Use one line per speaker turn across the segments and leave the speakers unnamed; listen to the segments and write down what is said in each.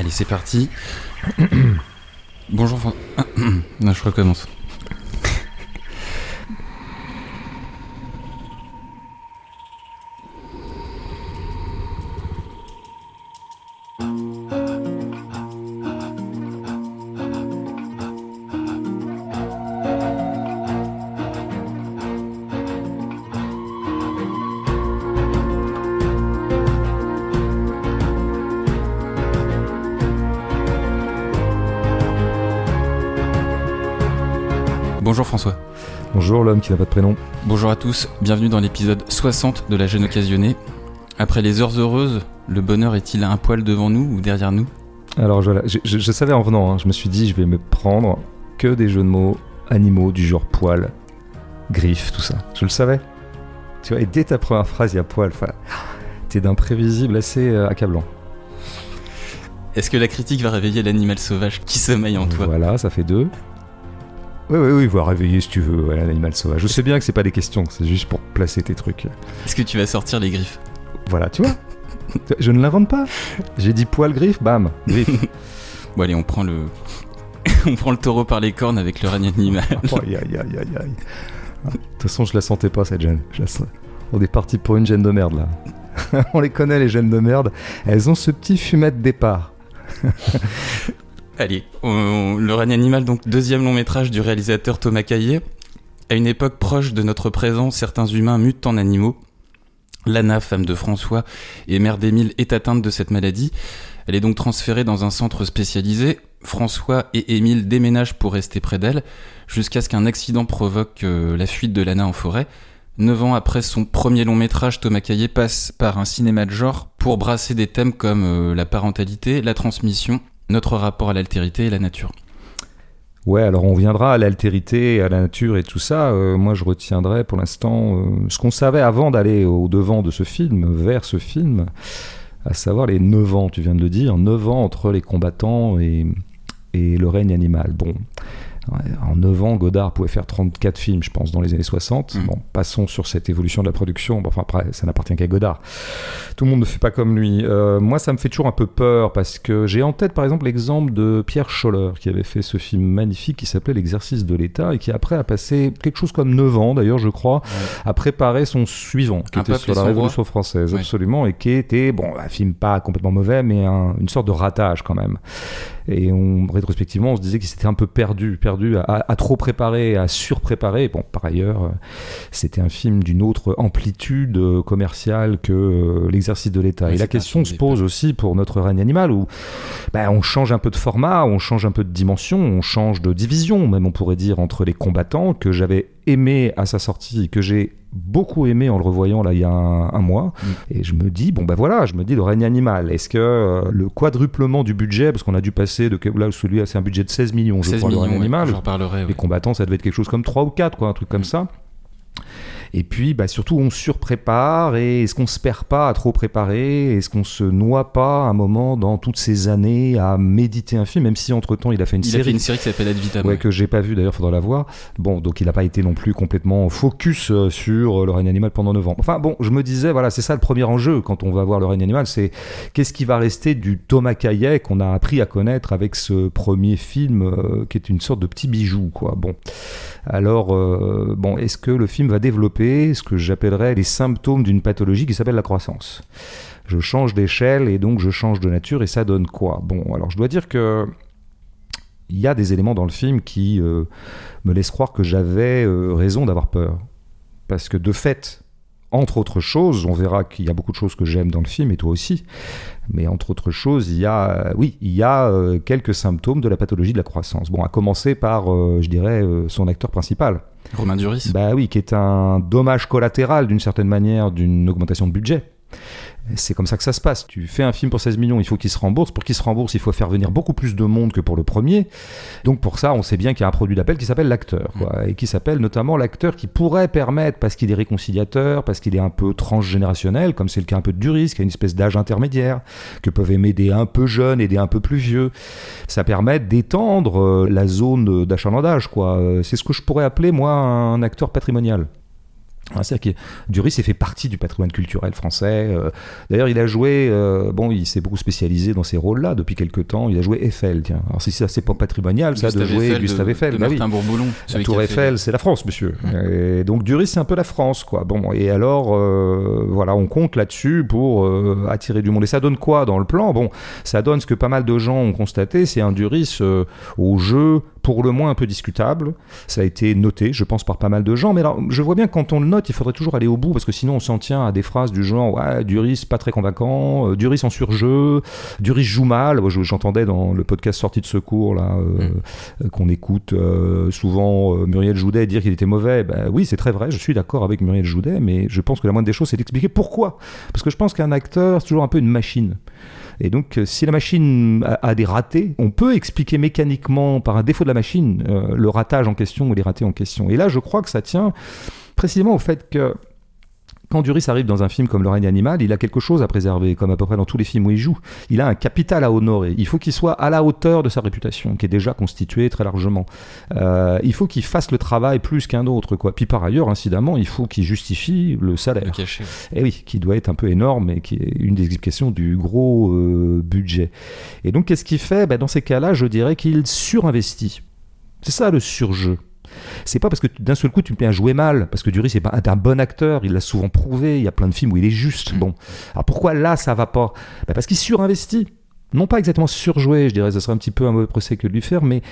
Allez, c'est parti. Bonjour. Fran- je recommence.
L'homme qui n'a pas de prénom.
Bonjour à tous. Bienvenue dans l'épisode 60 de La Jeune Occasionnée. Après les heures heureuses, le bonheur est-il un poil devant nous ou derrière nous?
Alors voilà, je, je- je savais en venant, hein, je me suis dit je vais me prendre que des jeux de mots animaux du genre poil, griffe, tout ça. Je le savais. Tu vois, et dès ta première phrase, il y a poil. Enfin, t'es d'un prévisible assez euh, accablant.
Est-ce que la critique va réveiller l'animal sauvage qui sommeille en toi?
Voilà, ça fait deux. Oui, oui, oui, va réveiller si tu veux, voilà, l'animal sauvage. Je sais bien que c'est pas des questions, c'est juste pour placer tes trucs.
Est-ce que tu vas sortir les griffes?
Voilà, tu vois Je ne l'invente pas. J'ai dit poil, griffe, bam, griffe.
Bon allez, on prend le... on prend le taureau par les cornes avec le règne animal.
Aïe, aïe, aïe, aïe, aïe. De toute façon, je la sentais pas cette gêne. Je la sens- On est parti pour une gêne de merde là. On les connaît les gênes de merde. Elles ont ce petit fumet de départ.
Allez, le règne animal, donc deuxième long métrage du réalisateur Thomas Caillet. À une époque proche de notre présent, certains humains mutent en animaux. Lana, femme de François et mère d'Émile, est atteinte de cette maladie. Elle est donc transférée dans un centre spécialisé. François et Émile déménagent pour rester près d'elle, jusqu'à ce qu'un accident provoque euh, la fuite de Lana en forêt. Neuf ans après son premier long métrage, Thomas Caillet passe par un cinéma de genre pour brasser des thèmes comme euh, la parentalité, la transmission, notre rapport à l'altérité et la nature.
Ouais, alors on viendra à l'altérité, à la nature et tout ça. Euh, moi, je retiendrai pour l'instant euh, ce qu'on savait avant d'aller au devant de ce film, vers ce film, à savoir les 9 ans, tu viens de le dire, 9 ans entre les combattants et, et le règne animal. Bon, en 9 ans, Godard pouvait faire 34 films, je pense, dans les années 60.
Mm.
Bon, passons sur cette évolution de la production. Bon, enfin, après, ça n'appartient qu'à Godard. Tout le monde ne fait pas comme lui. Euh, moi, ça me fait toujours un peu peur parce que j'ai en tête, par exemple, l'exemple de Pierre Scholler qui avait fait ce film magnifique qui s'appelait L'exercice de l'État et qui après a passé quelque chose comme 9 ans, d'ailleurs, je crois, à préparer son suivant, qui
Un
était sur la Révolution française,
Ouais.
absolument, et qui était, bon, un film pas complètement mauvais, mais un- une sorte de ratage quand même. Et on, rétrospectivement, on se disait qu'il s'était un peu perdu, perdu à, trop préparer, à surpréparer. Bon, par ailleurs, euh, c'était un film d'une autre amplitude euh, commerciale que euh, l'exercice de l'État. Et la question se pose aussi pour notre règne animal, où ben, on change un peu de format, on change un peu de dimension, on change de division, même on pourrait dire, entre les combattants que j'avais aimé à sa sortie, que j'ai beaucoup aimé en le revoyant là il y a un, un mois.
Mm.
Et je me dis, bon ben voilà, je me dis le règne animal. Est-ce que euh, le quadruplement du budget, parce qu'on a dû passer de là celui-là c'est un budget de 16 millions, je
16
crois, le
millions,
règne
ouais,
animal. Les
ouais.
combattants, ça devait être quelque chose comme 3 ou 4, quoi, un truc comme
Mm.
ça. Et puis, bah, surtout, on surprépare. Et est-ce qu'on se perd pas à trop préparer? Est-ce qu'on se noie pas un moment dans toutes ces années à méditer un film, même si entre temps il a fait une
Il a
série
fait une série qui s'appelle Ad Vitam.
Ouais, que j'ai pas vu d'ailleurs, faudra la voir. Bon, donc il n'a pas été non plus complètement focus euh, sur euh, le règne animal pendant 9 ans. Enfin bon, je me disais, voilà, c'est ça le premier enjeu quand on va voir le règne animal, c'est qu'est-ce qui va rester du Thomas Caillet qu'on a appris à connaître avec ce premier film euh, qui est une sorte de petit bijou, quoi. Bon, alors, euh, bon, est-ce que le film va développer ce que j'appellerais les symptômes d'une pathologie qui s'appelle la croissance? Je change d'échelle et donc je change de nature et ça donne quoi? Bon, alors je dois dire que il y a des éléments dans le film qui euh, me laissent croire que j'avais euh, raison d'avoir peur. Parce que de fait, entre autres choses, on verra qu'il y a beaucoup de choses que j'aime dans le film, et toi aussi, mais entre autres choses, il y a, euh, oui, il y a euh, quelques symptômes de la pathologie de la croissance. Bon, à commencer par, euh, je dirais, son acteur principal.
Romain Duris.
Bah oui, qui est un dommage collatéral d'une certaine manière d'une augmentation de budget. C'est comme ça que ça se passe. Tu fais un film pour 16 millions, il faut qu'il se rembourse. Pour qu'il se rembourse, il faut faire venir beaucoup plus de monde que pour le premier. Donc pour ça, on sait bien qu'il y a un produit d'appel qui s'appelle l'acteur. quoi. Et qui s'appelle notamment l'acteur qui pourrait permettre, parce qu'il est réconciliateur, parce qu'il est un peu transgénérationnel, comme c'est le cas un peu de Duris, qui a une espèce d'âge intermédiaire, que peuvent aimer des un peu jeunes et des un peu plus vieux. Ça permet d'étendre euh, la zone d'achalandage. quoi. Euh, C'est ce que je pourrais appeler, moi, un acteur patrimonial. C'est-à-dire que Duris fait partie du patrimoine culturel français. Euh. D'ailleurs, il a joué, euh, bon, il s'est beaucoup spécialisé dans ces rôles-là depuis quelques temps. Il a joué Eiffel, tiens. Alors, si ça, c'est pas patrimonial, ça, de jouer Gustave Eiffel.
De bah Bourboulon.
La Tour Eiffel, c'est la France, monsieur. Et donc, Duris, c'est un peu la France, quoi. Bon, et alors, euh, voilà, on compte là-dessus pour attirer du monde. Et ça donne quoi dans le plan? Bon, ça donne ce que pas mal de gens ont constaté, c'est un Duris au jeu pour le moins un peu discutable. Ça a été noté, je pense, par pas mal de gens. Mais alors, je vois bien que quand on le note, il faudrait toujours aller au bout, parce que sinon on s'en tient à des phrases du genre ouais, Duris pas très convaincant, euh, Duris en surjeu, Duris joue mal. J'entendais dans le podcast sorti de secours là euh, mm. qu'on écoute euh, souvent Muriel Joudet dire qu'il était mauvais. Ben, oui, c'est très vrai, je suis d'accord avec Muriel Joudet, mais je pense que la moindre des choses, c'est d'expliquer pourquoi. Parce que je pense qu'un acteur, c'est toujours un peu une machine. Et donc, euh, si la machine a, des ratés, on peut expliquer mécaniquement par un défaut de la machine euh, le ratage en question ou les ratés en question. Et là, je crois que ça tient précisément au fait que quand Duris arrive dans un film comme Le règne animal, il a quelque chose à préserver, comme à peu près dans tous les films où il joue. Il a un capital à honorer. Il faut qu'il soit à la hauteur de sa réputation, qui est déjà constituée très largement. Euh, il faut qu'il fasse le travail plus qu'un autre, quoi. Puis par ailleurs, incidemment, il faut qu'il justifie le salaire. Le
cachet.
Et eh oui, qui doit être un peu énorme et qui est une des explications du gros euh, budget. Et donc, qu'est-ce qu'il fait? Ben, Dans ces cas-là, je dirais qu'il surinvestit. C'est ça le surjeu. C'est pas parce que d'un seul coup tu me mets à jouer mal, parce que Duris est un bon acteur, il l'a souvent prouvé, il y a plein de films où il est juste. Mm. Bon, alors pourquoi là ça va pas? Ben Parce qu'il surinvestit non pas exactement surjoué, je dirais, ce serait un petit peu un mauvais procès que de lui faire, mais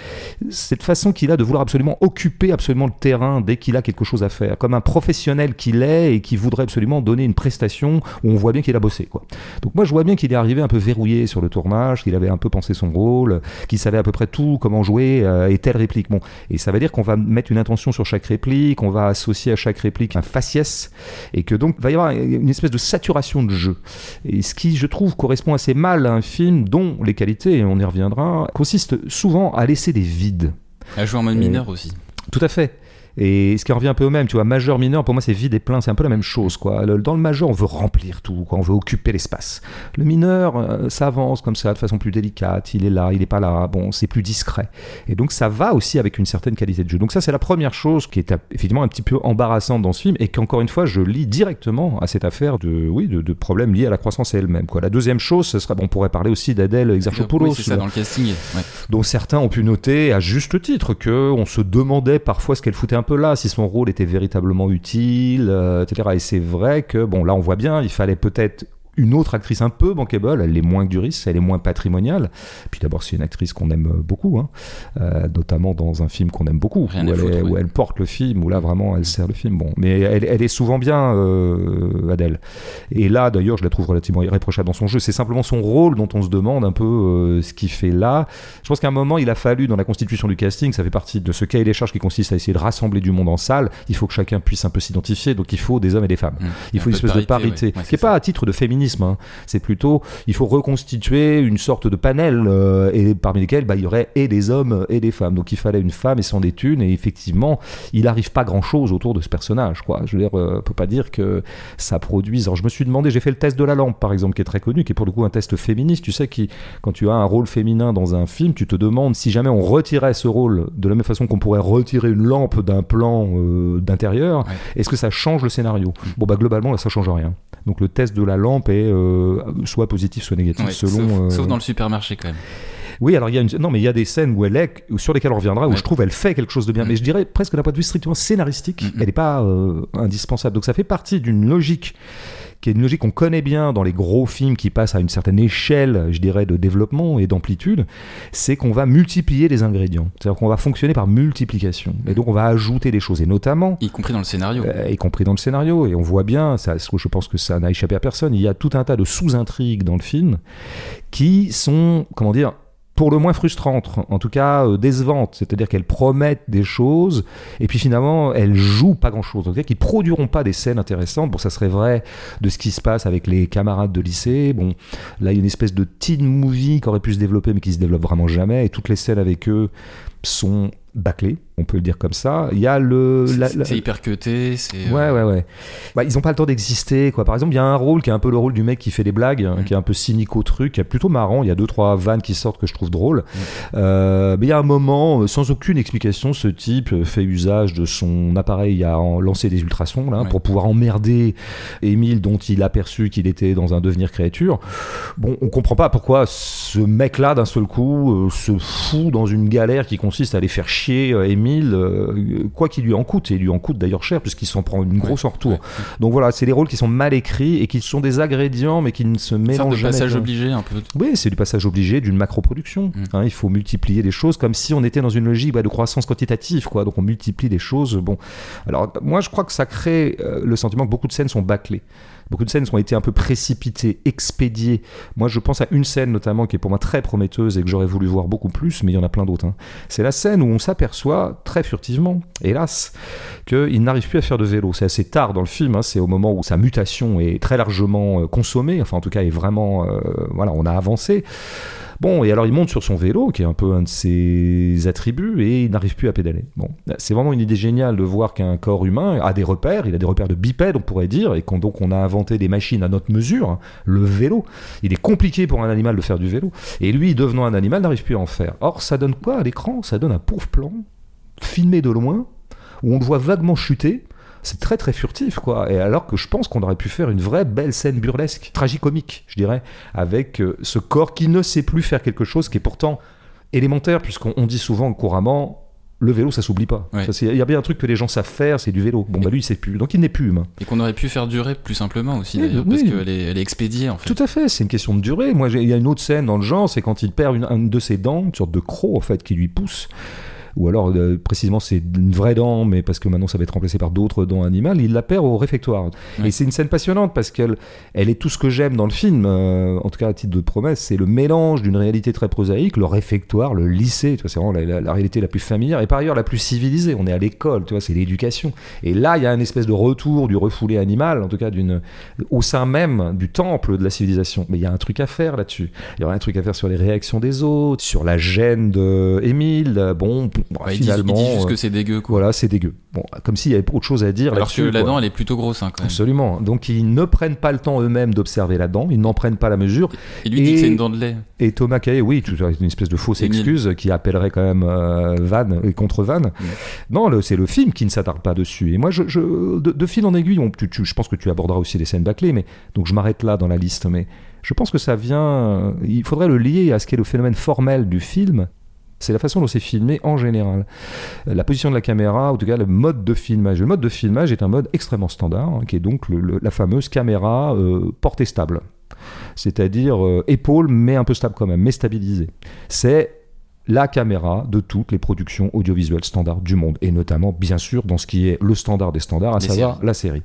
cette façon qu'il a de vouloir absolument occuper absolument le terrain dès qu'il a quelque chose à faire, comme un professionnel qu'il est et qui voudrait absolument donner une prestation où on voit bien qu'il a bossé. Quoi. Donc moi je vois bien qu'il est arrivé un peu verrouillé sur le tournage, qu'il avait un peu pensé son rôle, qu'il savait à peu près tout, comment jouer euh, et telle réplique. Bon, et ça veut dire qu'on va mettre une intention sur chaque réplique, on va associer à chaque réplique un faciès, et que donc va y avoir une espèce de saturation de jeu. Et ce qui, je trouve, correspond assez mal à un film dont les qualités, et on y reviendra, consistent souvent à laisser des vides.
À jouer en mode mineur aussi.
Tout à fait. Et ce qui revient un peu au même, tu vois, majeur, mineur, pour moi c'est vide et plein, c'est un peu la même chose, quoi. Dans le majeur, on veut remplir tout, quoi, on veut occuper l'espace. Le mineur, euh, ça avance comme ça, de façon plus délicate, il est là, il n'est pas là, bon, c'est plus discret. Et donc ça va aussi avec une certaine qualité de jeu. Donc ça, c'est la première chose qui est effectivement un petit peu embarrassante dans ce film et qu'encore une fois, je lis directement à cette affaire de, oui, de, problèmes liés à la croissance elle-même, quoi. La deuxième chose, ce serait, bon, on pourrait parler aussi d'Adèle Exarchopoulos.
Oui, c'est ça dans le casting.
Dont certains ont pu noter, à juste titre, que on se demandait parfois ce qu'elle foutait un là, si son rôle était véritablement utile, euh, etc. Et c'est vrai que, bon, là on voit bien, il fallait peut-être une autre actrice un peu bankable, elle est moins Duris, elle est moins patrimoniale. Puis d'abord, c'est une actrice qu'on aime beaucoup, hein. euh, notamment dans un film qu'on aime beaucoup, où elle, porte le film, où là vraiment elle sert le film. Bon, mais elle, est souvent bien, euh, Adèle. Et là, d'ailleurs, je la trouve relativement irréprochable dans son jeu. C'est simplement son rôle dont on se demande un peu euh, ce qu'il fait là. Je pense qu'à un moment, il a fallu, dans la constitution du casting, ça fait partie de ce cahier des charges qui consiste à essayer de rassembler du monde en salle. Il faut que chacun puisse un peu s'identifier, donc il faut des hommes et des femmes. Mmh. Il faut une espèce de parité, qui n'est pas à titre de féminisme Hein. C'est plutôt, il faut reconstituer une sorte de panel euh, et parmi lesquels bah, il y aurait et des hommes et des femmes. Donc il fallait une femme et c'en est une. Et effectivement, il n'arrive pas grand-chose autour de ce personnage. Quoi. Je veux dire, euh, on peut pas dire que ça produise. Alors je me suis demandé, j'ai fait le test de la lampe par exemple, qui est très connu, qui est pour le coup un test féministe. Tu sais, qui, quand tu as un rôle féminin dans un film, tu te demandes si jamais on retirait ce rôle de la même façon qu'on pourrait retirer une lampe d'un plan euh, d'intérieur, est-ce que ça change le scénario? Bon, bah globalement, là, ça change rien. Donc le test de la lampe est soit positif, soit négatif, selon.
Sauf, euh, dans le supermarché quand même.
Oui, alors il y a une... non, mais il y a des scènes où elle est, sur lesquelles on reviendra, où je trouve elle fait quelque chose de bien. Mm. Mais je dirais presque d'un point de vue strictement scénaristique, mm, mm. elle n'est pas euh, indispensable. Donc ça fait partie d'une logique qui est une logique qu'on connaît bien dans les gros films qui passent à une certaine échelle, je dirais, de développement et d'amplitude, c'est qu'on va multiplier les ingrédients. C'est-à-dire qu'on va fonctionner par multiplication. Et donc on va ajouter des choses, et notamment...
Y compris dans le scénario.
Euh, y compris dans le scénario. Et on voit bien, ça, je pense que ça n'a échappé à personne, il y a tout un tas de sous-intrigues dans le film qui sont, comment dire, pour le moins frustrantes, en tout cas euh, décevantes, c'est-à-dire qu'elles promettent des choses et puis finalement elles jouent pas grand-chose, donc qu'ils produiront pas des scènes intéressantes. Bon, ça serait vrai de ce qui se passe avec les camarades de lycée. Bon, là il y a une espèce de teen movie qui aurait pu se développer mais qui se développe vraiment jamais et toutes les scènes avec eux sont bâclées on peut le dire comme ça. Il y a le.
C'est hyper cuté. Euh,
ouais, ouais, ouais. Bah, ils n'ont pas le temps d'exister, quoi. Par exemple, il y a un rôle qui est un peu le rôle du mec qui fait des blagues, hein, mm. qui est un peu cynique au truc, qui est plutôt marrant. Il y a deux, trois vannes qui sortent que je trouve drôles. Mm. Euh, mais il y a un moment, euh, sans aucune explication, ce type fait usage de son appareil à en lancer des ultrasons, là, pour pouvoir emmerder Émile, dont il aperçut qu'il était dans un devenir créature. Bon, on comprend pas pourquoi ce mec-là, d'un seul coup, se fout dans une galère qui consiste à aller faire chier Émile euh, quoi qu'il lui en coûte, et il lui en coûte d'ailleurs cher, puisqu'il s'en prend une grosse en retour. Donc voilà, c'est des rôles qui sont mal écrits et qui sont des ingrédients, mais qui ne se mélangent
jamais. C'est du passage obligé un peu.
Oui, c'est du passage obligé d'une macro-production. Mm. Hein. Il faut multiplier les choses comme si on était dans une logique de croissance quantitative, quoi. Donc on multiplie les choses. Bon, alors moi je crois que ça crée euh, le sentiment que beaucoup de scènes sont bâclées. Beaucoup de scènes ont été un peu précipitées, expédiées. Moi, je pense à une scène notamment qui est pour moi très prometteuse et que j'aurais voulu voir beaucoup plus, mais il y en a plein d'autres. Hein. C'est la scène où on s'aperçoit très furtivement, hélas, qu'il n'arrive plus à faire de vélo. C'est assez tard dans le film, hein. c'est au moment où sa mutation est très largement euh, consommée, enfin en tout cas est vraiment, euh, voilà, on a avancé. Bon, et alors il monte sur son vélo, qui est un peu un de ses attributs, et il n'arrive plus à pédaler. Bon, c'est vraiment une idée géniale de voir qu'un corps humain a des repères, il a des repères de bipède, on pourrait dire, et qu'on donc on a inventé des machines à notre mesure. Hein. Le vélo, il est compliqué pour un animal de faire du vélo, et lui, devenant un animal, n'arrive plus à en faire. Or, ça donne quoi à l'écran? Ça donne un pauvre plan, filmé de loin, où on le voit vaguement chuter, c'est très très furtif quoi. Et alors que je pense qu'on aurait pu faire une vraie belle scène burlesque, tragicomique, je dirais, avec euh, ce corps qui ne sait plus faire quelque chose qui est pourtant élémentaire, puisqu'on dit souvent couramment. Le vélo, ça s'oublie pas. Il y a bien un truc que les gens savent faire, c'est du vélo. Bon, bah lui, il sait plus. Donc il n'est plus humain.
Et qu'on aurait pu faire durer plus simplement aussi, d'ailleurs, parce qu'elle est, elle est expédiée, en fait.
Tout à fait, c'est une question de durée. Moi, il y a une autre scène dans le genre, c'est quand il perd une, de ses dents, une sorte de croc, en fait, qui lui pousse ou alors euh, précisément c'est une vraie dent, mais parce que maintenant ça va être remplacé par d'autres dents animales, il la perd au réfectoire. Et c'est une scène passionnante parce qu'elle elle est tout ce que j'aime dans le film, euh, en tout cas à titre de promesse, c'est le mélange d'une réalité très prosaïque, le réfectoire, le lycée, tu vois, c'est vraiment la, réalité la plus familière et par ailleurs la plus civilisée. On est à l'école, tu vois, c'est l'éducation. Et là, il y a une espèce de retour du refoulé animal, en tout cas d'une au sein même du temple de la civilisation. Mais il y a un truc à faire là-dessus. Il y aura un truc à faire sur les réactions des autres, sur la gêne de Émile. Bon, finalement,
ils disent, juste que c'est dégueu. Quoi.
Voilà, c'est dégueu. Bon, comme s'il y avait autre chose à dire.
Alors que la dent, elle est plutôt grosse, hein, quand même.
Absolument. Donc ils ne prennent pas le temps eux-mêmes d'observer la dent, ils n'en prennent pas la mesure.
Et lui dit que c'est une dent de lait.
Et Thomas Caillet, oui, une espèce de fausse excuse qui appellerait quand même euh, Van et contre Van. Non, c'est le film qui ne s'attarde pas dessus. Et moi, je, de, fil en aiguille, je pense que tu aborderas aussi les scènes bâclées, mais donc je m'arrête là dans la liste, mais. Je pense que ça vient. Il faudrait le lier à ce qu'est le phénomène formel du film, c'est la façon dont c'est filmé en général. La position de la caméra, en tout cas le mode de filmage. Le mode de filmage est un mode extrêmement standard, hein, qui est donc la fameuse caméra euh, portée stable. C'est-à-dire euh, épaule, mais un peu stable quand même, mais stabilisée. C'est la caméra de toutes les productions audiovisuelles standards du monde, et notamment, bien sûr, dans ce qui est le standard des standards, à savoir la série.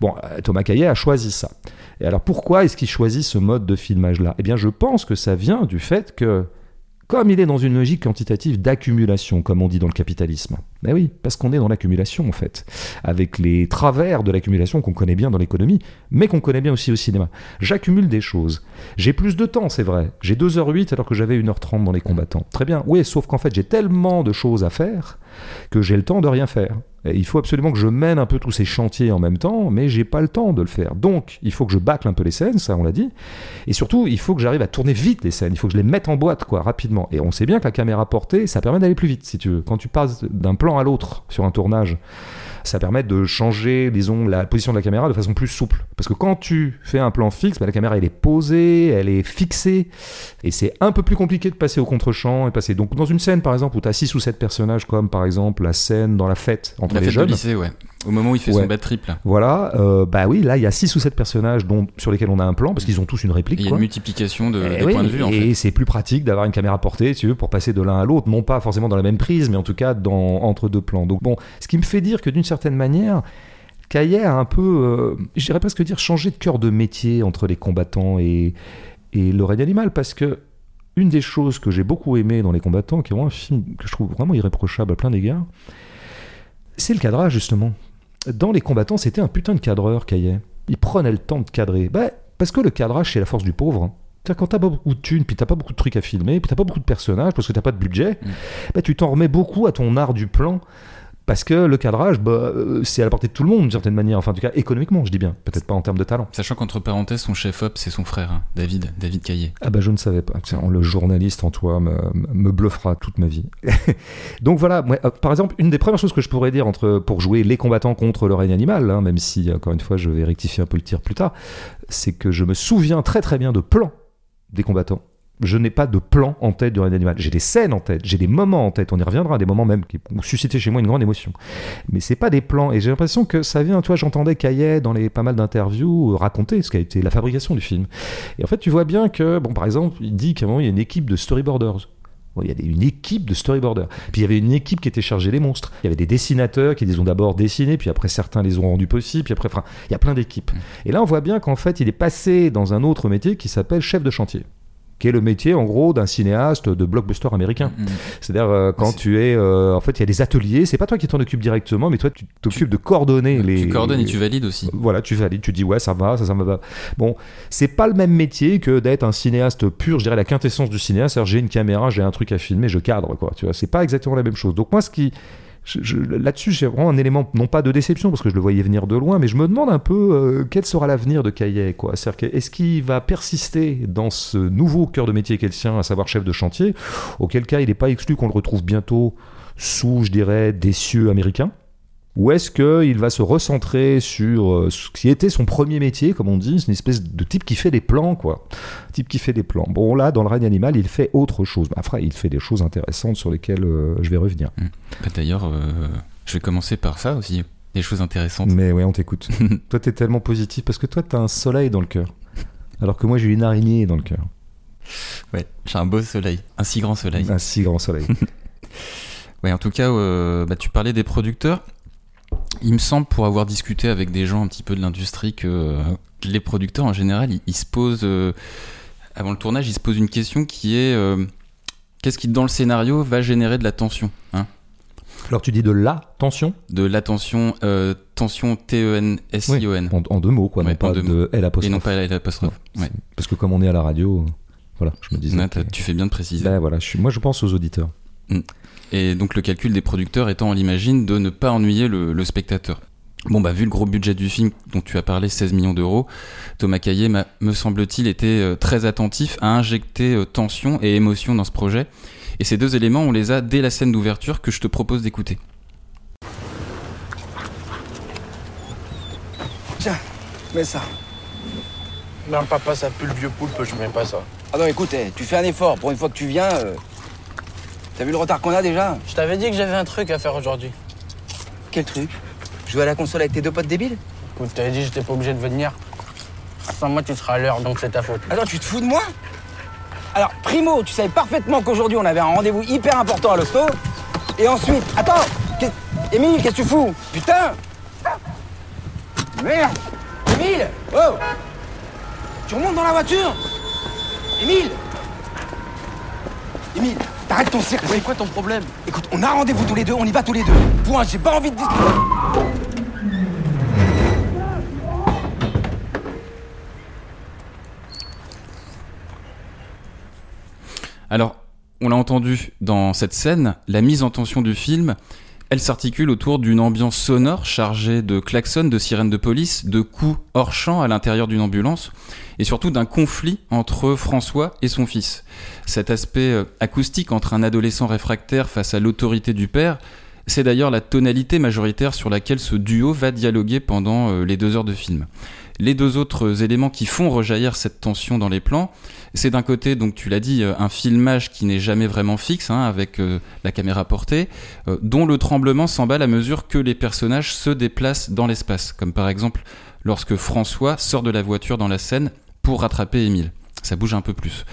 Bon, Thomas Caillet a choisi ça. Et alors pourquoi est-ce qu'il choisit ce mode de filmage-là? Eh bien, je pense que ça vient du fait que comme il est dans une logique quantitative d'accumulation, comme on dit dans le capitalisme. Ben oui, parce qu'on est dans l'accumulation en fait, avec les travers de l'accumulation qu'on connaît bien dans l'économie, mais qu'on connaît bien aussi au cinéma. J'accumule des choses. J'ai plus de temps, c'est vrai. J'ai 2h08 alors que j'avais 1h30 dans les combattants. Très bien. Oui, sauf qu'en fait j'ai tellement de choses à faire que j'ai le temps de rien faire. Il faut absolument que je mène un peu tous ces chantiers en même temps, mais j'ai pas le temps de le faire. Donc, il faut que je bâcle un peu les scènes, ça on l'a dit. Et surtout, il faut que j'arrive à tourner vite les scènes. Il faut que je les mette en boîte, quoi, rapidement. Et on sait bien que la caméra portée, ça permet d'aller plus vite, si tu veux. Quand tu passes d'un plan à l'autre sur un tournage, ça permet de changer, disons, la position de la caméra de façon plus souple. Parce que quand tu fais un plan fixe, bah, la caméra elle est posée, elle est fixée, et c'est un peu plus compliqué de passer au contre-champ et passer. Donc dans une scène par exemple où tu as 6 ou 7 personnages, comme par exemple la scène dans la fête entre
la
les
fête
jeunes.
lycée, ouais. Au moment où il fait son bad trip, là.
Voilà, euh, bah oui, là il y a 6 ou 7 personnages dont, sur lesquels on a un plan, parce qu'ils ont tous une réplique.
Il y a
une
multiplication de,
eh
points de vue, en
Et c'est plus pratique d'avoir une caméra portée, tu veux, pour passer de l'un à l'autre, non pas forcément dans la même prise, mais en tout cas dans, entre deux plans. Donc bon, ce qui me fait dire que d'une certaine manière, Caillet a un peu, euh, j'irais presque dire, changé de cœur de métier entre les combattants et, et le règne animal, parce que une des choses que j'ai beaucoup aimé dans Les Combattants, qui est vraiment un film que je trouve vraiment irréprochable à plein d'égards, c'est le cadrage, justement dans Les Combattants, c'était un putain de cadreur, Caillet. Il prenait le temps de cadrer. Bah, parce que le cadrage, c'est la force du pauvre. Hein. C'est-à-dire quand t'as pas beaucoup de thunes, puis t'as pas beaucoup de trucs à filmer, puis t'as pas beaucoup de personnages parce que t'as pas de budget,
Mm.
bah, tu t'en remets beaucoup à ton art du plan. Parce que le cadrage, bah, euh, c'est à la portée de tout le monde d'une certaine manière. Enfin, en tout cas, économiquement, je dis bien. Peut-être pas en termes de talent.
Sachant qu'entre parenthèses, son chef-op, c'est son frère, hein, David, David Caillé.
Ah bah je ne savais pas. Le journaliste en toi me, me bluffera toute ma vie. Donc voilà, moi, euh, par exemple, une des premières choses que je pourrais dire entre, pour jouer les combattants contre le règne animal, hein, même si, encore une fois, je vais rectifier un peu le tir plus tard, c'est que je me souviens très très bien de plans des combattants. Je n'ai pas de plan en tête du règne animal. J'ai des scènes en tête, j'ai des moments en tête. On y reviendra, des moments même qui ont suscité chez moi une grande émotion. Mais c'est pas des plans. Et j'ai l'impression que ça vient, toi, j'entendais Caillet dans les pas mal d'interviews euh, raconter ce qu'a été la fabrication du film. Et en fait, tu vois bien que, bon, par exemple, il dit qu'à un moment, il y a une équipe de storyboarders. Bon, il y a des- une équipe de storyboarders. Puis il y avait une équipe qui était chargée des monstres. Il y avait des dessinateurs qui les ont d'abord dessinés, puis après certains les ont rendus possibles, puis après, enfin, il y a plein d'équipes. Et là, on voit bien qu'en fait, il est passé dans un autre métier qui s'appelle chef de chantier qui est le métier en gros d'un cinéaste de blockbuster américain.
Mm.
C'est-à-dire euh, quand
C'est-
tu es, euh, en fait, il y a des ateliers. C'est pas toi qui t'en occupes directement, mais toi tu t'occupes de coordonner les.
Tu coordonnes et tu valides aussi.
Voilà, tu valides, tu dis ouais, ça va, ça, ça me va. Bon, c'est pas le même métier que d'être un cinéaste pur, je dirais la quintessence du cinéaste. C'est-à-dire, j'ai une caméra, j'ai un truc à filmer, je cadre, quoi. Tu vois, c'est pas exactement la même chose. Donc, moi, ce qui. Là-dessus, j'ai vraiment un élément, non pas de déception, parce que je le voyais venir de loin, mais je me demande un peu euh, quel sera l'avenir de Caillet, quoi. C'est-à-dire, est-ce qu'il va persister dans ce nouveau cœur de métier qu'est le sien, à savoir chef de chantier, auquel cas il n'est pas exclu qu'on le retrouve bientôt sous, je dirais, des cieux américains? Ou est-ce qu'il va se recentrer sur euh, ce qui était son premier métier, comme on dit, c'est une espèce de type qui fait des plans, quoi. Type qui fait des plans. Bon, là, dans le règne animal, il fait autre chose. Après, il fait des choses intéressantes sur lesquelles euh, je vais revenir.
Bah, D'ailleurs, euh, je vais commencer par ça aussi. Des choses intéressantes.
Mais ouais, on t'écoute. toi, t'es tellement positif parce que toi, t'as un soleil dans le cœur. Alors que moi, j'ai une araignée dans le cœur.
Ouais, j'ai un beau soleil. Un si grand soleil.
Un si grand soleil.
Ouais, en tout cas, euh, bah, tu parlais des producteurs. Il me semble, pour avoir discuté avec des gens un petit peu de l'industrie, que euh, les producteurs en général, ils, ils se posent, euh, avant le tournage, ils se posent une question qui est euh, qu'est-ce qui, dans le scénario, va générer de la tension hein?
Alors, tu dis de la tension?
De l'attention, euh, tension T-E-N-S-I-O-N.
en, en deux mots, quoi,
Ouais,
non pas de L
Et
apostrophe.
non pas. Ouais.
Parce que comme on est à la radio, voilà, je me disais. Que-
tu fais bien de préciser.
Ben voilà, je suis, moi, je pense aux auditeurs.
Et donc le calcul des producteurs étant, on l'imagine, de ne pas ennuyer le, le spectateur. Bon bah vu le gros budget du film dont tu as parlé, 16 millions d'euros, Thomas Caillet m'a- me semble-t-il été euh, très attentif à injecter euh, tension et émotion dans ce projet. Et ces deux éléments, on les a dès la scène d'ouverture que je te propose d'écouter.
Tiens, mets ça.
Non, papa, ça pue le vieux poulpe, je mets pas ça.
Ah non, écoute, eh, tu fais un effort. Pour une fois que tu viens, euh, t'as vu le retard qu'on a déjà
Je t'avais dit que j'avais un truc à faire aujourd'hui.
Quel truc? Jouer à la console avec tes deux potes débiles?
Écoute, t'avais dit que j'étais pas obligé de venir. Sans moi, tu seras à l'heure, donc c'est ta faute.
Attends, tu te fous de moi? Alors, primo, tu savais parfaitement qu'aujourd'hui on avait un rendez-vous hyper important à l'hosto. Et ensuite, attends Émile, qu'est-ce que tu fous? Putain! Merde! Émile! Oh! Tu remontes dans la voiture! Émile! Émile, t'arrêtes ton cirque
C'est quoi ton problème
Écoute, on a rendez-vous tous les deux, on y va tous les deux. Point, j'ai pas envie de discuter.
Alors, on l'a entendu dans cette scène, la mise en tension du film, elle s'articule autour d'une ambiance sonore chargée de klaxons, de sirènes de police, de coups hors champ à l'intérieur d'une ambulance, et surtout d'un conflit entre François et son fils. Cet aspect euh, acoustique entre un adolescent réfractaire face à l'autorité du père, c'est d'ailleurs la tonalité majoritaire sur laquelle ce duo va dialoguer pendant euh, les deux heures de film. Les deux autres éléments qui font rejaillir cette tension dans les plans, c'est d'un côté, donc tu l'as dit, euh, un filmage qui n'est jamais vraiment fixe, hein, avec la caméra portée, dont le tremblement s'emballe à mesure que les personnages se déplacent dans l'espace, comme par exemple lorsque François sort de la voiture dans la scène pour rattraper Émile. Ça bouge un peu plus.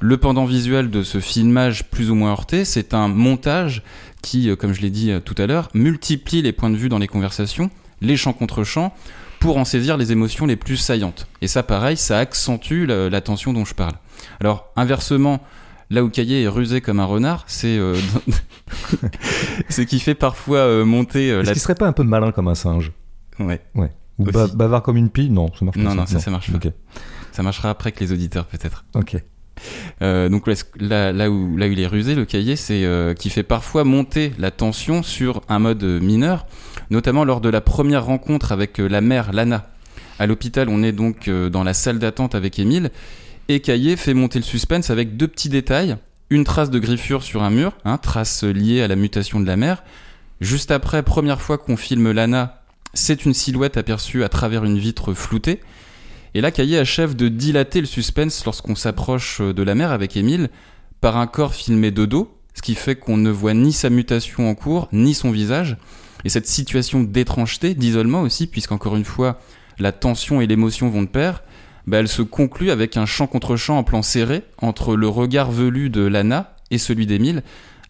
Le pendant visuel de ce filmage plus ou moins heurté, c'est un montage qui, euh, comme je l'ai dit euh, tout à l'heure, multiplie les points de vue dans les conversations, les champs contre champs, pour en saisir les émotions les plus saillantes. Et ça, pareil, ça accentue la, la tension dont je parle. Alors, inversement, là où Caillé est rusé comme un renard, c'est euh, ce qui fait parfois euh, monter euh,
Est-ce
la...
qu'il serait pas un peu malin comme un singe
Ouais.
Ouais. Ou ba- bavard comme une pie Non, ça marche pas.
Non, non, ça, ça marche pas. Ça marchera après que les auditeurs, peut-être.
Ok.
Euh, donc là, où, il est rusé, le cahier, c'est euh, qu'il fait parfois monter la tension sur un mode euh, mineur, notamment lors de la première rencontre avec euh, la mère, Lana. À l'hôpital, on est donc dans la salle d'attente avec Émile, et Cahier fait monter le suspense avec deux petits détails. Une trace de griffure sur un mur, hein, trace liée à la mutation de la mère. Juste après, première fois qu'on filme Lana, c'est une silhouette aperçue à travers une vitre floutée. Et là, Caillé achève de dilater le suspense lorsqu'on s'approche de la mer avec Émile par un corps filmé de dos, ce qui fait qu'on ne voit ni sa mutation en cours, ni son visage. Et cette situation d'étrangeté, d'isolement aussi, puisqu'encore une fois, la tension et l'émotion vont de pair, bah, elle se conclut avec un champ contre champ en plan serré entre le regard velu de Lana et celui d'Émile,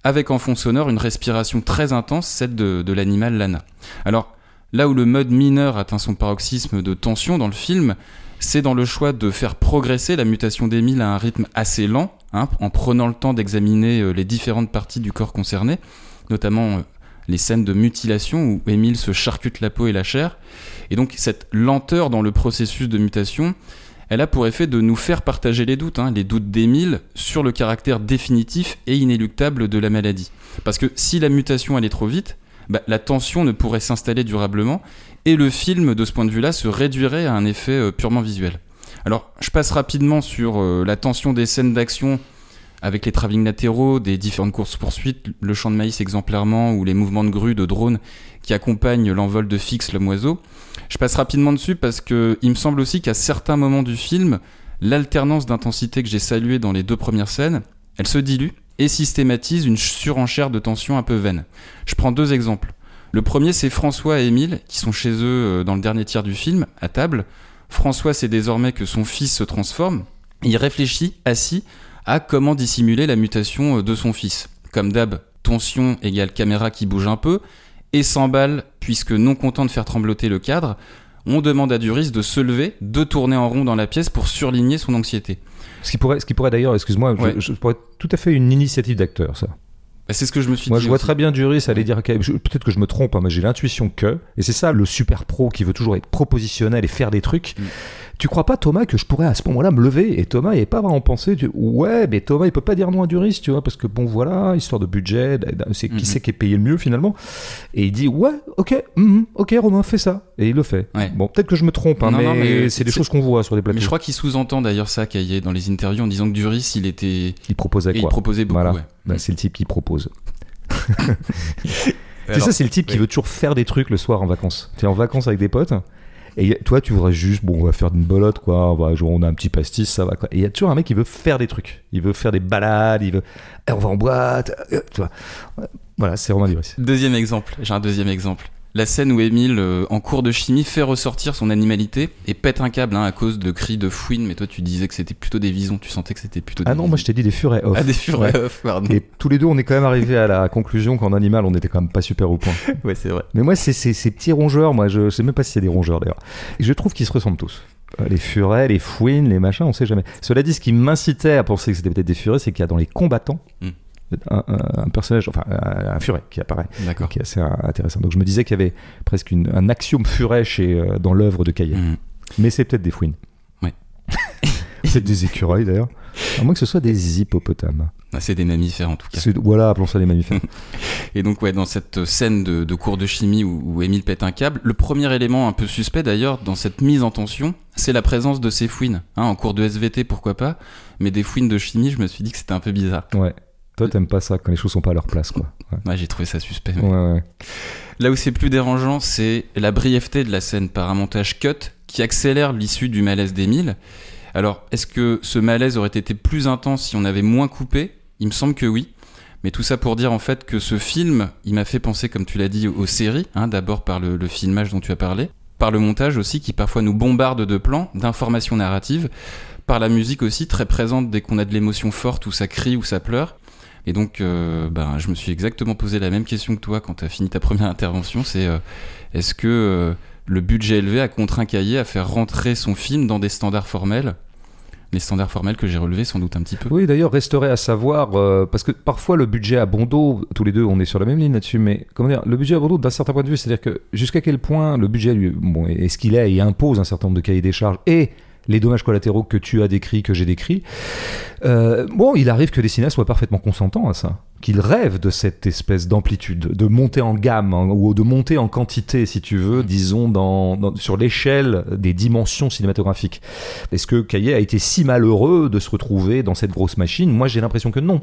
avec en fond sonore une respiration très intense, celle de l'animal Lana. Alors, là où le mode mineur atteint son paroxysme de tension dans le film, c'est dans le choix de faire progresser la mutation d'Émile à un rythme assez lent, hein, en prenant le temps d'examiner euh, les différentes parties du corps concerné, notamment euh, les scènes de mutilation où Émile se charcute la peau et la chair. Et donc cette lenteur dans le processus de mutation, elle a pour effet de nous faire partager les doutes, hein, les doutes d'Émile sur le caractère définitif et inéluctable de la maladie. Parce que si la mutation allait trop vite, bah, la tension ne pourrait s'installer durablement et le film, de ce point de vue-là, se réduirait à un effet euh, purement visuel. Alors, je passe rapidement sur euh, la tension des scènes d'action avec les travelling latéraux, des différentes courses-poursuites, le champ de maïs exemplairement ou les mouvements de grue, de drone qui accompagnent l'envol de Fix, l'homme oiseau. Je passe rapidement dessus parce que il me semble aussi qu'à certains moments du film, l'alternance d'intensité que j'ai saluée dans les deux premières scènes, elle se dilue et systématise une surenchère de tension un peu vaine. Je prends deux exemples. Le premier, c'est François et Émile, qui sont chez eux euh, dans le dernier tiers du film, à table. François sait désormais que son fils se transforme. Il réfléchit, assis, à comment dissimuler la mutation euh, de son fils. Comme d'hab, tension égale caméra qui bouge un peu, et s'emballe, puisque non content de faire trembloter le cadre, on demande à Duris de se lever, de tourner en rond dans la pièce pour surligner son anxiété.
Ce qui pourrait, ce qui pourrait d'ailleurs, excuse-moi, je-
Ouais.
je, pourrais être tout à fait une initiative d'acteur, ça.
Bah, c'est ce que je me suis
Moi,
dit.
je vois
aussi.
très bien Duris aller dire, peut-être que je me trompe, hein, mais j'ai l'intuition que, et c'est ça le super pro qui veut toujours être propositionnel et faire des trucs.
Mm.
Tu crois pas, Thomas, que je pourrais à ce moment-là me lever Et Thomas, il n'avait pas vraiment pensé, tu- ouais, mais Thomas, il peut pas dire non à Duris, tu vois, parce que bon, voilà, histoire de budget, c'est qui
Mhm.
c'est qui est payé le mieux finalement. Et il dit, ouais, ok, mhm, ok, Romain, fais ça. Et il le fait.
Ouais.
Bon, peut-être que je me trompe, hein,
Non,
mais,
non, mais
c'est des choses qu'on voit sur des plateaux.
Mais je crois qu'il sous-entend d'ailleurs ça, Caillé, dans les interviews, en disant que Duris, il était.
Il proposait
et il
quoi
proposait beaucoup,
Voilà.
ouais.
Bah, c'est le type qui propose. C'est ça, c'est le type qui veut toujours faire des trucs le soir en vacances. Tu es en vacances avec des potes. Et toi, tu voudrais juste, bon, on va faire une bolotte, quoi. On, va, on a un petit pastis, ça va, quoi. Et il y a toujours un mec qui veut faire des trucs. Il veut faire des balades, il veut. Eh, on va en boîte. euh, tu vois. Voilà, c'est Romain Duris.
Deuxième exemple, j'ai un deuxième exemple. La scène où Émile, euh, en cours de chimie, fait ressortir son animalité et pète un câble hein, à cause de cris de fouine, mais toi tu disais que c'était plutôt des visons, tu sentais que c'était plutôt des
Ah non, moi je t'ai dit des furets off.
Ah, des furets
Ouais.
off, pardon.
Et tous les deux, on est quand même arrivé à la conclusion qu'en animal, on était quand même pas super au point.
Ouais, c'est vrai.
Mais moi, c'est ces petits rongeurs, moi, je sais même pas si c'est des rongeurs d'ailleurs. Je trouve qu'ils se ressemblent tous. Euh, Les furets, les fouines, les machins, on sait jamais. Cela dit, ce qui m'incitait à penser que c'était peut-être des furets, c'est qu'il y a dans les combattants
Hmm.
Un, un- personnage, enfin un, un furet qui apparaît, qui est assez intéressant. Donc je me disais qu'il y avait presque une- un axiome furet chez, euh, dans l'œuvre de Caillet.
Mhm.
Mais c'est peut-être des fouines.
Ouais.
c'est des écureuils d'ailleurs. À moins que ce soit des hippopotames.
Ah, c'est des mammifères en tout cas.
Voilà, appelons ça des mammifères.
Et donc, ouais, dans cette scène de, de cours de chimie où, où Émile pète un câble, le premier élément un peu suspect d'ailleurs dans cette mise en tension, c'est la présence de ces fouines. Hein, en cours de SVT, pourquoi pas, mais des fouines de chimie, je me suis dit que c'était un peu bizarre.
Ouais. Toi, t'aimes pas ça quand les choses sont pas à leur place, quoi. Ouais,
Ouais, j'ai trouvé ça suspect. mais-
ouais. ouais.
Là où c'est plus dérangeant, c'est la brièveté de la scène par un montage cut qui accélère l'issue du malaise d'Émile. Alors, est-ce que ce malaise aurait été plus intense si on avait moins coupé? Il me semble que oui. Mais tout ça pour dire en fait que ce film, il m'a fait penser, comme tu l'as dit, aux séries, hein, d'abord par le, le filmage dont tu as parlé, par le montage aussi qui parfois nous bombarde de plans, d'informations narratives, par la musique aussi très présente dès qu'on a de l'émotion forte ou ça crie ou ça pleure. Et donc, euh, ben, je me suis exactement posé la même question que toi quand tu as fini ta première intervention. C'est euh, est-ce que euh, le budget élevé a contraint Caillé à faire rentrer son film dans des standards formels? Les standards formels que j'ai relevés sans doute un petit peu.
Oui, d'ailleurs, resterait à savoir, parce que parfois le budget à bon dos, tous les deux, on est sur la même ligne là-dessus, mais comment dire, le budget à bon dos, d'un certain point de vue, c'est-à-dire que jusqu'à quel point le budget, lui, bon, est ce qu'il est et impose un certain nombre de cahiers des charges et les dommages collatéraux que tu as décrits, que j'ai décrits. Euh, bon, il arrive que les cinéastes soient parfaitement consentants à ça, qu'ils rêvent de cette espèce d'amplitude, de monter en gamme hein, ou de monter en quantité, si tu veux, disons dans, dans- sur l'échelle des dimensions cinématographiques. Est-ce que Caillet a été si malheureux de se retrouver dans cette grosse machine? Moi, j'ai l'impression que non.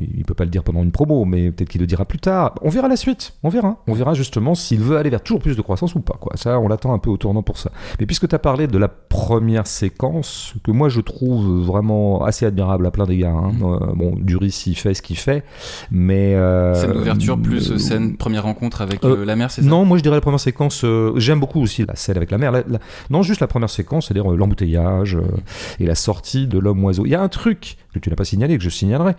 Il peut pas le dire pendant une promo, mais peut-être qu'il le dira plus tard. On verra la suite. On verra. On verra justement s'il veut aller vers toujours plus de croissance ou pas. Quoi. Ça, on l'attend un peu au tournant pour ça. Mais puisque tu as parlé de la première séquence, que moi je trouve vraiment assez admirable à plein d'égards. Hein. Euh, bon, Duris, il fait ce qu'il fait, mais... euh,
Scène d'ouverture plus
euh,
scène première rencontre avec
euh,
euh, la mère, c'est ça?
non, moi je dirais la première séquence. J'aime beaucoup aussi la scène avec la la- non, juste la première séquence, c'est-à-dire l'embouteillage et la sortie de l'homme oiseau. Il y a un truc que tu n'as pas signalé, que je signalerai.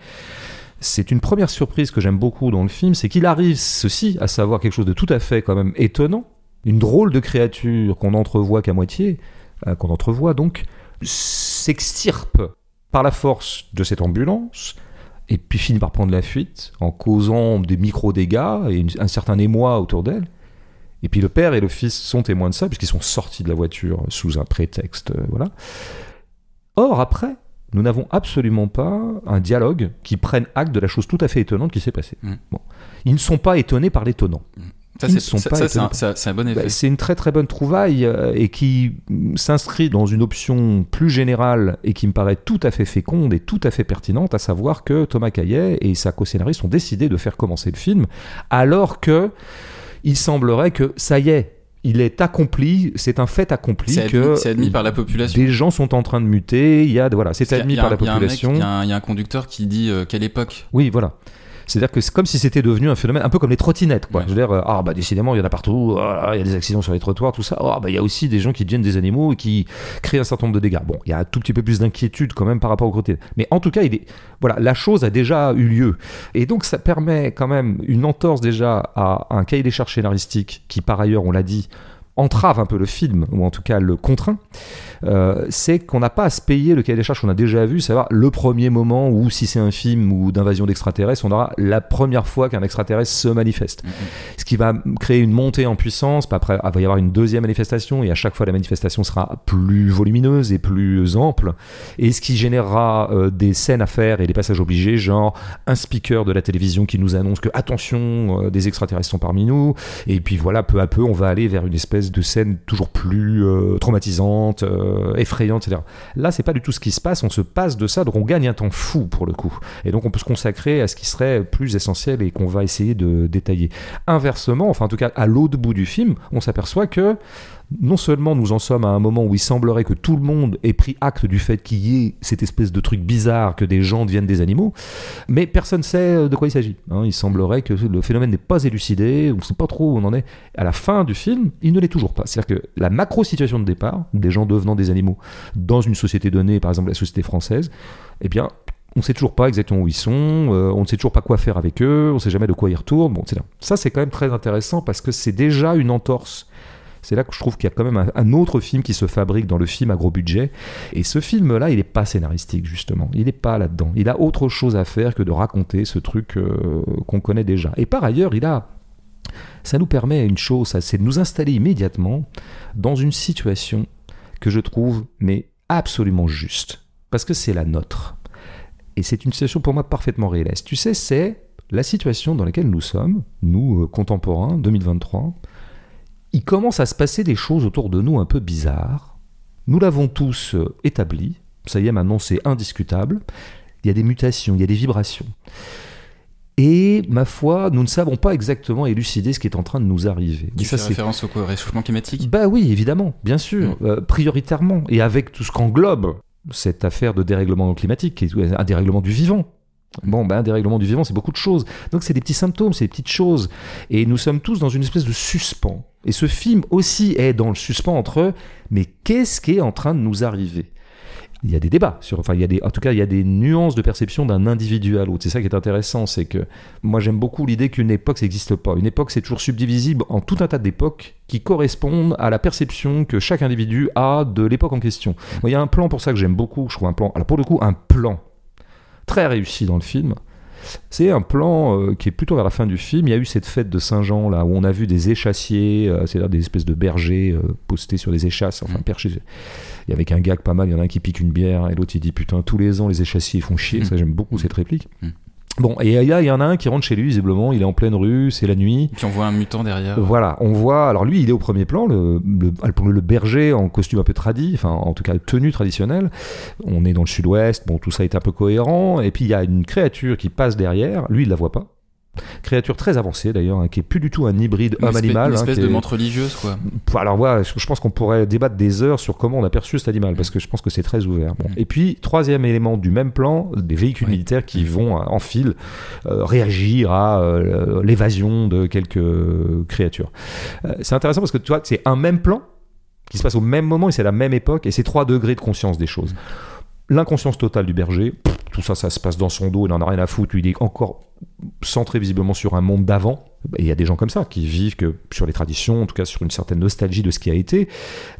C'est une première surprise que j'aime beaucoup dans le film, c'est qu'il arrive ceci, à savoir quelque chose de tout à fait quand même étonnant, une drôle de créature qu'on entrevoit qu'à moitié, euh, qu'on entrevoit donc, s'extirpe par la force de cette ambulance, et puis finit par prendre la fuite en causant des micro-dégâts et un certain émoi autour d'elle. Et puis le père et le fils sont témoins de ça, puisqu'ils sont sortis de la voiture sous un prétexte. euh, voilà. Or, après, nous n'avons absolument pas un dialogue qui prenne acte de la chose tout à fait étonnante qui s'est passée.
Mm.
Bon. Ils ne sont pas étonnés par l'étonnant.
Ça, c'est
ne sont
ça,
pas
ça, c'est un, c'est bon effet.
Bah, c'est une très très bonne trouvaille euh, et qui s'inscrit dans une option plus générale et qui me paraît tout à fait féconde et tout à fait pertinente, à savoir que Thomas Caillet et sa co-scénariste ont décidé de faire commencer le film alors que il semblerait que ça y est, il est accompli, c'est un fait accompli
c'est
que
admis, c'est admis par la population.
des gens sont en train de muter, il y a voilà, c'est admis
a
par la population.
Il y, a un- il y a un conducteur qui dit euh, quelle époque
Oui, voilà. C'est-à-dire que c'est comme si c'était devenu un phénomène un peu comme les trottinettes. Quoi.
Ouais.
Je veux dire, euh, ah bah décidément, il y en a partout, ah, il y a des accidents sur les trottoirs, tout ça. Ah bah il y a aussi des gens qui deviennent des animaux et qui créent un certain nombre de dégâts. Bon, il y a un tout petit peu plus d'inquiétude quand même par rapport aux trottinettes. Mais en tout cas, il est, voilà, la chose a déjà eu lieu. Et donc ça permet quand même une entorse déjà à un cahier des charges scénaristiques qui, par ailleurs, on l'a dit, entrave un peu le film, ou en tout cas le contraint, euh, c'est qu'on n'a pas à se payer le cahier des charges qu'on a déjà vu, savoir le premier moment où, si c'est un film ou d'invasion d'extraterrestres, on aura la première fois qu'un extraterrestre se manifeste.
Mhm.
Ce qui va créer une montée en puissance, puis après, il va y avoir une deuxième manifestation, et à chaque fois, la manifestation sera plus volumineuse et plus ample, et ce qui générera euh, des scènes à faire et des passages obligés, genre un speaker de la télévision qui nous annonce que, attention, euh, des extraterrestres sont parmi nous, et puis voilà, peu à peu, on va aller vers une espèce de scène toujours plus euh, traumatisante, euh, effrayante, etc. Là, c'est pas du tout ce qui se passe, on se passe de ça, donc on gagne un temps fou pour le coup. Et donc on peut se consacrer à ce qui serait plus essentiel et qu'on va essayer de détailler. Inversement, enfin en tout cas à l'autre bout du film, on s'aperçoit que non seulement nous en sommes à un moment où il semblerait que tout le monde ait pris acte du fait qu'il y ait cette espèce de truc bizarre que des gens deviennent des animaux, mais personne ne sait de quoi il s'agit. hein. Il semblerait que le phénomène n'est pas élucidé, on ne sait pas trop où on en est. À la fin du film, il ne l'est toujours pas. C'est-à-dire que la macro-situation de départ, des gens devenant des animaux dans une société donnée, par exemple la société française, eh bien, on ne sait toujours pas exactement où ils sont, euh, on ne sait toujours pas quoi faire avec eux, on ne sait jamais de quoi ils retournent. Bon. Ça, c'est quand même très intéressant parce que c'est déjà une entorse. C'est là que je trouve qu'il y a quand même un, autre film qui se fabrique dans le film à gros budget. Et ce film-là, il n'est pas scénaristique, justement. Il n'est pas là-dedans. Il a autre chose à faire que de raconter ce truc euh, qu'on connaît déjà. Et par ailleurs, il a. Ça nous permet une chose, c'est de nous installer immédiatement dans une situation que je trouve, mais absolument juste. Parce que c'est la nôtre. Et c'est une situation pour moi parfaitement réaliste. Tu sais, c'est la situation dans laquelle nous sommes, nous, euh, contemporains, 2023 il commence à se passer des choses autour de nous un peu bizarres. Nous l'avons tous euh, établi. Ça y est, maintenant, c'est indiscutable. Il y a des mutations, il y a des vibrations. Et, ma foi, nous ne savons pas exactement élucider ce qui est en train de nous arriver.
Tu fais
ça, c'est
référence au réchauffement climatique?
Bah oui, évidemment, bien sûr, euh, prioritairement, et avec tout ce qu'englobe cette affaire de dérèglement climatique, qui est un dérèglement du vivant. Bon, ben, dérèglement du vivant, c'est beaucoup de choses. Donc, c'est des petits symptômes, c'est des petites choses. Et nous sommes tous dans une espèce de suspens. Et ce film aussi est dans le suspens entre, mais qu'est-ce qui est en train de nous arriver? Il y a des débats sur, enfin, il y a des, en tout cas, il y a des nuances de perception d'un individu à l'autre. C'est ça qui est intéressant, c'est que moi j'aime beaucoup l'idée qu'une époque, n'existe pas. Une époque, c'est toujours subdivisible en tout un tas d'époques qui correspondent à la perception que chaque individu a de l'époque en question. Il y a un plan pour ça que j'aime beaucoup. Je trouve un plan, alors pour le coup, un plan très réussi dans le film. C'est un plan euh, qui est plutôt vers la fin du film. Il y a eu cette fête de Saint-Jean là où on a vu des échassiers, euh, c'est-à-dire des espèces de bergers euh, postés sur des échasses, enfin
Mm.
perchés. Il y avait un gag pas mal. Il y en a un qui pique une bière et l'autre il dit putain tous les ans les échassiers font chier. Ça j'aime beaucoup
Mm.
cette réplique.
Mm.
Bon et là il y en a un qui rentre chez lui visiblement. Il est en pleine rue, c'est la nuit.
Puis on voit un mutant derrière.
Voilà, on voit. Alors lui, il est au premier plan, le, le, le berger en costume un peu tradi, enfin en tout cas tenue traditionnelle. On est dans le sud-ouest, bon, tout ça est un peu cohérent. Et puis il y a une créature qui passe derrière. Lui, il la voit pas. Créature très avancée d'ailleurs, hein, qui est plus du tout un hybride
Une espèce-
homme-animal.
Une
hein,
espèce de
est-
religieuse, quoi.
alors voilà, je je pense qu'on pourrait débattre des heures sur comment on a perçu cet animal, parce que je pense que c'est très ouvert. Bon.
Mm.
Et puis, troisième élément du même plan, des véhicules
Oui.
militaires qui vont euh, en file euh, réagir à euh, l'évasion de quelques créatures. Euh, c'est intéressant parce que tu vois, c'est un même plan qui se passe au même moment et c'est la même époque, et c'est trois degrés de conscience des choses. L'inconscience totale du berger, pff, tout ça, ça se passe dans son dos, il en a rien à foutre, lui, il est encore centré visiblement sur un monde d'avant. Il y a des gens comme ça qui vivent que sur les traditions, en tout cas sur une certaine nostalgie de ce qui a été.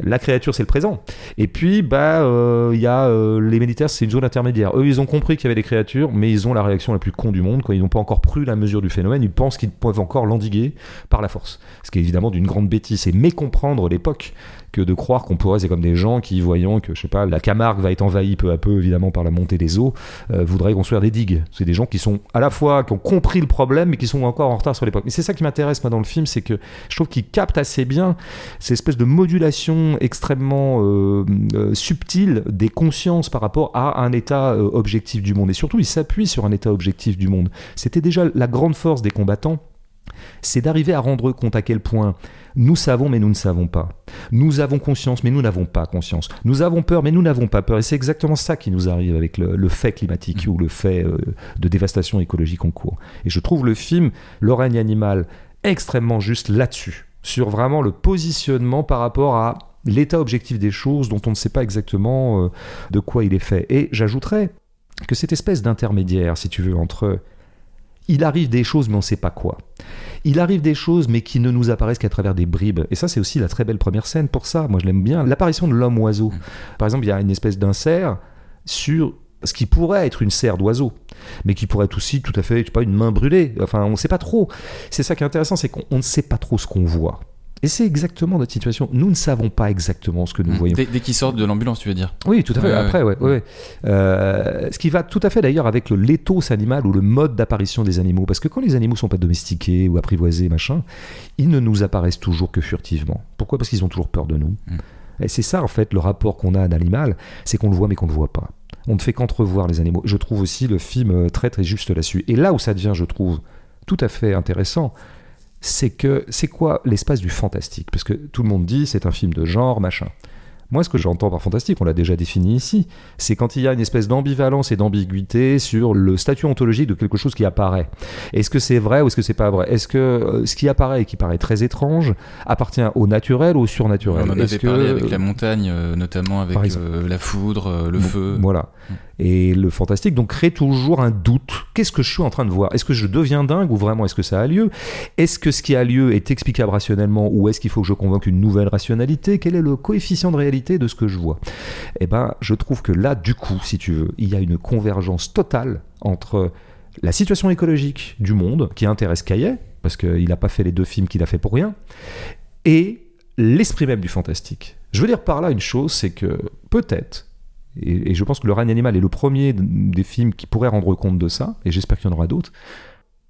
La créature, c'est le présent. Et puis, bah, euh, il y a euh, les militaires, c'est une zone intermédiaire. Eux, ils ont compris qu'il y avait des créatures, mais ils ont la réaction la plus con du monde. Quoi. Ils n'ont pas encore pris la mesure du phénomène. Ils pensent qu'ils peuvent encore l'endiguer par la force. Ce qui est évidemment d'une grande bêtise. C'est mécomprendre l'époque que de croire qu'on pourrait, c'est comme des gens qui, voyant que, je sais pas, la Camargue va être envahie peu à peu, évidemment, par la montée des eaux, euh, voudraient construire des digues. C'est des gens qui sont à la fois, qui ont compris le problème, mais qui sont encore en retard sur l'époque. Mais c'est ça qui m'intéresse, dans le film, c'est que je trouve qu'il capte assez bien cette espèce de modulation extrêmement euh, euh, subtile des consciences par rapport à un état euh, objectif du monde. Et surtout, il s'appuie sur un état objectif du monde. C'était déjà la grande force des combattants, c'est d'arriver à rendre compte à quel point nous savons mais nous ne savons pas. Nous avons conscience mais nous n'avons pas conscience. Nous avons peur mais nous n'avons pas peur. Et c'est exactement ça qui nous arrive avec le, le fait climatique ou le fait euh, de dévastation écologique en cours. Et je trouve le film Le règne animal extrêmement juste là-dessus, sur vraiment le positionnement par rapport à l'état objectif des choses dont on ne sait pas exactement euh, de quoi il est fait. Et j'ajouterais que cette espèce d'intermédiaire, si tu veux, entre il arrive des choses mais on ne sait pas quoi. Il arrive des choses mais qui ne nous apparaissent qu'à travers des bribes. Et ça c'est aussi la très belle première scène pour ça. Moi je l'aime bien. L'apparition de l'homme oiseau. Par exemple il y a une espèce d'insert sur ce qui pourrait être une serre d'oiseau, mais qui pourrait être aussi tout à fait, je sais pas, une main brûlée. Enfin, on ne sait pas trop. C'est ça qui est intéressant, c'est qu'on on ne sait pas trop ce qu'on voit. Et c'est exactement notre situation. Nous ne savons pas exactement ce que nous
Mm.
voyons.
Dès, dès qu'ils sortent de l'ambulance, tu veux dire.
Oui, tout à fait.
Ouais,
Après, ouais, ouais, ouais. Euh, ce qui va tout à fait d'ailleurs avec le l'éthos animal ou le mode d'apparition des animaux. Parce que quand les animaux sont pas domestiqués ou apprivoisés, machin, ils ne nous apparaissent toujours que furtivement. Pourquoi? Parce qu'ils ont toujours peur de nous.
Mm.
Et c'est ça, en fait, le rapport qu'on a à un animal, c'est qu'on le voit mais qu'on le voit pas. On ne fait qu'entrevoir les animaux. Je trouve aussi le film euh, très très juste là-dessus. Et là où ça devient, je trouve, tout à fait intéressant, c'est que c'est quoi l'espace du fantastique? Parce que tout le monde dit c'est un film de genre, machin. Moi, ce que j'entends par fantastique, on l'a déjà défini ici, c'est quand il y a une espèce d'ambivalence et d'ambiguïté sur le statut ontologique de quelque chose qui apparaît. Est-ce que c'est vrai ou est-ce que c'est pas vrai? Est-ce que euh, ce qui apparaît et qui paraît très étrange appartient au naturel ou au surnaturel?
On en avait
que-
parlé avec la montagne, euh, notamment avec euh, la foudre, euh, le
Bon,
feu.
Voilà. Et le fantastique donc crée toujours un doute. Qu'est-ce que je suis en train de voir? Est-ce que je deviens dingue ou vraiment est-ce que ça a lieu? Est-ce que ce qui a lieu est explicable rationnellement ou est-ce qu'il faut que je convoque une nouvelle rationalité? Quel est le coefficient de réalité de ce que je vois? Eh ben, je trouve que là, du coup, si tu veux, il y a une convergence totale entre la situation écologique du monde qui intéresse Caillet, parce qu'il n'a pas fait les deux films qu'il a fait pour rien, et l'esprit même du fantastique. Je veux dire par là une chose, c'est que peut-être, et, et je pense que Le règne animal est le premier des films qui pourrait rendre compte de ça, et j'espère qu'il y en aura d'autres,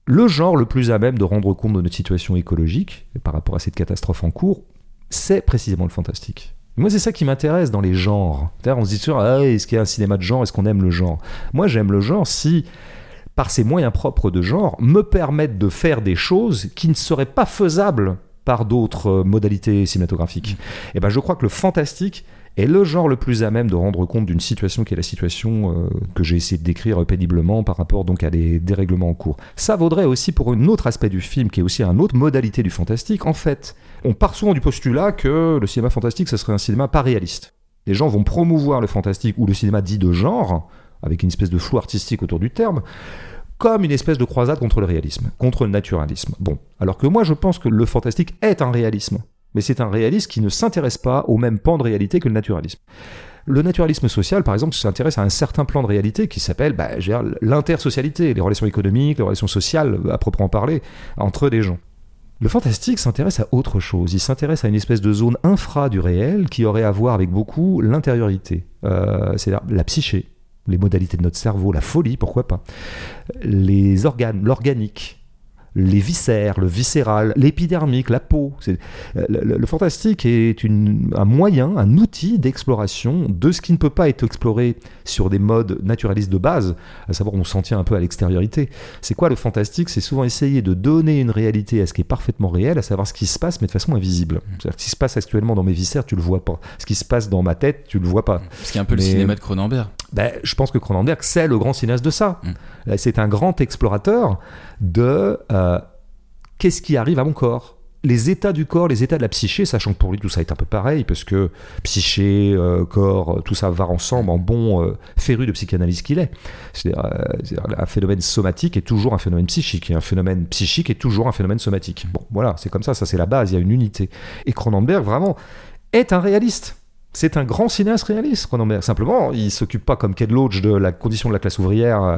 le genre le plus à même de rendre compte de notre situation écologique par rapport à cette catastrophe en cours, c'est précisément le fantastique. Moi, c'est ça qui m'intéresse dans les genres. C'est-à-dire, on se dit toujours, ah, est-ce qu'il y a un cinéma de genre Est-ce qu'on aime le genre? Moi, j'aime le genre si, par ses moyens propres de genre, me permettent de faire des choses qui ne seraient pas faisables par d'autres euh, modalités cinématographiques. Et ben, je crois que le fantastique est le genre le plus à même de rendre compte d'une situation qui est la situation euh, que j'ai essayé de décrire péniblement par rapport donc à des dérèglements en cours. Ça vaudrait aussi pour un autre aspect du film qui est aussi une autre modalité du fantastique. En fait, on part souvent du postulat que le cinéma fantastique, ce serait un cinéma pas réaliste. Les gens vont promouvoir le fantastique ou le cinéma dit de genre, avec une espèce de flou artistique autour du terme, comme une espèce de croisade contre le réalisme, contre le naturalisme. Bon, alors que moi je pense que le fantastique est un réalisme, mais c'est un réalisme qui ne s'intéresse pas au même pan de réalité que le naturalisme. Le naturalisme social, par exemple, s'intéresse à un certain plan de réalité qui s'appelle bah, l'intersocialité, les relations économiques, les relations sociales, à proprement parler, entre des gens. Le fantastique s'intéresse à autre chose. Il s'intéresse à une espèce de zone infra du réel qui aurait à voir avec beaucoup l'intériorité, euh, c'est-à-dire la psyché, les modalités de notre cerveau, la folie, pourquoi pas, les organes, l'organique, les viscères, le viscéral, l'épidermique, la peau. Euh, le, fantastique est un moyen, un outil d'exploration de ce qui ne peut pas être exploré sur des modes naturalistes de base, à savoir on s'en tient un peu à l'extériorité. C'est quoi le fantastique? C'est souvent essayer de donner une réalité à ce qui est parfaitement réel, à savoir ce qui se passe mais de façon invisible. Ce qui se passe actuellement dans mes viscères, tu le vois pas. Ce qui se passe dans ma tête, tu le vois pas.
Ce qui est un peu le cinéma de Cronenberg.
Ben, je pense que Cronenberg, c'est le grand cinéaste de ça. Mm. C'est un grand explorateur de euh, qu'est-ce qui arrive à mon corps? Les états du corps, les états de la psyché, sachant que pour lui tout ça est un peu pareil, parce que psyché, euh, corps, tout ça va ensemble en bon euh, féru de psychanalyse qu'il est. C'est-à-dire, un phénomène somatique est toujours un phénomène psychique, et un phénomène psychique est toujours un phénomène somatique. Bon, voilà, c'est comme ça, ça c'est la base, il y a une unité. Et Cronenberg, vraiment, est un réaliste. C'est un grand cinéaste réaliste, Cronenberg. Simplement, il s'occupe pas comme Ken Loach de la condition de la classe ouvrière euh,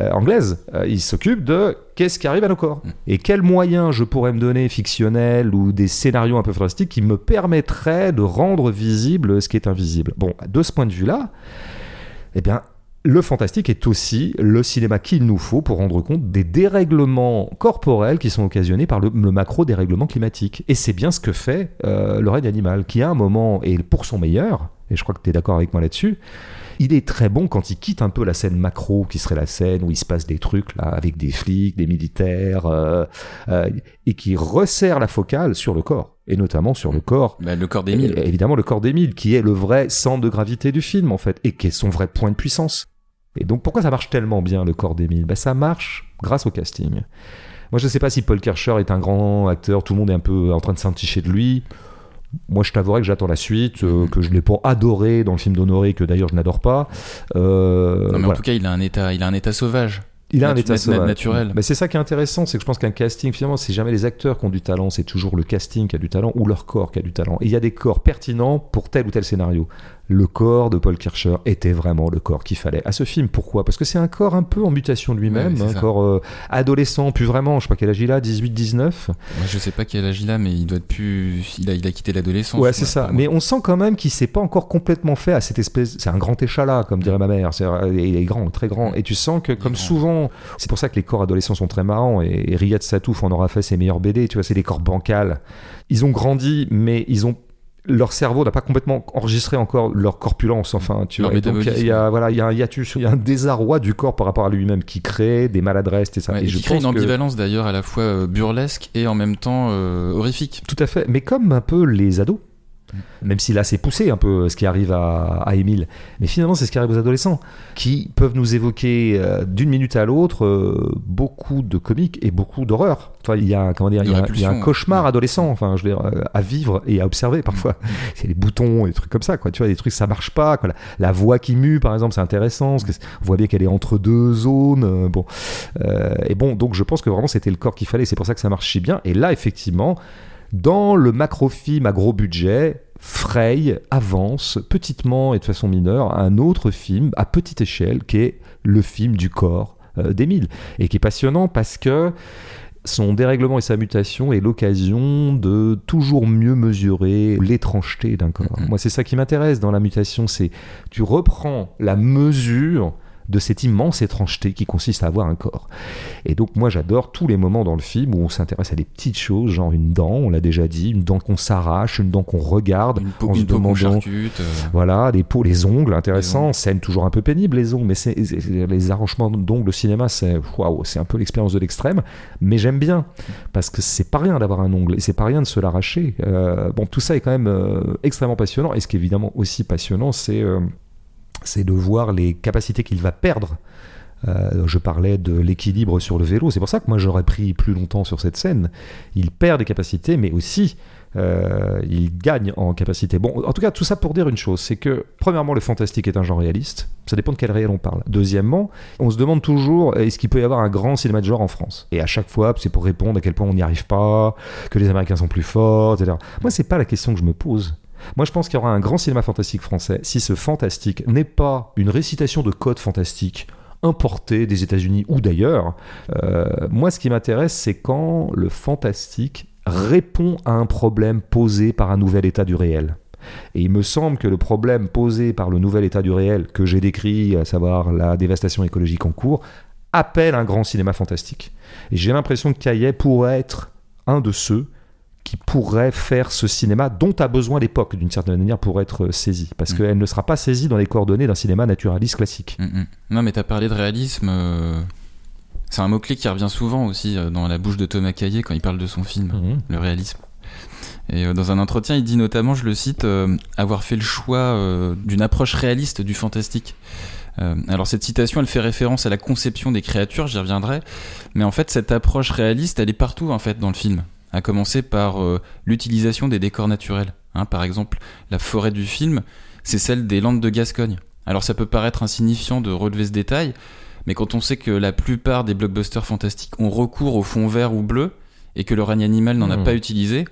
euh, anglaise. Euh, il s'occupe de qu'est-ce qui arrive à nos corps mm. et quels moyens je pourrais me donner fictionnels ou des scénarios un peu fantastiques qui me permettraient de rendre visible ce qui est invisible. Bon, de ce point de vue-là, eh bien, le fantastique est aussi le cinéma qu'il nous faut pour rendre compte des dérèglements corporels qui sont occasionnés par le, macro-dérèglement climatique. Et c'est bien ce que fait euh, le règne animal, qui à un moment, et pour son meilleur, et je crois que tu es d'accord avec moi là-dessus, il est très bon quand il quitte un peu la scène macro, qui serait la scène où il se passe des trucs là avec des flics, des militaires, euh, euh, et qui resserre la focale sur le corps, et notamment sur le corps.
Bah, le corps d'Émile.
Évidemment, le corps d'Émile, qui est le vrai centre de gravité du film en fait, et qui est son vrai point de puissance. Et donc pourquoi ça marche tellement bien le corps d'Emile? Ben, Ça marche grâce au casting. Moi je ne sais pas si Paul Kircher est un grand acteur, tout le monde est un peu en train de s'enticher de lui. Moi, je t'avouerai que j'attends la suite, euh, mm-hmm. que je l'ai pas adoré dans le film d'Honoré, que d'ailleurs je n'adore pas.
Euh, non, mais en tout cas, il a un état, il a un état sauvage.
Il a un état sauvage.
naturel.
Mais c'est ça qui est intéressant, c'est que je pense qu'un casting, finalement, c'est jamais les acteurs qui ont du talent, c'est toujours le casting qui a du talent ou leur corps qui a du talent. Et il y a des corps pertinents pour tel ou tel scénario le corps de Paul Kircher était vraiment le corps qu'il fallait à ce film. Pourquoi? Parce que c'est un corps un peu en mutation de lui-même, un corps euh, adolescent, plus vraiment, je sais pas quel âge il a, 18, 19.
Moi, je sais pas quel âge il a, mais il doit être plus. Il a, il a quitté l'adolescence.
Ouais, c'est ça. Mais on sent quand même qu'il s'est pas encore complètement fait à cette espèce. C'est un grand échalas, comme dirait ma mère. il est grand, très grand. Et tu sens que, comme souvent, c'est pour ça que les corps adolescents sont très marrants. Et, Riyad Satouf en aura fait ses meilleurs BD. Tu vois, c'est des corps bancals. Ils ont grandi, mais ils ont leur cerveau n'a pas complètement enregistré encore leur corpulence. Enfin, tu vois. donc il y a voilà, il y a un hiatus, il y a un désarroi du corps par rapport à lui-même qui crée des maladresses et ça.
et, je crée une ambivalence d'ailleurs à la fois euh, burlesque et en même temps euh, horrifique.
Tout à fait, mais comme un peu les ados. Même si là c'est poussé un peu ce qui arrive à, à Émile. Mais finalement c'est ce qui arrive aux adolescents, qui peuvent nous évoquer euh, d'une minute à l'autre euh, beaucoup de comiques et beaucoup d'horreur. Il y a, comment dire, il y a, un cauchemar adolescent, enfin, je veux dire, euh, à vivre et à observer parfois. Mm. C'est les boutons et des trucs comme ça, quoi. Tu vois, des trucs, ça marche pas. Quoi. La, voix qui mue, par exemple, c'est intéressant. Parce que on voit bien qu'elle est entre deux zones. bon. et bon, donc je pense que vraiment c'était le corps qu'il fallait. C'est pour ça que ça marchait bien. Et là, effectivement, dans le macrofilm à gros budget, Frey avance petitement et de façon mineure un autre film à petite échelle qui est le film du corps euh, d'Émile et qui est passionnant parce que son dérèglement et sa mutation est l'occasion de toujours mieux mesurer l'étrangeté d'un corps. Moi, c'est ça qui m'intéresse dans la mutation, c'est tu reprends la mesure de cette immense étrangeté qui consiste à avoir un corps. Et donc moi j'adore tous les moments dans le film où on s'intéresse à des petites choses, genre une dent, on l'a déjà dit, une dent qu'on s'arrache, une dent qu'on regarde,
une peau, en se demandant, euh.
voilà, les peaux, les ongles, intéressant, scène toujours un peu pénible les ongles, mais c'est les arrangements d'ongles au cinéma, c'est waouh, c'est un peu l'expérience de l'extrême, mais j'aime bien parce que c'est pas rien d'avoir un ongle et c'est pas rien de se l'arracher. Euh, bon, tout ça est quand même euh, extrêmement passionnant et ce qui est évidemment aussi passionnant, c'est c'est de voir les capacités qu'il va perdre. Euh, je parlais de l'équilibre sur le vélo, c'est pour ça que moi j'aurais pris plus longtemps sur cette scène. Il perd des capacités, mais aussi euh, il gagne en capacité. Bon, en tout cas, tout ça pour dire une chose, c'est que premièrement, le fantastique est un genre réaliste. Ça dépend de quel réel on parle. Deuxièmement, on se demande toujours est-ce qu'il peut y avoir un grand cinéma de genre en France? Et à chaque fois, c'est pour répondre à quel point on n'y arrive pas, que les Américains sont plus forts, etc. Moi, c'est pas la question que je me pose. Moi, je pense qu'il y aura un grand cinéma fantastique français si ce fantastique n'est pas une récitation de codes fantastiques importés des États-Unis ou d'ailleurs. Euh, moi, ce qui m'intéresse, c'est quand le fantastique répond à un problème posé par un nouvel état du réel. Et il me semble que le problème posé par le nouvel état du réel que j'ai décrit, à savoir la dévastation écologique en cours, appelle un grand cinéma fantastique. Et j'ai l'impression que Caillet pourrait être un de ceux qui pourrait faire ce cinéma dont a besoin l'époque, d'une certaine manière, pour être saisie. Parce mm. qu'elle ne sera pas saisie dans les coordonnées d'un cinéma naturaliste classique.
Mm, mm. Non, mais tu as parlé de réalisme. Euh, c'est un mot-clé qui revient souvent aussi euh, dans la bouche de Thomas Caillet quand il parle de son film, le réalisme. Et euh, dans un entretien, il dit notamment, je le cite, euh, avoir fait le choix d'une approche réaliste du fantastique. alors cette citation, elle fait référence à la conception des créatures, j'y reviendrai, mais en fait cette approche réaliste, elle est partout en fait dans le film, à commencer par l'utilisation des décors naturels. Hein, par exemple, la forêt du film, c'est celle des Landes de Gascogne. Alors ça peut paraître insignifiant de relever ce détail, mais quand on sait que la plupart des blockbusters fantastiques ont recours au fond vert ou bleu et que le règne animal n'en a hmm. pas utilisé,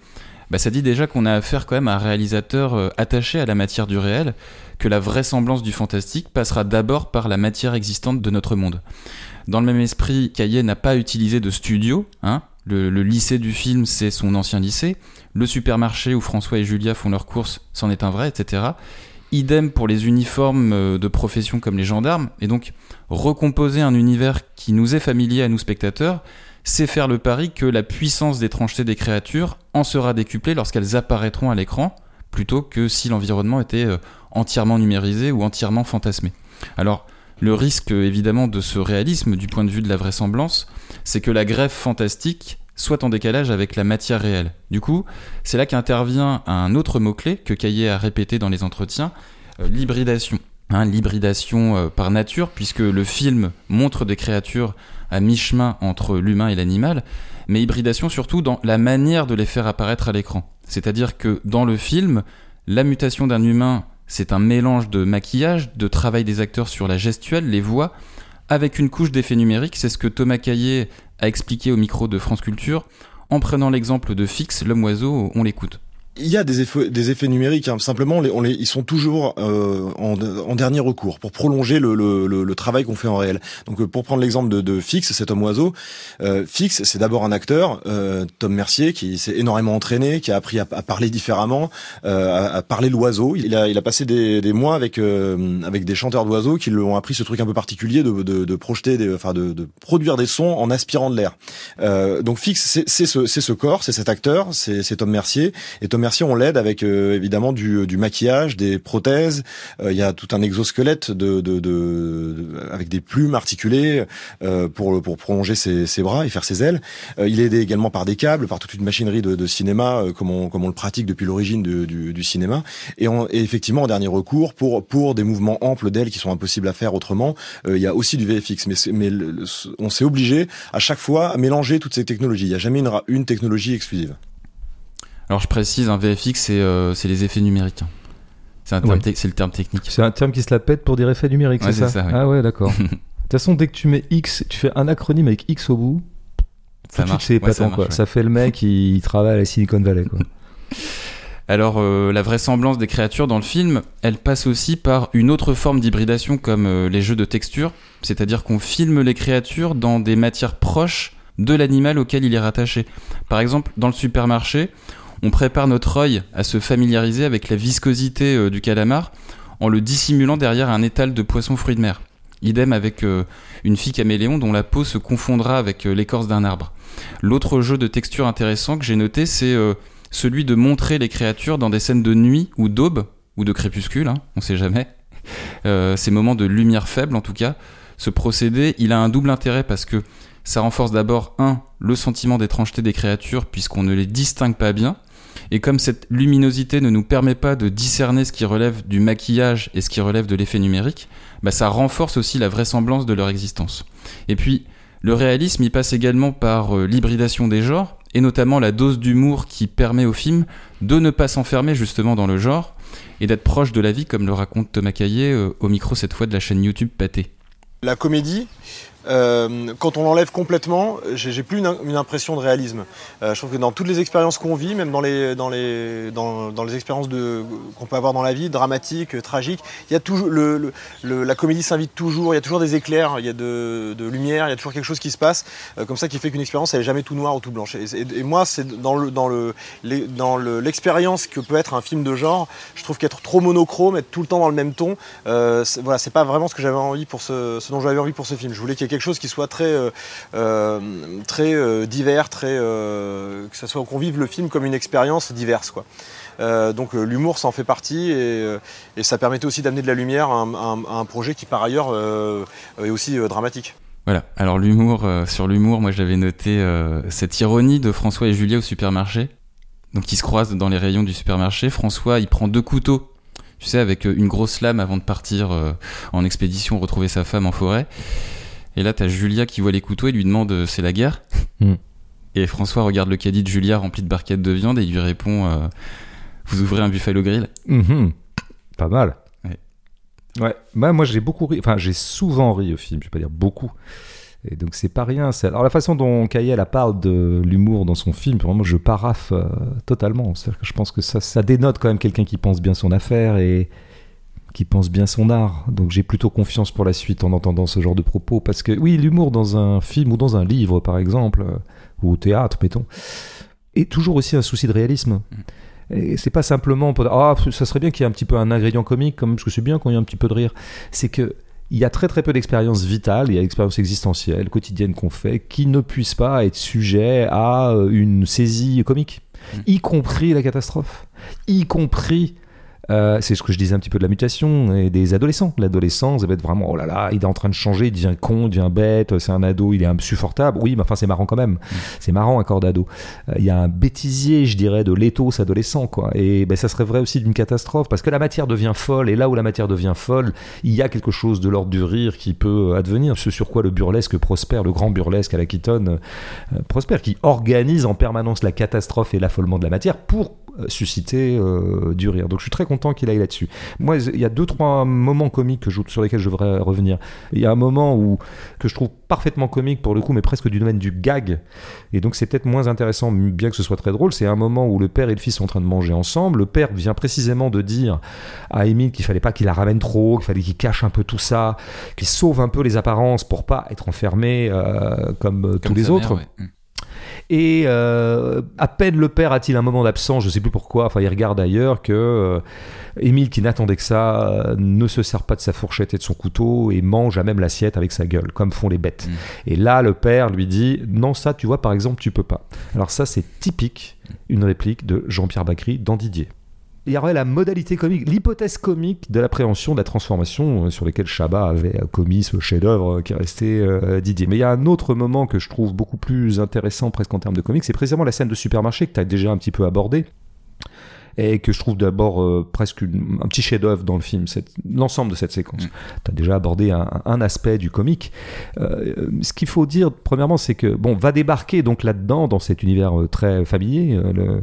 bah ça dit déjà qu'on a affaire quand même à un réalisateur euh, attaché à la matière du réel, que la vraisemblance du fantastique passera d'abord par la matière existante de notre monde. Dans le même esprit, Caillet n'a pas utilisé de studio, hein. Le, lycée du film, c'est son ancien lycée. Le supermarché où François et Julia font leurs courses, c'en est un vrai, etc. Idem pour les uniformes euh, de profession comme les gendarmes. Et donc, recomposer un univers qui nous est familier à nous spectateurs, c'est faire le pari que la puissance d'étrangeté des créatures en sera décuplée lorsqu'elles apparaîtront à l'écran, plutôt que si l'environnement était euh, entièrement numérisé ou entièrement fantasmé. Alors, le risque évidemment de ce réalisme du point de vue de la vraisemblance, c'est que la greffe fantastique soit en décalage avec la matière réelle. Du coup, c'est là qu'intervient un autre mot-clé que Caillet a répété dans les entretiens, euh, l'hybridation. Hein, l'hybridation euh, par nature, puisque le film montre des créatures à mi-chemin entre l'humain et l'animal, mais hybridation surtout dans la manière de les faire apparaître à l'écran. C'est-à-dire que dans le film, la mutation d'un humain, c'est un mélange de maquillage, de travail des acteurs sur la gestuelle, les voix, avec une couche d'effet numérique. C'est ce que Thomas Caillet a expliqué au micro de France Culture en prenant l'exemple de Fix, l'homme oiseau, on l'écoute.
Il y a des effets, des effets numériques. Hein. Simplement, on les, ils sont toujours euh, en, dernier recours pour prolonger le, le, le, travail qu'on fait en réel. Donc, euh, pour prendre l'exemple de, de, Fix, cet homme oiseau, euh, Fix, c'est d'abord un acteur, euh, Tom Mercier, qui s'est énormément entraîné, qui a appris à, parler différemment, euh, à, parler l'oiseau. Il a, il a passé des, des mois avec avec des chanteurs d'oiseaux qui lui ont appris ce truc un peu particulier de, de, de projeter, des, enfin de, de, produire des sons en aspirant de l'air. donc, Fix, c'est ce, ce corps, c'est cet acteur, c'est Tom Mercier, et Merci, on l'aide avec euh, évidemment du, du, maquillage, des prothèses. Euh, il y a tout un exosquelette de, de, de, avec des plumes articulées euh, pour, pour prolonger ses, ses, bras et faire ses ailes. il est aidé également par des câbles, par toute une machinerie de, de cinéma, comme on, comme on le pratique depuis l'origine du, du, cinéma. Et, on, et, effectivement, en dernier recours, pour, pour des mouvements amples d'ailes qui sont impossibles à faire autrement, il y a aussi du VFX. Mais, mais on s'est obligé à chaque fois à mélanger toutes ces technologies. Il n'y a jamais une, une technologie exclusive.
Alors je précise, un VFX, euh, c'est les effets numériques. Hein. C'est le terme technique.
C'est un terme qui se la pète pour dire effets numériques, c'est ça, Ah ouais, d'accord. de toute façon, dès que tu mets X, tu fais un acronyme avec X au bout, ça ça quoi. Ça fait le mec qui travaille à la Silicon Valley quoi.
Alors euh, la vraisemblance des créatures dans le film, elle passe aussi par une autre forme d'hybridation comme euh, les jeux de texture, c'est-à-dire qu'on filme les créatures dans des matières proches de l'animal auquel il est rattaché. Par exemple, dans le supermarché, on prépare notre œil à se familiariser avec la viscosité euh, du calamar en le dissimulant derrière un étal de poisson fruits de mer. Idem avec euh, une fille caméléon dont la peau se confondra avec euh, l'écorce d'un arbre. L'autre jeu de texture intéressant que j'ai noté, c'est celui de montrer les créatures dans des scènes de nuit ou d'aube, ou de crépuscule, hein, on sait jamais. ces moments de lumière faible en tout cas. Ce procédé, il a un double intérêt parce que ça renforce d'abord, un, le sentiment d'étrangeté des créatures puisqu'on ne les distingue pas bien, et comme cette luminosité ne nous permet pas de discerner ce qui relève du maquillage et ce qui relève de l'effet numérique, bah ça renforce aussi la vraisemblance de leur existence. Et puis, le réalisme y passe également par euh, l'hybridation des genres et notamment la dose d'humour qui permet au film de ne pas s'enfermer justement dans le genre et d'être proche de la vie, comme le raconte Thomas Caillet euh, au micro cette fois de la chaîne YouTube Pâté.
La comédie, euh, quand on l'enlève complètement, j'ai plus une, impression de réalisme. Euh, je trouve que dans toutes les expériences qu'on vit, même dans les, dans les, dans, dans les expériences qu'on peut avoir dans la vie, dramatiques, tragiques, il y a toujours le, la comédie s'invite toujours. Il y a toujours des éclairs, il y a de, de lumière, il y a toujours quelque chose qui se passe, euh, comme ça qui fait qu'une expérience elle est jamais tout noire ou tout blanche. Et, moi, c'est dans le, dans le, l'expérience que peut être un film de genre. Je trouve qu'être trop monochrome, être tout le temps dans le même ton, voilà, c'est pas vraiment ce que j'avais envie pour ce, dont j'avais envie pour ce film. Je voulais quelque chose qui soit très, euh, euh, très euh, divers, que ça soit qu'on vive le film comme une expérience diverse, donc l'humour ça en fait partie et, ça permettait aussi d'amener de la lumière à un, projet qui par ailleurs est aussi dramatique.
Voilà. Alors l'humour, sur l'humour, moi j'avais noté cette ironie de François et Julia au supermarché. Donc ils se croisent dans les rayons du supermarché. François, il prend deux couteaux, tu sais, avec une grosse lame avant de partir en expédition retrouver sa femme en forêt. Et là, t'as Julia qui voit les couteaux et lui demande euh, c'est la guerre.
Hmm.
Et François regarde le caddie de Julia rempli de barquettes de viande et il lui répond euh, vous ouvrez un buffalo grill?
Mhm. Pas mal.
Ouais.
Ouais. Bah, moi, j'ai beaucoup ri. Enfin, j'ai souvent ri au film. Je vais pas dire beaucoup. Et donc, c'est pas rien. Alors, la façon dont Kayel parle de l'humour dans son film, vraiment, je paraffe euh, totalement. C'est-à-dire que je pense que ça, ça dénote quand même quelqu'un qui pense bien son affaire et qui pense bien son art. Donc, j'ai plutôt confiance pour la suite en entendant ce genre de propos. Parce que, oui, l'humour dans un film ou dans un livre, par exemple, euh, ou au théâtre, mettons, est toujours aussi un souci de réalisme. Et c'est pas simplement pour ah, ça serait bien qu'il y ait un petit peu un ingrédient comique, comme, parce que c'est bien quand il y a un petit peu de rire. C'est que il y a très très peu d'expériences vitales, il y a l'expérience existentielle, quotidienne qu'on fait, qui ne puissent pas être sujet à euh, une saisie comique,
Mm.
y compris la catastrophe, y compris. Euh, c'est ce que je disais un petit peu de la mutation et des adolescents. L'adolescent, ça va être vraiment, oh là là, il est en train de changer, il devient con, il devient bête, c'est un ado, il est insupportable. Oui, mais enfin, c'est marrant quand même. C'est marrant un corps d'ado. Euh, Il y a un bêtisier, je dirais, de l'éthos adolescent, quoi. Et ben, ça serait vrai aussi d'une catastrophe, parce que la matière devient folle, et là où la matière devient folle, il y a quelque chose de l'ordre du rire qui peut advenir, ce sur quoi le burlesque prospère, le grand burlesque à l'Aquitaine euh, prospère, qui organise en permanence la catastrophe et l'affolement de la matière pour euh, susciter euh, du rire. Donc je suis très content qu'il aille là-dessus. Moi, il y a deux, trois moments comiques que je- sur lesquels je devrais revenir. Il y a un moment où, que je trouve parfaitement comique pour le coup, mais presque du domaine du gag. Et donc c'est peut-être moins intéressant, bien que ce soit très drôle. C'est un moment où le père et le fils sont en train de manger ensemble. Le père vient précisément de dire à Émile qu'il fallait pas qu'il la ramène trop, qu'il fallait qu'il cache un peu tout ça, qu'il sauve un peu les apparences pour pas être enfermé euh, comme, euh, tous les
mère,
autres.
ouais.
Et euh, à peine le père a-t-il un moment d'absence, je sais plus pourquoi, enfin il regarde ailleurs, que euh, Émile, qui n'attendait que ça, euh, ne se sert pas de sa fourchette et de son couteau et mange à même l'assiette avec sa gueule, comme font les bêtes.
Mm.
Et là, le père lui dit Non, ça, tu vois, par exemple, tu peux pas. Alors, ça, c'est typique, une réplique de Jean-Pierre Bacry dans Didier. Il y aurait la modalité comique, l'hypothèse comique de l'appréhension de la transformation euh, sur lesquelles Chabat avait euh, commis ce chef-d'œuvre euh, qui euh, Didier. Mais il y a un autre moment que je trouve beaucoup plus intéressant presque en termes de comique, c'est précisément la scène de supermarché que tu as déjà un petit peu abordé et que je trouve d'abord euh, presque une- un petit chef-d'œuvre dans le film, l'ensemble de cette séquence.
Mm.
Tu as déjà abordé un, un aspect du comique. Euh, ce qu'il faut dire, premièrement, c'est que, bon, va débarquer donc là-dedans, dans cet univers euh, très familier. le-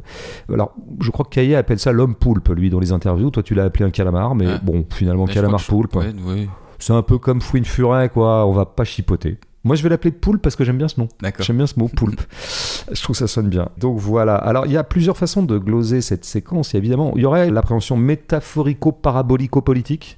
Alors, je crois que Caillet appelle ça l'homme poulpe, lui, dans les interviews. Toi, tu l'as appelé un calamar, mais bon, finalement,
Mais
calamar
je-
poulpe,
ouais, ouais.
c'est un peu comme Fouine Furet, quoi. On va pas chipoter. Moi, je vais l'appeler poulpe parce que j'aime bien ce nom.
D'accord.
J'aime bien ce mot poulpe. je trouve que ça sonne bien. Donc voilà. Alors il y a plusieurs façons de gloser cette séquence. Et évidemment, il y aurait l'appréhension métaphorico-parabolico-politique.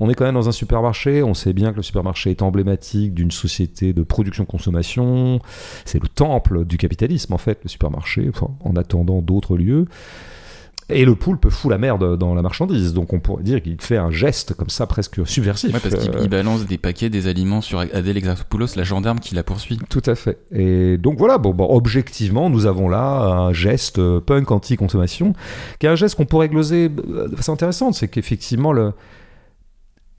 On est quand même dans un supermarché. On sait bien que le supermarché est emblématique d'une société de production-consommation. C'est le temple du capitalisme en fait, le supermarché. Enfin, en attendant d'autres lieux. Et le poulpe fout la merde dans la marchandise. Donc on pourrait dire qu'il fait un geste comme ça presque subversif.
Ouais, parce qu'il
Euh,
il balance des paquets, des aliments sur Adèle Exarchopoulos, la gendarme qui la poursuit.
Tout à fait. Et donc voilà, bon, bon, objectivement, nous avons là un geste euh, punk anti-consommation, qui est un geste qu'on pourrait gloser euh, de façon intéressante. C'est qu'effectivement, le...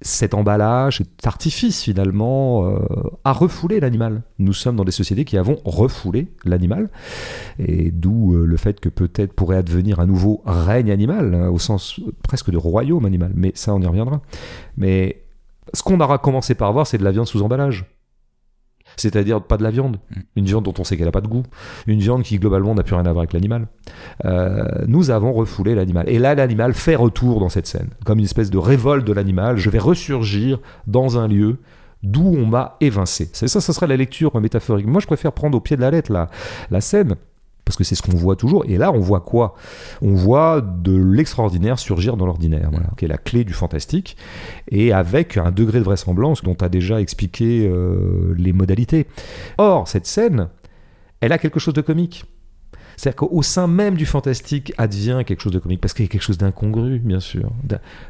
cet emballage, cet artifice finalement, euh, a refoulé l'animal. Nous sommes dans des sociétés qui avons refoulé l'animal, et d'où euh, le fait que peut-être pourrait advenir un nouveau règne animal, hein, au sens presque de royaume animal. Mais ça, on y reviendra. Mais ce qu'on aura commencé par voir, c'est de la viande sous emballage. C'est-à-dire pas de la viande,
Mm.
une viande dont on sait qu'elle n'a pas de goût, une viande qui globalement n'a plus rien à voir avec l'animal. Euh, nous avons refoulé l'animal. Et là, l'animal fait retour dans cette scène, comme une espèce de révolte de l'animal. Je vais ressurgir dans un lieu d'où on m'a évincé. C'est ça, ça serait la lecture métaphorique. Moi, je préfère prendre au pied de la lettre la, la scène. Parce que c'est ce qu'on voit toujours. Et là, on voit quoi? On voit de l'extraordinaire surgir dans l'ordinaire, voilà, qui est la clé du fantastique, et avec un degré de vraisemblance dont tu as déjà expliqué euh, les modalités. Or, cette scène, elle a quelque chose de comique. C'est-à-dire qu'au sein même du fantastique advient quelque chose de comique, parce qu'il y a quelque chose d'incongru, bien sûr.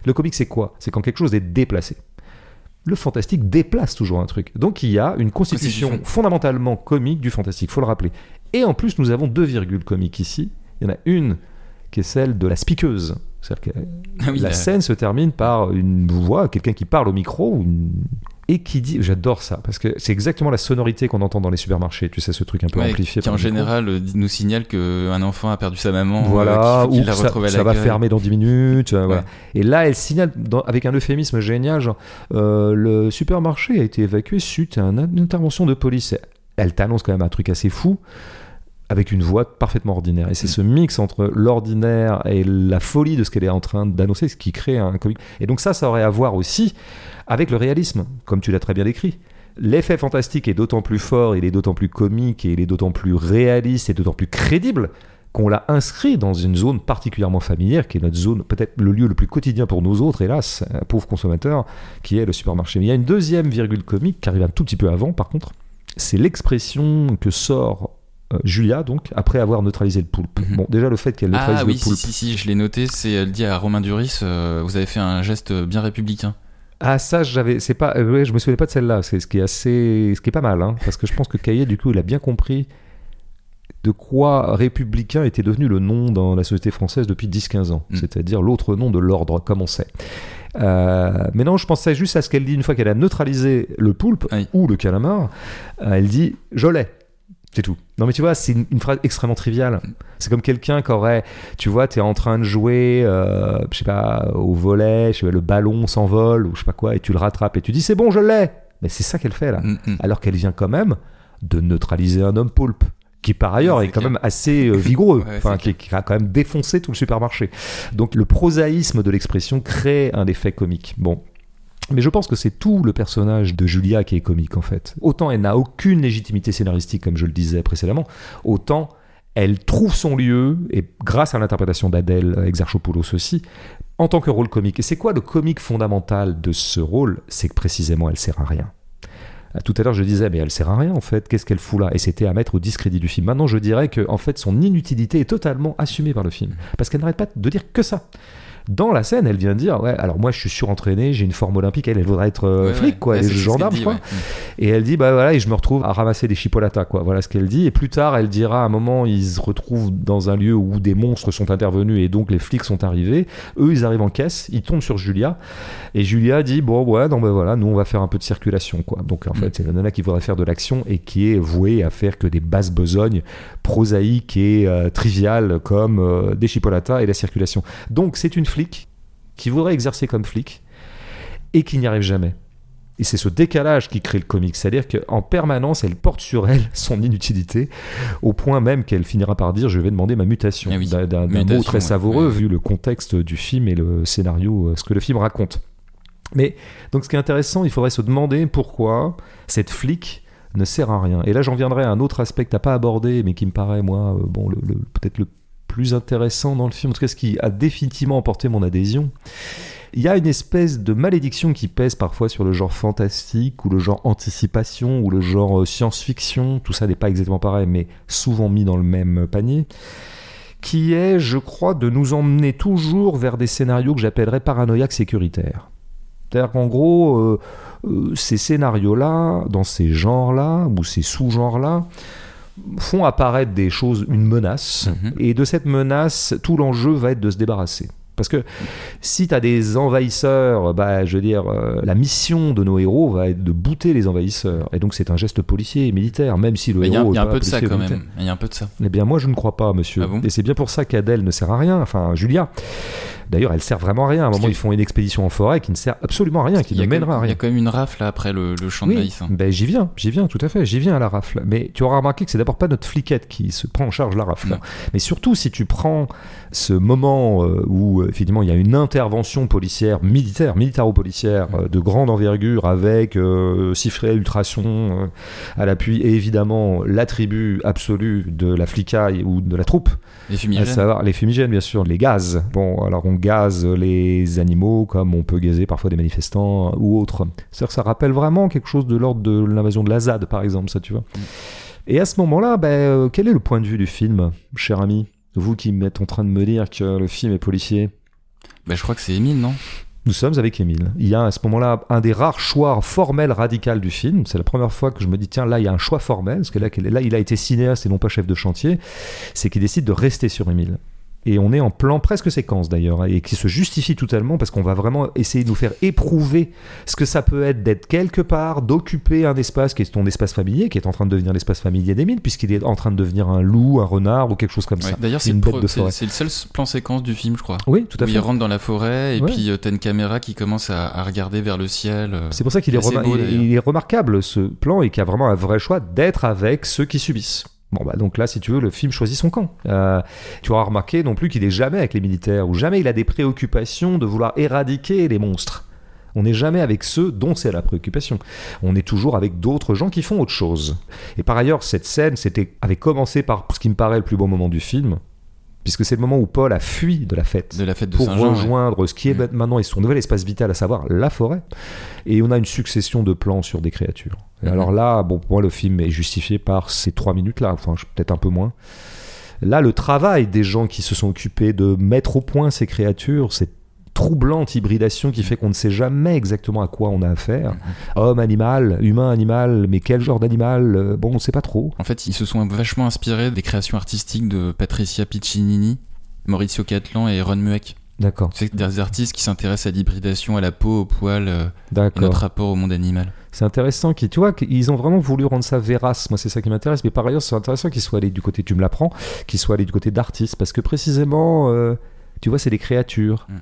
Le comique, c'est quoi? C'est quand quelque chose est déplacé. Le fantastique déplace toujours un truc. Donc il y a une constitution
Constitution.
fondamentalement comique du fantastique, faut le rappeler. Et en plus, nous avons deux virgules comiques ici. Il y en a une qui est celle de la spiqueuse. C'est-à-dire que
Ah oui,
la
euh,
scène se termine par une voix, quelqu'un qui parle au micro, une- et qui dit, j'adore ça, parce que c'est exactement la sonorité qu'on entend dans les supermarchés, tu sais, ce truc un peu
ouais,
amplifié.
qui en
micro.
général euh, nous signale qu'un enfant a perdu sa maman,
Voilà,
euh, qu'il faut qu'il
ou
la
ça,
à
ça va fermer dans 10 minutes. euh, voilà.
Ouais.
Et là, elle signale dans- avec un euphémisme génial, genre, euh, le supermarché a été évacué suite à une intervention de police. Elle t'annonce quand même un truc assez fou, avec une voix parfaitement ordinaire. Et c'est
Mm.
ce mix entre l'ordinaire et la folie de ce qu'elle est en train d'annoncer, ce qui crée un comique. Et donc ça, ça aurait à voir aussi avec le réalisme, comme tu l'as très bien décrit. L'effet fantastique est d'autant plus fort, il est d'autant plus comique, et il est d'autant plus réaliste et d'autant plus crédible qu'on l'a inscrit dans une zone particulièrement familière, qui est notre zone, peut-être le lieu le plus quotidien pour nous autres, hélas, euh, pauvres consommateurs, qui est le supermarché. Mais il y a une deuxième virgule comique qui arrive un tout petit peu avant, par contre, c'est l'expression que sort Julia, donc, après avoir neutralisé le poulpe.
Mhm.
Bon, déjà le fait qu'elle neutralise
Ah
le
oui, si,
poulpe.
si, si, je l'ai noté, c'est elle dit à Romain Duris, euh, vous avez fait un geste bien républicain.
Ah ça j'avais c'est pas euh, ouais, je me souvenais pas de celle-là c'est ce qui est assez ce qui est pas mal hein, parce que je pense que Caillet du coup il a bien compris de quoi républicain était devenu le nom dans la société française depuis 10-15 ans
Mm.
c'est-à-dire l'autre nom de l'ordre comme on sait Euh, mais non je pensais juste à ce qu'elle dit une fois qu'elle a neutralisé le poulpe
Oui.
ou le calamar euh, elle dit je l'ai c'est tout. Non mais tu vois, c'est une, une phrase extrêmement triviale. C'est comme quelqu'un qui aurait, tu vois, t'es en train de jouer, euh, je sais pas, au volet, je sais pas, le ballon s'envole ou je sais pas quoi, et tu le rattrapes et tu dis c'est bon, je l'ai. Mais c'est ça qu'elle fait là.
Mm, mm.
Alors qu'elle vient quand même de neutraliser un homme poulpe qui par ailleurs
Ouais,
est quand
clair.
même assez euh, vigoureux,
Ouais,
enfin
c'est
qui, qui a quand même défoncé tout le supermarché. Donc le prosaïsme de l'expression crée un effet comique. Bon, mais je pense que c'est tout le personnage de Julia qui est comique en fait. Autant elle n'a aucune légitimité scénaristique comme je le disais précédemment, autant elle trouve son lieu, et grâce à l'interprétation d'Adèle Exarchopoulos aussi, en tant que rôle comique. Et c'est quoi le comique fondamental de ce rôle? C'est que précisément elle sert à rien. Euh, Tout à l'heure, je disais, mais elle sert à rien en fait. Qu'est-ce qu'elle fout là? Et c'était à mettre au discrédit du film. Maintenant, je dirais que en fait, son inutilité est totalement assumée par le film, parce qu'elle n'arrête pas de dire que ça. Dans la scène, elle vient dire, ouais, alors moi, je suis surentraîné, j'ai une forme olympique. Elle, elle voudrait être euh,
Ouais,
flic, quoi,
Ouais,
elle est gendarme,
dit,
quoi.
ouais.
Et elle dit, bah voilà, et je me retrouve à ramasser des chipolatas, quoi. Voilà ce qu'elle dit. Et plus tard, elle dira, à un moment, ils se retrouvent dans un lieu où des monstres sont intervenus et donc les flics sont arrivés. Eux, ils arrivent en caisse, ils tombent sur Julia. Et Julia dit, bon, ouais, non, ben voilà, nous, on va faire un peu de circulation, quoi. Donc, en
Mm.
fait, c'est la nana qui voudrait faire de l'action et qui est vouée à faire que des basses besognes prosaïques et euh, triviales comme euh, des chipolatas et la circulation. Donc, c'est une flic qui voudrait exercer comme flic et qui n'y arrive jamais. Et c'est ce décalage qui crée le comique, c'est-à-dire qu'en permanence, elle porte sur elle son inutilité, au point même qu'elle finira par dire je vais demander ma mutation,
Ah oui,
d'un mot très savoureux
Ouais.
vu le contexte du film et le scénario, euh, ce que le film raconte. Mais donc ce qui est intéressant, il faudrait se demander pourquoi cette flic ne sert à rien. Et là, j'en viendrai à un autre aspect que t'as pas abordé, mais qui me paraît moi, euh, bon, le- le- peut-être le plus intéressant dans le film, en tout cas ce qui a définitivement emporté mon adhésion. Il y a une espèce de malédiction qui pèse parfois sur le genre fantastique ou le genre anticipation ou le genre euh, science-fiction. Tout ça n'est pas exactement pareil, mais souvent mis dans le même panier. Qui est, je crois, de nous emmener toujours vers des scénarios que j'appellerais paranoïaques sécuritaires. C'est-à-dire qu'en gros, euh, euh, ces scénarios-là, dans ces genres-là, ou ces sous-genres-là, font apparaître des choses, une menace,
Mhm.
et de cette menace, tout l'enjeu va être de se débarrasser. Parce que si tu as des envahisseurs, bah, je veux dire, euh, la mission de nos héros va être de bouter les envahisseurs. Et donc c'est un geste policier et militaire, même si le
Mais
héros
il y a un peu de ça quand même. Il y a un peu de ça.
Eh bien, moi, je ne crois pas, monsieur.
Ah bon?
Et c'est bien pour ça qu'Adèle ne sert à rien, enfin, Julia. D'ailleurs, elle sert vraiment à rien. À un moment, ils font une expédition en forêt qui ne sert absolument à rien, qui ne mènera à
même- Il y
rien.
a quand même une rafle après le, le champ de maïs. hein.
ben, j'y viens, j'y viens, tout à fait, j'y viens à la rafle. Mais tu auras remarqué que c'est d'abord pas notre fliquette qui se prend en charge la rafle.
Non.
Mais surtout, si tu prends ce moment euh, où euh, effectivement il y a une intervention policière, militaire, militaro-policière euh, de grande envergure avec euh, sifflet, ultrason euh, à l'appui et évidemment l'attribut absolu de la flicaille ou de la troupe,
Les
à
fumigènes.
savoir les fumigènes bien sûr, les gaz. Bon, alors on gaze les animaux comme on peut gazer parfois des manifestants euh, ou autres. Ça rappelle vraiment quelque chose de l'ordre de l'invasion de la ZAD par exemple, ça tu vois. Et à ce moment-là, ben, euh, quel est le point de vue du film, cher ami? Vous qui êtes en train de me dire que le film est policier.
Bah, je crois que c'est Émile, non?
Nous sommes avec Émile. Il y a à ce moment-là un des rares choix formels radical du film. C'est la première fois que je me dis, tiens, là, il y a un choix formel, parce que là, là il a été cinéaste et non pas chef de chantier. C'est qu'il décide de rester sur Émile. Et on est en plan presque séquence d'ailleurs, hein, et qui se justifie totalement parce qu'on va vraiment essayer de nous faire éprouver ce que ça peut être d'être quelque part, d'occuper un espace qui est ton espace familier, qui est en train de devenir l'espace familier d'Émile, puisqu'il est en train de devenir un loup, un renard ou quelque chose comme
Ouais,
ça.
D'ailleurs, c'est
une
le,
bête
pro-
de
c'est-
forêt.
c'est le seul plan séquence du film, je crois.
Oui, tout à
Où
fait.
il rentre dans la forêt et
Ouais.
puis euh, t'as une caméra qui commence à, à regarder vers le ciel. euh.
C'est pour ça qu'il est, remar- il il est remarquable ce plan et qu'il y a vraiment un vrai choix d'être avec ceux qui subissent. Bon bah donc là si tu veux le film choisit son camp. Euh, tu auras remarqué non plus qu'il est jamais avec les militaires ou jamais il a des préoccupations de vouloir éradiquer les monstres. On n'est jamais avec ceux dont c'est la préoccupation. On est toujours avec d'autres gens qui font autre chose. Et par ailleurs cette scène avait commencé par ce qui me paraît le plus beau moment du film puisque c'est le moment où Paul a fui de la fête
de la fête de
pour
ouais.
rejoindre ce qui est
Mm.
maintenant et son nouvel espace vital, à savoir la forêt. Et on a une succession de plans sur des créatures. Et
Mhm.
alors là, bon, pour moi, le film est justifié par ces trois minutes-là, enfin, peut-être un peu moins. Là, le travail des gens qui se sont occupés de mettre au point ces créatures, cette troublante hybridation qui fait qu'on ne sait jamais exactement à quoi on a affaire. Homme, animal, humain, animal, mais quel genre d'animal Euh, Bon, on ne sait pas trop.
En fait, ils se sont vachement inspirés des créations artistiques de Patricia Piccinini, Maurizio Catlan et Ron Mueck.
D'accord,
C'est des artistes qui s'intéressent à l'hybridation, à la peau, au poil euh, et notre rapport au monde animal.
C'est intéressant qu'ils, tu vois, qu'ils ont vraiment voulu rendre ça vérace. Moi, c'est ça qui m'intéresse. Mais par ailleurs, c'est intéressant qu'ils soient allés du côté, tu me l'apprends, qu'ils soient allés du côté d'artistes. Parce que précisément, euh, tu vois, c'est des créatures.
Mm.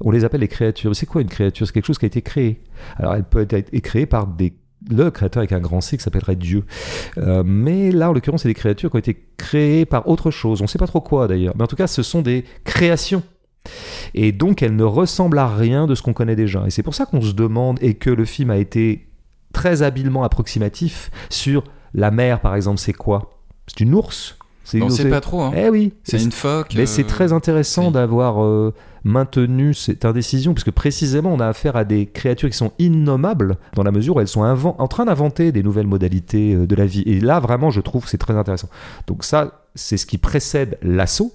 On les appelle les créatures. C'est quoi une créature? C'est quelque chose qui a été créé. Alors, elle peut être créée par des le créateur avec un grand C qui s'appellerait Dieu. Euh, mais là, en l'occurrence, c'est des créatures qui ont été créées par autre chose. On ne sait pas trop quoi d'ailleurs. Mais en tout cas, ce sont des créations. Et donc, elles ne ressemblent à rien de ce qu'on connaît déjà. Et c'est pour ça qu'on se demande, et que le film a été très habilement approximatif sur la mer, par exemple, c'est quoi? C'est une ours? C'est
On sait
c'est-
pas trop. Hein.
Eh oui
c'est une phoque.
mais c'est
euh,
très intéressant
oui.
d'avoir euh, maintenu cette indécision, puisque précisément on a affaire à des créatures qui sont innommables, dans la mesure où elles sont en train d'inventer des nouvelles modalités euh, de la vie. Et là, vraiment, je trouve que c'est très intéressant. Donc ça, c'est ce qui précède l'assaut.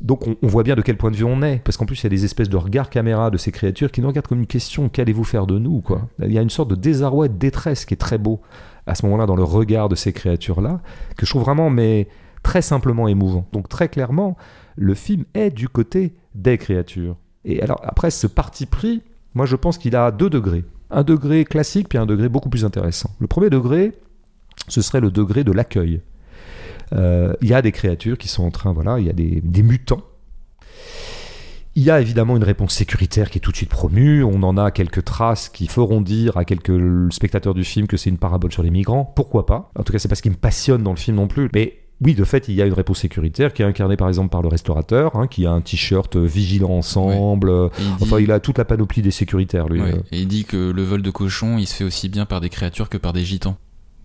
Donc on, on voit bien de quel point de vue on est, parce qu'en plus il y a des espèces de regards caméra de ces créatures qui nous regardent comme une question, qu'allez-vous faire de nous quoi? Il y a une sorte de désarroi et de détresse qui est très beau à ce moment-là dans le regard de ces créatures-là, que je trouve vraiment mais très simplement émouvant. Donc très clairement, le film est du côté des créatures. Et alors après ce parti pris, moi je pense qu'il a deux degrés. Un degré classique puis un degré beaucoup plus intéressant. Le premier degré, ce serait le degré de l'accueil. Euh, Il y a des créatures qui sont en train, voilà, il y a des, des mutants. Il y a évidemment une réponse sécuritaire qui est tout de suite promue. On en a quelques traces qui feront dire à quelques spectateurs du film que c'est une parabole sur les migrants. Pourquoi pas? En tout cas, c'est pas ce qui me passionne dans le film non plus. Mais oui, de fait, il y a une réponse sécuritaire qui est incarnée par exemple par le restaurateur, hein, qui a un t-shirt euh, vigilant ensemble. euh,
Et il dit,
Enfin, il a toute la panoplie des sécuritaires, lui. euh,
et il dit que le vol de cochon, il se fait aussi bien par des créatures que par des gitans.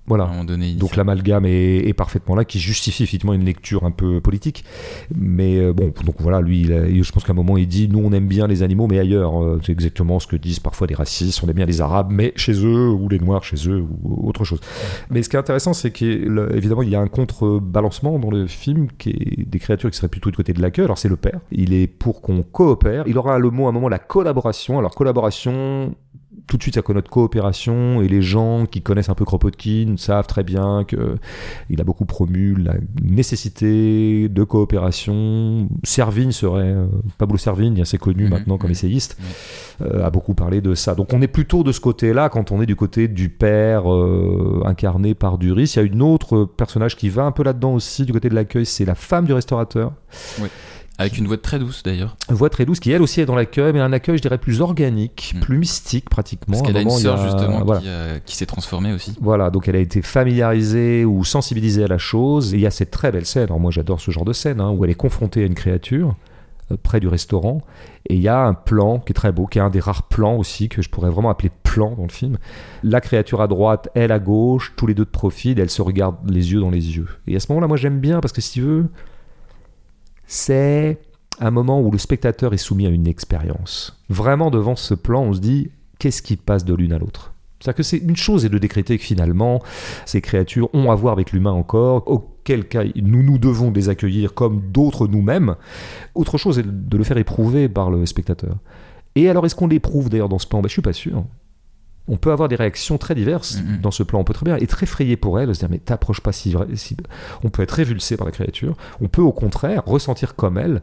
À
voilà.
un moment donné, il dit
Donc l'amalgame est, est parfaitement là, qui justifie effectivement une lecture un peu politique. Mais euh, bon, donc voilà, lui, il a- je pense qu'à un moment, il dit nous, on aime bien les animaux, mais ailleurs. Euh, C'est exactement ce que disent parfois des racistes. On aime bien les Arabes, mais chez eux, ou les Noirs chez eux, ou autre chose. Mais ce qui est intéressant, c'est qu'évidemment, il y a un contrebalancement dans le film qui est des créatures qui seraient plutôt du côté de l'accueil. Alors c'est le père. Il est pour qu'on coopère. Il aura le mot à un moment la collaboration. Alors collaboration, tout de suite ça connote coopération et les gens qui connaissent un peu Kropotkin savent très bien que il a beaucoup promu la nécessité de coopération. Servigne serait euh, Pablo Servigne, assez connu
Mhm,
maintenant comme
mhm.
essayiste, euh, a beaucoup parlé de ça. Donc on est plutôt de ce côté-là quand on est du côté du père euh, incarné par Duris. Il y a une autre personnage qui va un peu là-dedans aussi du côté de l'accueil, c'est la femme du restaurateur.
Avec Avec une voix très douce d'ailleurs.
Une voix très douce qui elle aussi est dans l'accueil, mais un accueil, je dirais, plus organique,
Mm.
plus mystique pratiquement.
Parce qu'elle a une sœur
a-
justement
voilà.
qui, euh, qui s'est transformée aussi.
Voilà, donc elle a été familiarisée ou sensibilisée à la chose. Et il y a cette très belle scène, alors moi j'adore ce genre de scène, hein, où elle est confrontée à une créature euh, près du restaurant. Et il y a un plan qui est très beau, qui est un des rares plans aussi, que je pourrais vraiment appeler plan dans le film. La créature à droite, elle à gauche, tous les deux de profil, elles se regardent les yeux dans les yeux. Et à ce moment-là, moi j'aime bien, parce que si tu veux, c'est un moment où le spectateur est soumis à une expérience. Vraiment, devant ce plan, on se dit, qu'est-ce qui passe de l'une à l'autre? C'est-à-dire que c'est une chose est de décréter que finalement, ces créatures ont à voir avec l'humain encore, auquel cas nous nous devons de les accueillir comme d'autres nous-mêmes. Autre chose est de le faire éprouver par le spectateur. Et alors, est-ce qu'on l'éprouve d'ailleurs dans ce plan? Ben, Je suis pas sûr. On peut avoir des réactions très diverses
Mhm.
dans ce plan. On peut très bien être effrayé pour elle, se dire mais t'approches pas si, si... On peut être révulsé par la créature. On peut au contraire ressentir comme elle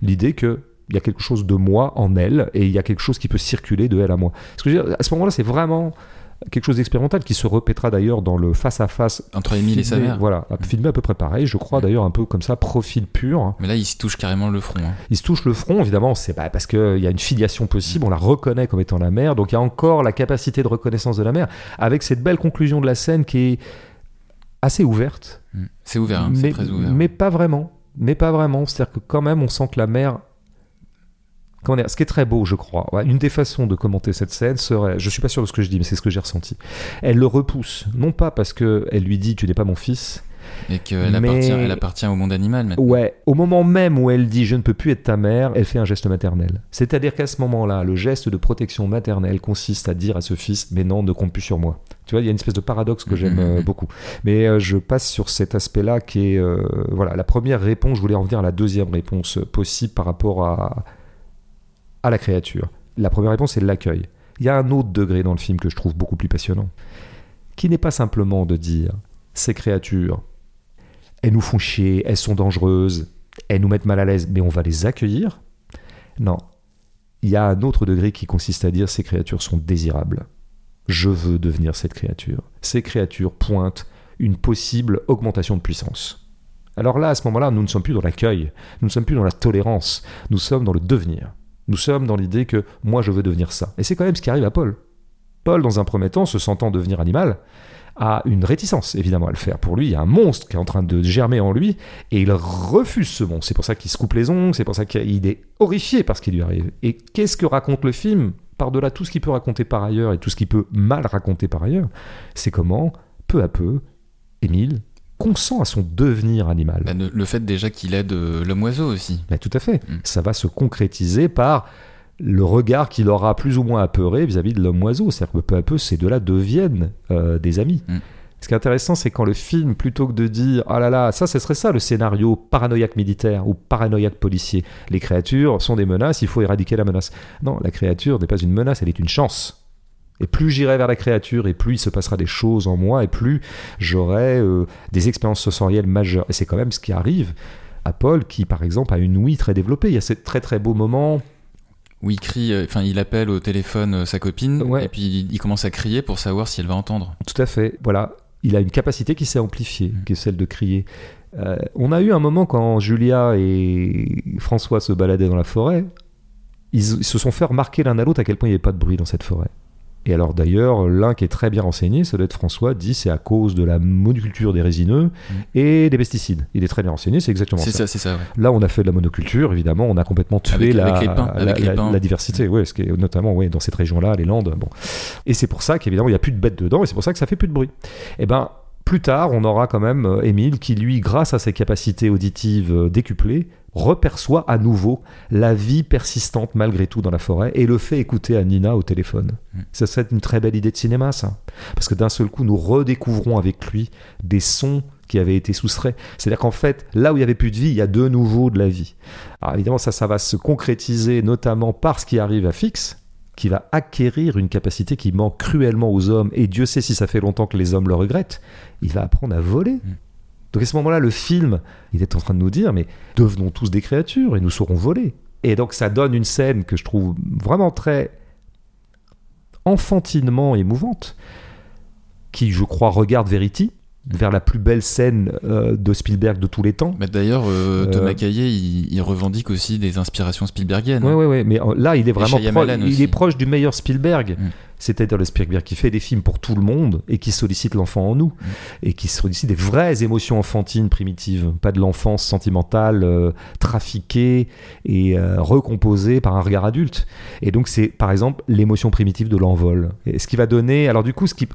l'idée que il y a quelque chose de moi en elle et il y a quelque chose qui peut circuler de elle à moi. Ce que je veux dire, à ce moment-là, c'est vraiment quelque chose d'expérimental qui se répétera d'ailleurs dans le face à face
Entre Émile et sa mère.
Voilà, filmé à peu près pareil. Je crois d'ailleurs un peu comme ça, profil pur.
Mais là, il se touche carrément le front. hein.
Il se touche le front, évidemment, c'est pas parce qu'il y a une filiation possible, on la reconnaît comme étant la mère, donc il y a encore la capacité de reconnaissance de la mère, avec cette belle conclusion de la scène qui est assez ouverte,
Mm. C'est ouvert, hein, c'est très ouvert.
mais pas vraiment. Mais pas vraiment. C'est-à-dire que quand même, on sent que la mère. Comment dire, ce qui est très beau, je crois. Une des façons de commenter cette scène serait, je suis pas sûr de ce que je dis, mais c'est ce que j'ai ressenti. Elle le repousse, non pas parce que elle lui dit tu n'es pas mon fils,
Et qu'elle
Mais-
appartient, elle appartient au monde animal maintenant.
Ouais, au moment même où elle dit je ne peux plus être ta mère, elle fait un geste maternel. C'est-à-dire qu'à ce moment-là, le geste de protection maternelle consiste à dire à ce fils mais non, ne compte plus sur moi. Tu vois, il y a une espèce de paradoxe que j'aime euh,
Mhm.
beaucoup. Mais euh, je passe sur cet aspect-là qui est euh, voilà la première réponse. Je voulais en venir à la deuxième réponse possible par rapport à à la créature. La première réponse c'est l'accueil. Il y a un autre degré dans le film que je trouve beaucoup plus passionnant, qui n'est pas simplement de dire ces créatures elles nous font chier, elles sont dangereuses, elles nous mettent mal à l'aise, mais on va les accueillir. Non. Il y a un autre degré qui consiste à dire ces créatures sont désirables. Je veux devenir cette créature. Ces créatures pointent une possible augmentation de puissance. Alors là, à ce moment-là, nous ne sommes plus dans l'accueil, nous ne sommes plus dans la tolérance, nous sommes dans le devenir. Nous sommes dans l'idée que moi je veux devenir ça. Et c'est quand même ce qui arrive à Paul. Paul, dans un premier temps, se sentant devenir animal, a une réticence évidemment à le faire. Pour lui, il y a un monstre qui est en train de germer en lui et il refuse ce monstre. C'est pour ça qu'il se coupe les ongles, c'est pour ça qu'il est horrifié par ce qui lui arrive. Et qu'est-ce que raconte le film? Par-delà tout ce qu'il peut raconter par ailleurs et tout ce qu'il peut mal raconter par ailleurs, c'est comment, peu à peu, Émile consent à son devenir animal.
Bah, le, fait déjà qu'il aide euh, l'homme oiseau aussi.
Mais tout à fait.
Mm.
Ça va se concrétiser par le regard qu'il aura plus ou moins apeuré vis-à-vis de l'homme oiseau. C'est-à-dire que peu à peu, ces deux-là deviennent euh, des amis.
Mm.
Ce qui est intéressant, c'est quand le film, plutôt que de dire ah là là, ça, ce serait ça le scénario paranoïaque militaire ou paranoïaque policier. Les créatures sont des menaces, il faut éradiquer la menace. Non, la créature n'est pas une menace, elle est une chance. Et plus j'irai vers la créature, et plus il se passera des choses en moi, et plus j'aurai euh, des expériences sensorielles majeures. Et c'est quand même ce qui arrive à Paul, qui par exemple a une ouïe très développée. Il y a ce très très beau moment.
Où il crie, euh, enfin il appelle au téléphone euh, sa copine,
Ouais.
et puis il, il commence à crier pour savoir si elle va entendre.
Tout à fait. Voilà. Il a une capacité qui s'est amplifiée,
Mm.
qui est celle de crier. Euh, on a eu un moment quand Julia et François se baladaient dans la forêt, ils, ils se sont fait remarquer l'un à l'autre à quel point il n'y avait pas de bruit dans cette forêt. Et alors d'ailleurs, l'un qui est très bien renseigné, ça doit être François, dit c'est à cause de la monoculture des résineux et des pesticides. Il est très bien renseigné, c'est exactement
C'est
ça.
ça, c'est ça, ouais.
Là, on a fait de la monoculture, évidemment, on a complètement tué
Avec-
la,
avec les pins,
la, diversité, ouais, ce qui est notamment ouais, dans cette région-là, les Landes. Bon. Et c'est pour ça qu'évidemment, il n'y a plus de bêtes dedans, et c'est pour ça que ça fait plus de bruit. Et ben, plus tard, on aura quand même euh, Émile qui, lui, grâce à ses capacités auditives euh, décuplées, reperçoit à nouveau la vie persistante malgré tout dans la forêt et le fait écouter à Nina au téléphone.
Mm.
Ça serait une très belle idée de cinéma, ça. Parce que d'un seul coup, nous redécouvrons avec lui des sons qui avaient été soustraits. C'est-à-dire qu'en fait, là où il n'y avait plus de vie, il y a de nouveau de la vie. Alors évidemment, ça, ça va se concrétiser notamment par ce qui arrive à Fix, qui va acquérir une capacité qui manque cruellement aux hommes, et Dieu sait si ça fait longtemps que les hommes le regrettent, il va apprendre à voler. Donc à ce moment-là, le film, il est en train de nous dire, mais devenons tous des créatures et nous saurons voler. Et donc ça donne une scène que je trouve vraiment très enfantinement émouvante, qui, je crois, regarde Verity, vers la plus belle scène euh, de Spielberg de tous les temps.
Mais d'ailleurs, euh,
Euh,
Thomas Caillet, il, il revendique aussi des inspirations Spielbergiennes.
Ouais, ouais, ouais. Mais euh, là, il est vraiment pro- il
aussi.
est proche du meilleur Spielberg.
Mm.
C'est-à-dire le Spielberg qui fait des films pour tout le monde et qui sollicite l'enfant en nous
Mm.
et qui sollicite des vraies émotions enfantines primitives, pas de l'enfance sentimentale euh, trafiquée et euh, recomposée par un regard adulte. Et donc c'est par exemple l'émotion primitive de l'envol. Et ce qui va donner, alors du coup, ce qui,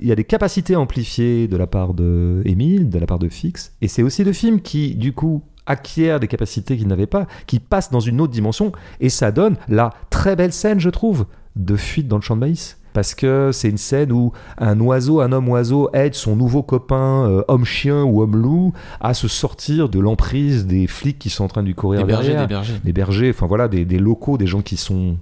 il y a des capacités amplifiées de la part de Émile, de la part de Fix, et c'est aussi le film qui, du coup, acquiert des capacités qu'il n'avait pas, qui passe dans une autre dimension, et ça donne la très belle scène, je trouve, de fuite dans le champ de maïs. Parce que c'est une scène où un oiseau, un homme oiseau aide son nouveau copain, euh, homme chien ou homme loup, à se sortir de l'emprise des flics qui sont en train de lui courir
Des bergers,
derrière
des bergers.
des bergers, enfin voilà, des, des locaux, des gens qui sont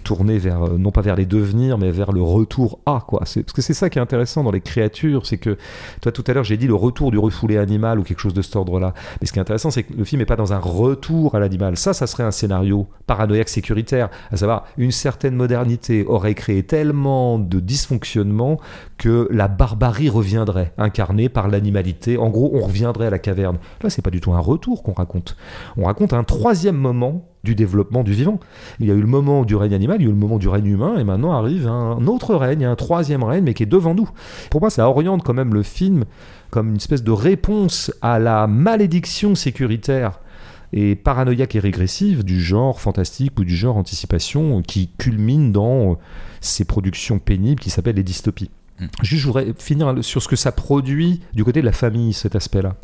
tournés vers, euh, non pas vers les devenirs, mais vers le retour à, quoi. Parce que c'est ça qui est intéressant dans les créatures, c'est que, toi tout à l'heure j'ai dit le retour du refoulé animal ou quelque chose de cet ordre-là. Mais ce qui est intéressant, c'est que le film n'est pas dans un retour à l'animal. Ça, ça serait un scénario paranoïaque sécuritaire, à savoir une certaine modernité aurait créé tellement de dysfonctionnement que la barbarie reviendrait, incarnée par l'animalité. En gros, on reviendrait à la caverne. Là, c'est pas du tout un retour qu'on raconte. On raconte un troisième moment du développement du vivant. Il y a eu le moment du règne animal, il y a eu le moment du règne humain, et maintenant arrive un autre règne, un troisième règne, mais qui est devant nous. Pour moi, ça oriente quand même le film comme une espèce de réponse à la malédiction sécuritaire et paranoïaque et régressive du genre fantastique ou du genre anticipation qui culmine dans euh, ces productions pénibles qui s'appellent les dystopies.
Mm.
Juste, je voudrais finir sur ce que ça produit du côté de la famille, cet aspect-là.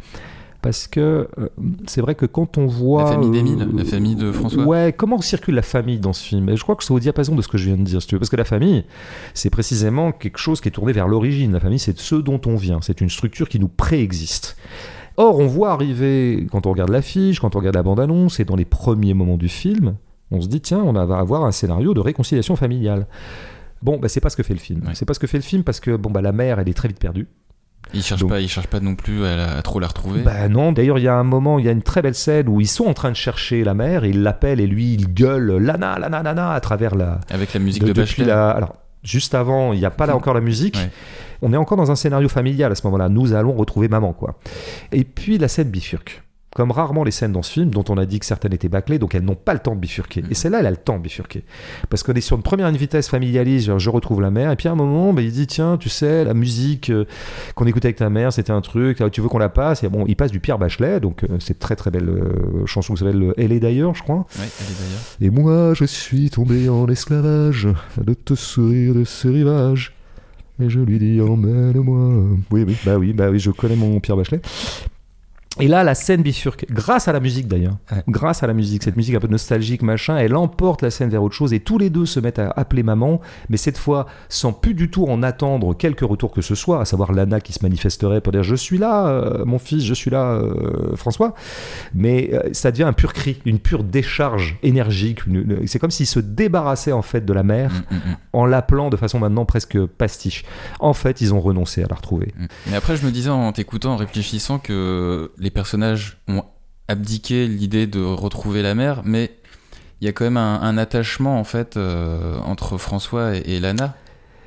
Parce que euh, c'est vrai que quand on voit.
La famille
euh,
d'Émile, la famille de François.
Ouais, comment circule la famille dans ce film? Et je crois que c'est au diapason de ce que je viens de dire, si tu veux. Parce que la famille, c'est précisément quelque chose qui est tourné vers l'origine. La famille, c'est ce dont on vient. C'est une structure qui nous préexiste. Or, on voit arriver, quand on regarde l'affiche, quand on regarde la bande-annonce, et dans les premiers moments du film, on se dit, tiens, on va avoir un scénario de réconciliation familiale. Bon, bah, c'est pas ce que fait le film.
Ouais.
C'est pas ce que fait le film parce que bon, bah, la mère, elle est très vite perdue.
Il cherche
Donc-
pas, il cherche pas non plus à, trop la retrouver.
Bah non, d'ailleurs il y a un moment, il y a une très belle scène où ils sont en train de chercher la mère et il l'appelle et lui il gueule Lana, Lana, Lana à travers la...
Avec la musique
de-
de, Bachelet.
la- Alors, juste avant, il n'y a pas là encore la musique.
Ouais.
On est encore dans un scénario familial à ce moment-là. Nous allons retrouver maman, quoi. Et puis la scène bifurque. Comme rarement les scènes dans ce film, dont on a dit que certaines étaient bâclées, donc elles n'ont pas le temps de bifurquer.
Mhm.
Et celle-là, elle a le temps de bifurquer. Parce qu'on est sur une première vitesse familialiste, genre, je retrouve la mère, et puis à un moment, bah, il dit, tiens, tu sais, la musique euh, qu'on écoutait avec ta mère, c'était un truc, ah, tu veux qu'on la passe? Et bon, il passe du Pierre Bachelet, donc euh, c'est très très belle euh, chanson qui s'appelle Elle est d'ailleurs, je crois.
Ouais, elle est d'ailleurs.
Et moi, je suis tombé en esclavage de te sourire de ce rivage. Et je lui dis, emmène-moi. Oui, oui, bah oui, bah oui, je connais mon Pierre Bachelet. Et là, la scène bifurque, grâce à la musique d'ailleurs,
Ouais.
grâce à la musique, cette musique un peu nostalgique, machin, elle emporte la scène vers autre chose et tous les deux se mettent à appeler maman, mais cette fois sans plus du tout en attendre quelque retour que ce soit, à savoir Lana qui se manifesterait pour dire je suis là, euh, mon fils, je suis là, euh, François, mais euh, ça devient un pur cri, une pure décharge énergique. c'est comme s'il se débarrassait en fait de la mère
Mm, mm, mm,
en l'appelant de façon maintenant presque pastiche. En fait, ils ont renoncé à la retrouver.
Mais après, je me disais en t'écoutant, en réfléchissant, que les personnages ont abdiqué l'idée de retrouver la mère, mais il y a quand même un, un attachement en fait euh, entre François et, et Lana.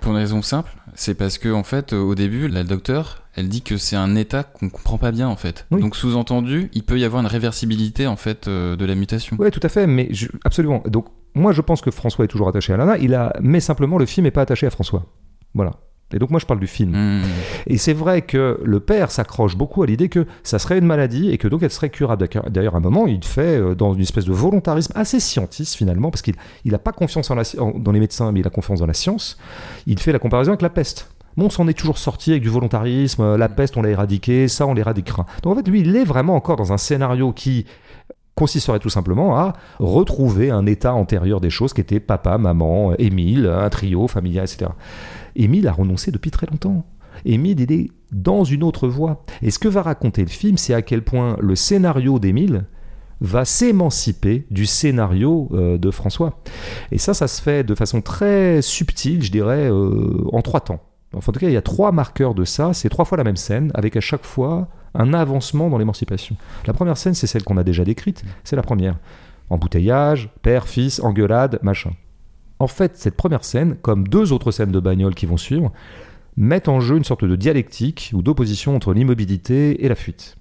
Pour une raison simple, c'est parce que en fait, au début, la docteur, elle dit que c'est un état qu'on comprend pas bien en fait.
Oui.
Donc sous-entendu, il peut y avoir une réversibilité en fait euh, de la mutation.
Oui, tout à fait, mais je- absolument. Donc, moi, je pense que François est toujours attaché à Lana, il a, mais simplement, le film n'est pas attaché à François. Voilà. Et donc, moi, je parle du film.
Mm.
Et c'est vrai que le père s'accroche beaucoup à l'idée que ça serait une maladie et que donc elle serait curable. D'ailleurs, à un moment, il fait euh, dans une espèce de volontarisme assez scientiste finalement, parce qu'il n'a pas confiance en la sci- en- dans les médecins, mais il a confiance dans la science. Il fait la comparaison avec la peste. Bon, on s'en est toujours sorti avec du volontarisme, euh, la peste, on l'a éradiquée, ça, on l'éradiquera. Donc en fait, lui, il est vraiment encore dans un scénario qui consisterait tout simplement à retrouver un état antérieur des choses qui était papa, maman, Émile, un trio familial, etc. Émile a renoncé depuis très longtemps. Émile, il est dans une autre voie. Et ce que va raconter le film, c'est à quel point le scénario d'Émile va s'émanciper du scénario euh, de François. Et ça, ça se fait de façon très subtile, je dirais, euh, en trois temps. Enfin, en tout cas, il y a trois marqueurs de ça. C'est trois fois la même scène, avec à chaque fois un avancement dans l'émancipation. La première scène, c'est celle qu'on a déjà décrite. C'est la première. Embouteillage, père, fils, engueulade, machin. En fait, cette première scène, comme deux autres scènes de bagnole qui vont suivre, mettent en jeu une sorte de dialectique ou d'opposition entre l'immobilité et la fuite.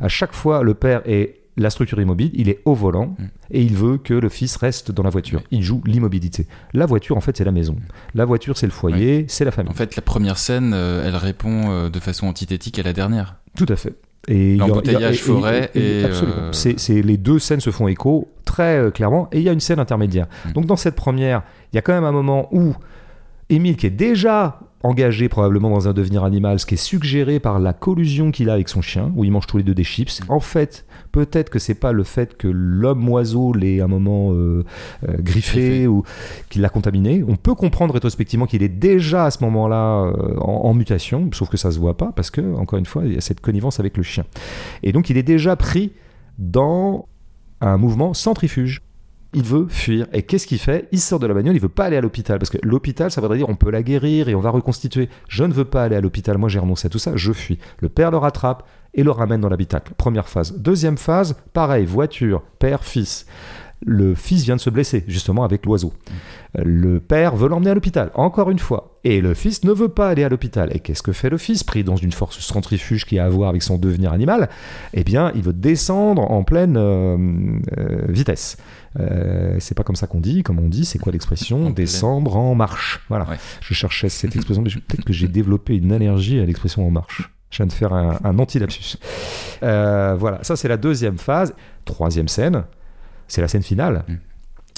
À chaque fois, le père est la structure immobile, il est au volant
Mm.
et il veut que le fils reste dans la voiture. Il joue l'immobilité. La voiture, en fait, c'est la maison. La voiture, c'est le foyer, c'est la famille.
En fait, la première scène, euh, elle répond euh, de façon antithétique à la dernière.
Tout à fait. Et
L'embouteillage
et-
forêt et,
absolument.
euh,
les deux scènes se font écho très euh, clairement et il y a une scène intermédiaire.
Mm.
Donc dans cette première, il y a quand même un moment où Émile, qui est déjà engagé probablement dans un devenir animal, ce qui est suggéré par la collusion qu'il a avec son chien, où ils mangent tous les deux des chips. En fait, peut-être que c'est pas le fait que l'homme oiseau l'ait à un moment euh, euh, griffé,
Griffé.
ou qu'il l'a contaminé. On peut comprendre rétrospectivement qu'il est déjà à ce moment-là euh, en, en mutation, sauf que ça se voit pas parce que encore une fois, il y a cette connivence avec le chien. Et donc il est déjà pris dans un mouvement centrifuge. Il veut fuir. Et qu'est-ce qu'il fait? Il sort de la bagnole, il veut pas aller à l'hôpital. Parce que l'hôpital, ça voudrait dire on peut la guérir et on va reconstituer. Je ne veux pas aller à l'hôpital, moi j'ai renoncé à tout ça, je fuis. Le père le rattrape et le ramène dans l'habitacle. Première phase. Deuxième phase, pareil, voiture, père, fils. Le fils vient de se blesser, justement, avec l'oiseau. Le père veut l'emmener à l'hôpital, encore une fois. Et le fils ne veut pas aller à l'hôpital. Et qu'est-ce que fait le fils, pris dans une force centrifuge qui a à voir avec son devenir animal? Eh bien, il veut descendre en pleine euh, euh, vitesse. Euh, c'est pas comme ça qu'on dit, comme on dit, c'est quoi l'expression? Descendre en marche. Voilà.
Ouais.
Je cherchais cette expression, mais peut-être que j'ai développé une allergie à l'expression en marche. Je viens de faire un, un anti-lapsus. Voilà, ça c'est la deuxième phase. Troisième scène, c'est la scène finale.
Mm.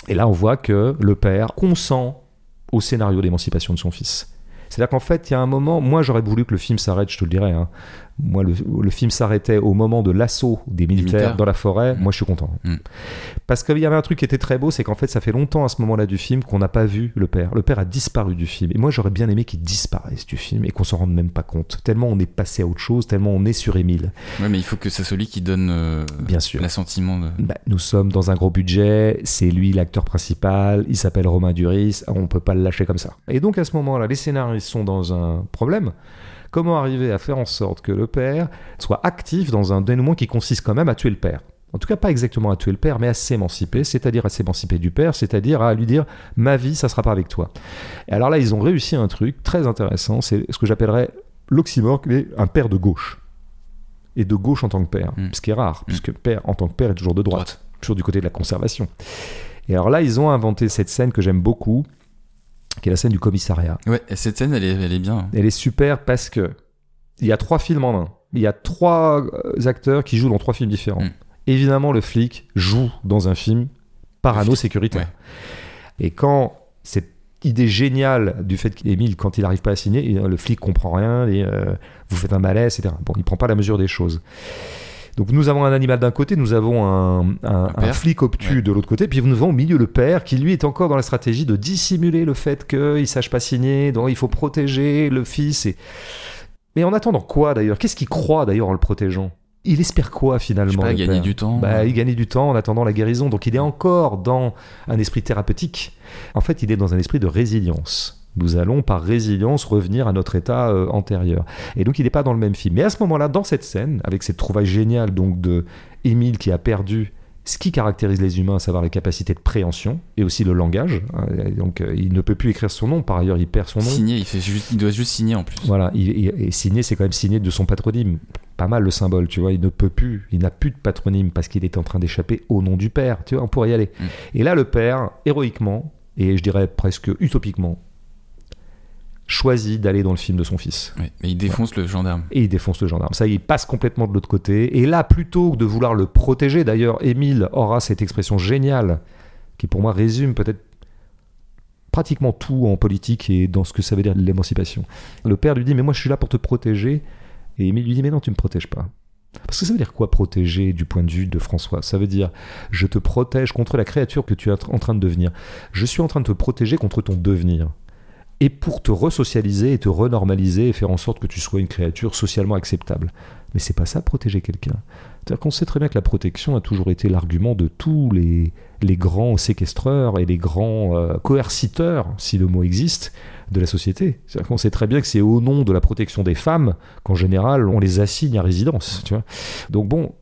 Et là, on voit que le père consent au scénario d'émancipation de son fils. C'est-à-dire qu'en fait, il y a un moment, moi j'aurais voulu que le film s'arrête, je te le dirais. hein. Moi, le, le film s'arrêtait au moment de l'assaut des militaires,
Militaires.
dans la forêt.
Mm.
Moi, je suis content.
Mm.
Parce qu'il y avait un truc qui était très beau, c'est qu'en fait, ça fait longtemps à ce moment-là du film qu'on n'a pas vu le père. Le père a disparu du film. Et moi, j'aurais bien aimé qu'il disparaisse du film et qu'on s'en rende même pas compte. Tellement on est passé à autre chose, tellement on est sur Émile.
Ouais, mais il faut que ça soit lui qui donne euh,
Bien sûr.
l'assentiment de.
Bah, nous sommes dans un gros budget, c'est lui l'acteur principal, il s'appelle Romain Duris, on peut pas le lâcher comme ça. Et donc à ce moment-là, les scénaristes sont dans un problème. Comment arriver à faire en sorte que le père soit actif dans un dénouement qui consiste quand même à tuer le père? En tout cas, pas exactement à tuer le père, mais à s'émanciper, c'est-à-dire à s'émanciper du père, c'est-à-dire à lui dire ma vie, ça sera pas avec toi. Et alors là, ils ont réussi un truc très intéressant, c'est ce que j'appellerais l'oxymore, un père de gauche. Et de gauche en tant que père,
Mm.
ce qui est rare,
Mm.
puisque père en tant que père est toujours de droite, toujours du côté de la conservation. Et alors là, ils ont inventé cette scène que j'aime beaucoup, qui est la scène du commissariat.
Ouais, et cette scène, elle est, elle est bien.
Elle est super parce que il y a trois films en un. Il y a trois euh, acteurs qui jouent dans trois films différents.
Mm.
Évidemment, le flic joue dans un film parano sécuritaire. Et quand cette idée géniale du fait qu'Émile, quand il n'arrive pas à signer, le flic comprend rien, et, euh, vous faites un malaise, etc. Bon, il prend pas la mesure des choses. Donc nous avons un animal d'un côté, nous avons un, flic obtus
Ouais.
de l'autre côté, puis nous avons au milieu le père qui lui est encore dans la stratégie de dissimuler le fait qu'il ne sache pas signer, donc il faut protéger le fils. Et... Mais en attendant quoi d'ailleurs? Qu'est-ce qu'il croit d'ailleurs en le protégeant? Il espère quoi finalement
gagner
père?
du temps.
bah, il gagnait du temps en attendant la guérison. Donc il est encore dans un esprit thérapeutique. En fait, il est dans un esprit de résilience. Nous allons par résilience revenir à notre état euh, antérieur. Et donc il n'est pas dans le même film. Mais à ce moment-là, dans cette scène, avec cette trouvaille géniale donc de Émile qui a perdu ce qui caractérise les humains, à savoir les capacités de préhension et aussi le langage. hein, donc euh, il ne peut plus écrire son nom. Par ailleurs, il perd son nom.
Signer, il, fait juste, il doit juste signer en plus.
Voilà, il, il- et signé, c'est quand même signé de son patronyme. Pas mal le symbole, tu vois. Il ne peut plus, il n'a plus de patronyme parce qu'il est en train d'échapper au nom du père. Tu vois, on pourrait y aller.
Mm.
Et là, le père, héroïquement, et je dirais presque utopiquement, choisit d'aller dans le film de son fils.
Ouais, mais il défonce le gendarme.
Et il défonce le gendarme. Ça, il passe complètement de l'autre côté. Et là, plutôt que de vouloir le protéger, d'ailleurs, Émile aura cette expression géniale qui, pour moi, résume peut-être pratiquement tout en politique et dans ce que ça veut dire l'émancipation. Le père lui dit Mais moi, je suis là pour te protéger. Et Émile lui dit Mais non, tu ne me protèges pas. Parce que ça veut dire quoi protéger du point de vue de François? Ça veut dire je te protège contre la créature que tu es en train de devenir. Je suis en train de te protéger contre ton devenir. Et pour te resocialiser et te renormaliser et faire en sorte que tu sois une créature socialement acceptable. Mais c'est pas ça protéger quelqu'un. C'est-à-dire qu'on sait très bien que la protection a toujours été l'argument de tous les, grands séquestreurs et les grands euh, coerciteurs, si le mot existe, de la société. C'est-à-dire qu'on sait très bien que c'est au nom de la protection des femmes qu'en général on les assigne à résidence. Tu Donc bon,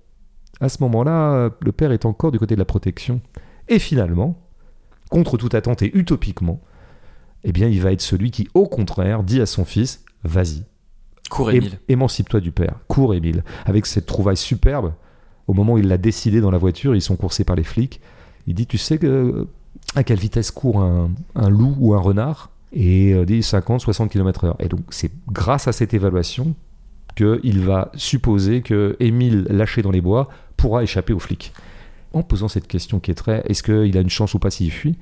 à ce moment-là, le père est encore du côté de la protection. Et finalement, contre toute attente et utopiquement, eh bien, il va être celui qui, au contraire, dit à son fils vas-y.
Cours
Ém-
Émile.
Émancipe-toi du père. Cours, Émile. Avec cette trouvaille superbe, au moment où il l'a décidé dans la voiture, ils sont coursés par les flics. Il dit Tu sais que, à quelle vitesse court un, un loup ou un renard? Et euh, dit 50, 60 km/h. Et donc, c'est grâce à cette évaluation qu'il va supposer que Émile, lâché dans les bois, pourra échapper aux flics. En posant cette question qui est très est-ce qu'il a une chance ou pas s'il fuit?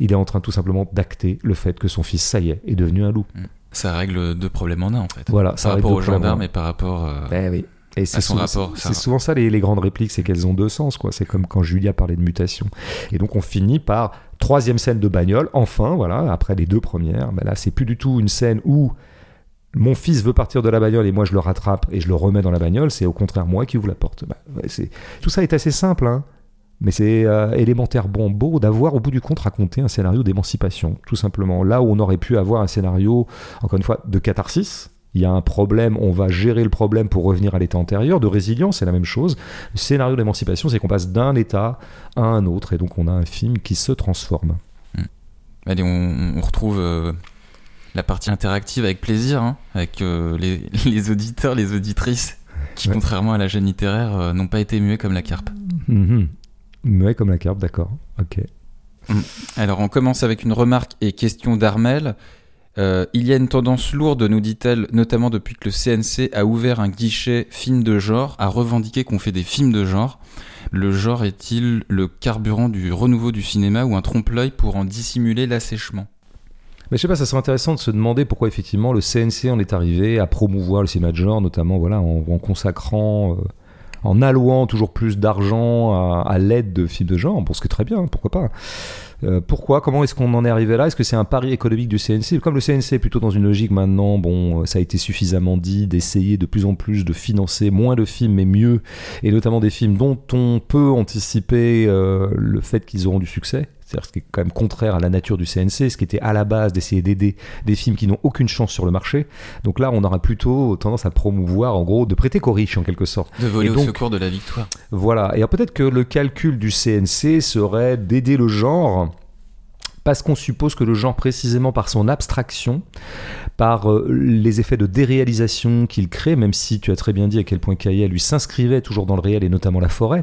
Il est en train tout simplement d'acter le fait que son fils, ça y est, est devenu un loup.
Ça règle deux problèmes en un en fait.
Voilà,
par
ça
rapport aux gendarmes et par rapport. euh,
Ben oui. Et c'est
son
souvent,
rapport,
c'est
ça.
souvent ça les, les grandes répliques, c'est qu'elles ont deux sens, quoi. C'est comme quand Julia parlait de mutation. Et donc on finit par troisième scène de bagnole. Enfin, voilà, après les deux premières, ben là c'est plus du tout une scène où mon fils veut partir de la bagnole et moi je le rattrape et je le remets dans la bagnole. C'est au contraire moi qui ouvre la porte. Ben, ouais, c'est tout ça est assez simple, hein. Mais c'est euh, élémentaire bon beau d'avoir au bout du compte raconté un scénario d'émancipation, tout simplement. Là où on aurait pu avoir un scénario, encore une fois, de catharsis. Il y a un problème, on va gérer le problème pour revenir à l'état antérieur. De résilience, c'est la même chose. Le scénario d'émancipation, c'est qu'on passe d'un état à un autre, et donc on a un film qui se transforme.
Allez, on, on retrouve euh, la partie interactive avec plaisir, hein, avec euh, les, les auditeurs, les auditrices, qui,
Ouais.
contrairement à la gêne littéraire, euh, n'ont pas été muets comme la carpe.
Mhm. Ouais, comme la carte, d'accord. Ok.
Alors, on commence avec une remarque et question d'Armel. Euh, il y a une tendance lourde, nous dit-elle, notamment depuis que le CNC a ouvert un guichet film de genre, à revendiquer qu'on fait des films de genre. Le genre est-il le carburant du renouveau du cinéma ou un trompe-l'œil pour en dissimuler l'assèchement?
Mais je sais pas, ça serait intéressant de se demander pourquoi effectivement le CNC en est arrivé à promouvoir le cinéma de genre, notamment voilà, en, en consacrant, euh, en allouant toujours plus d'argent à, l'aide de films de genre. Bon, ce qui est très bien, pourquoi pas. Euh, pourquoi Comment est-ce qu'on en est arrivé là? Est-ce que c'est un pari économique du CNC Comme le CNC est plutôt dans une logique maintenant, bon, euh, ça a été suffisamment dit, d'essayer de plus en plus de financer moins de films mais mieux, et notamment des films dont on peut anticiper euh, le fait qu'ils auront du succès. C'est-à-dire ce qui est quand même contraire à la nature du CNC, ce qui était à la base d'essayer d'aider des films qui n'ont aucune chance sur le marché. Donc là, on aura plutôt tendance à promouvoir, en gros, de prêter qu'aux riches en quelque sorte.
De voler
Et
au secours de la victoire.
Voilà. Et alors peut-être que le calcul du CNC serait d'aider le genre parce qu'on suppose que le genre, précisément par son abstraction, par euh, les effets de déréalisation qu'il crée, même si tu as très bien dit à quel point Caillet lui s'inscrivait toujours dans le réel et notamment la forêt.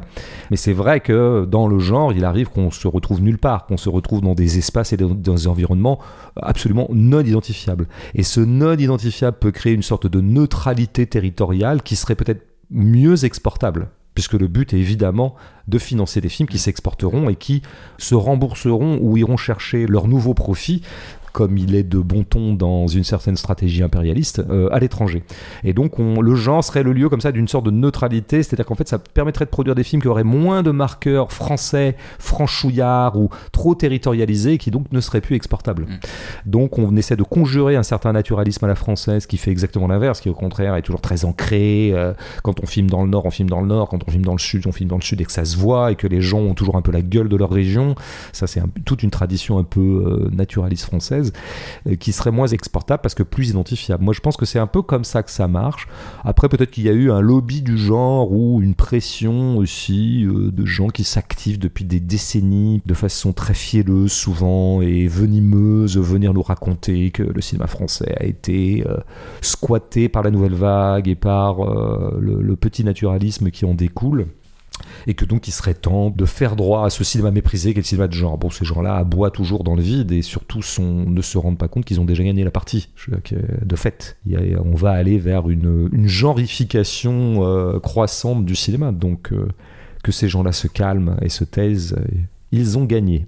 Mais c'est vrai que dans le genre, il arrive qu'on se retrouve nulle part, qu'on se retrouve dans des espaces et dans dans des environnements absolument non identifiables. Et ce non identifiable peut créer une sorte de neutralité territoriale qui serait peut-être mieux exportable. Puisque le but est évidemment de financer des films qui s'exporteront et qui se rembourseront ou iront chercher leur nouveau profit, comme il est de bon ton dans une certaine stratégie impérialiste, euh, à l'étranger. Et donc on- le genre serait le lieu comme ça d'une sorte de neutralité, c'est-à-dire qu'en fait ça permettrait de produire des films qui auraient moins de marqueurs français, franchouillards ou trop territorialisés, et qui donc ne seraient plus exportables.
Mm.
Donc on essaie de conjurer un certain naturalisme à la française qui fait exactement l'inverse, qui au contraire est toujours très ancré. euh, quand on filme dans le nord, on filme dans le nord. Quand on filme dans le sud, on filme dans le sud et que ça se voit et que les gens ont toujours un peu la gueule de leur région. Ça c'est un- toute une tradition un peu euh, naturaliste française euh, qui serait moins exportable parce que plus identifiable. Moi je pense que c'est un peu comme ça que ça marche. Après peut-être qu'il y a eu un lobby du genre ou une pression aussi euh, de gens qui s'activent depuis des décennies de façon très fielleuse souvent et venimeuse, venir nous raconter que le cinéma français a été euh, squatté par la nouvelle vague et par le petit naturalisme qui en découle. Et que donc il serait temps de faire droit à ce cinéma méprisé qu'est le cinéma de genre. Bon, ces gens-là aboient toujours dans le vide et surtout ne se rendent pas compte qu'ils ont déjà gagné la partie. De fait, on va aller vers une, une genrification euh, croissante du cinéma. Donc euh, que ces gens-là se calment et se taisent, ils ont gagné.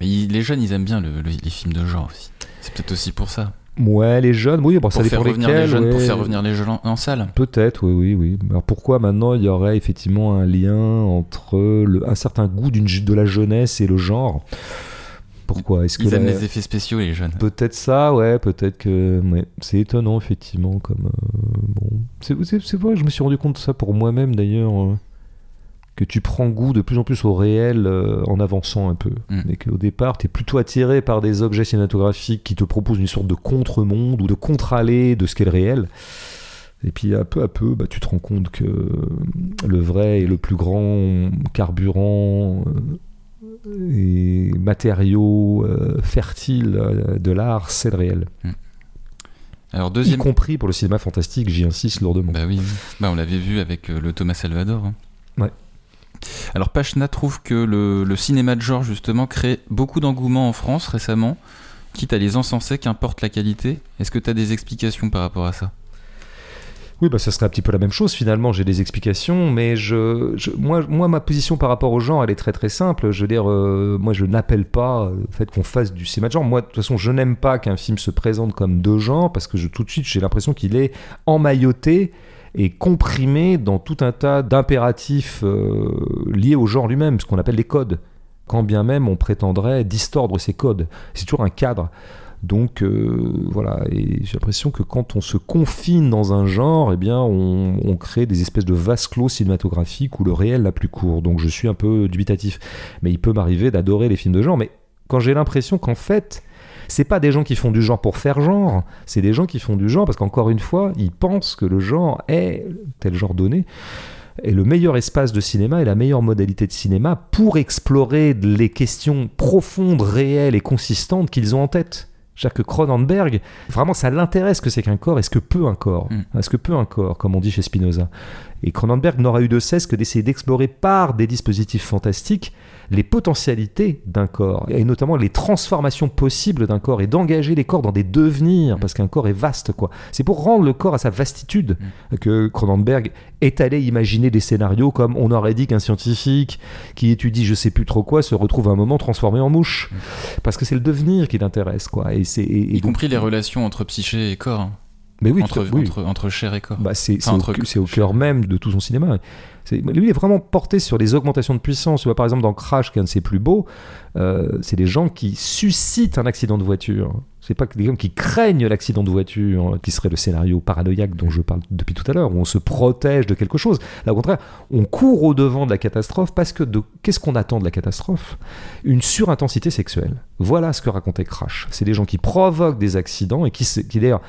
Ils- les jeunes, ils aiment bien le- le- les films de genre aussi. C'est peut-être aussi pour ça.
Ouais, les jeunes, oui, bon, ça
Pour
dépend
revenir
lesquels.
les jeunes, pour
ouais.
faire revenir les jeunes en, en salle.
Peut-être, oui, oui, oui. Alors pourquoi maintenant il y aurait effectivement un lien entre le, un certain goût de la jeunesse et le genre? Pourquoi? Est-ce que
Ils aiment
la-
les effets spéciaux, les jeunes.
Peut-être ça, ouais, peut-être que. ouais. C'est étonnant, effectivement, comme. euh, bon. C'est, vrai, je me suis rendu compte de ça pour moi-même d'ailleurs. Euh, que tu prends goût de plus en plus au réel euh, en avançant un peu.
Mm.
Et qu'au départ, tu es plutôt attiré par des objets cinématographiques qui te proposent une sorte de contre-monde ou de contre-allée de ce qu'est le réel. Et puis à peu à peu, bah, tu te rends compte que le vrai et le plus grand carburant euh, et matériaux euh, fertiles euh, de l'art, c'est le réel.
Alors
y
deuxième.
compris pour le cinéma fantastique, j'y insiste lourdement.
Bah oui, bah, on l'avait vu avec euh, le Thomas Salvador. hein. Alors Pachna trouve que le, cinéma de genre justement crée beaucoup d'engouement en France récemment, quitte à les encenser qu'importe la qualité. Est-ce que tu as des explications par rapport à ça?
Oui, bah, ça serait un petit peu la même chose finalement. J'ai des explications, mais je, je- moi, moi, ma position par rapport au genre, elle est très très simple. Je veux dire, euh, moi, je n'appelle pas euh, le fait qu'on fasse du cinéma de genre. Moi, de toute façon, je n'aime pas qu'un film se présente comme deux genres parce que je, tout de suite, j'ai l'impression qu'il est emmailloté et comprimé dans tout un tas d'impératifs euh, liés au genre lui-même, ce qu'on appelle les codes. Quand bien même on prétendrait distordre ces codes. C'est toujours un cadre. Donc euh, voilà, et j'ai l'impression que quand on se confine dans un genre, eh bien on, on crée des espèces de vases clos cinématographiques où le réel n'a plus cours. Donc je suis un peu dubitatif. Mais il peut m'arriver d'adorer les films de genre, mais quand j'ai l'impression qu'en fait, c'est pas des gens qui font du genre pour faire genre, c'est des gens qui font du genre parce qu'encore une fois, ils pensent que le genre est tel genre donné est le meilleur espace de cinéma et la meilleure modalité de cinéma pour explorer les questions profondes, réelles et consistantes qu'ils ont en tête. C'est-à-dire que Cronenberg, vraiment, ça l'intéresse que c'est qu'un corps et ce que peut un corps.
Mm.
Est-ce que peut un corps, comme on dit chez Spinoza? Et Cronenberg n'aura eu de cesse que d'essayer d'explorer par des dispositifs fantastiques les potentialités d'un corps, et notamment les transformations possibles d'un corps, et d'engager les corps dans des devenirs, parce qu'un corps est vaste, quoi. C'est pour rendre le corps à sa vastitude que Cronenberg est allé imaginer des scénarios comme on aurait dit qu'un scientifique qui étudie je sais plus trop quoi se retrouve à un moment transformé en mouche. Parce que c'est le devenir qui l'intéresse, quoi. Et c'est,
Y
donc-
compris les relations entre psyché et corps. hein.
Mais oui,
entre,
oui.
entre, entre chair et corps.
Bah, c'est
Enfin,
au, au cœur même de tout son cinéma. Lui, est vraiment porté sur les augmentations de puissance. Vois, par exemple, dans Crash, qui est un de ses plus beaux, euh, c'est des gens qui suscitent un accident de voiture. C'est pas des gens qui craignent l'accident de voiture, qui serait le scénario paranoïaque dont je parle depuis tout à l'heure, où on se protège de quelque chose. Là, au contraire, on court au devant de la catastrophe parce que qu'est-ce qu'on attend de la catastrophe? Une surintensité sexuelle. Voilà ce que racontait Crash. C'est des gens qui provoquent des accidents et qui d'ailleurs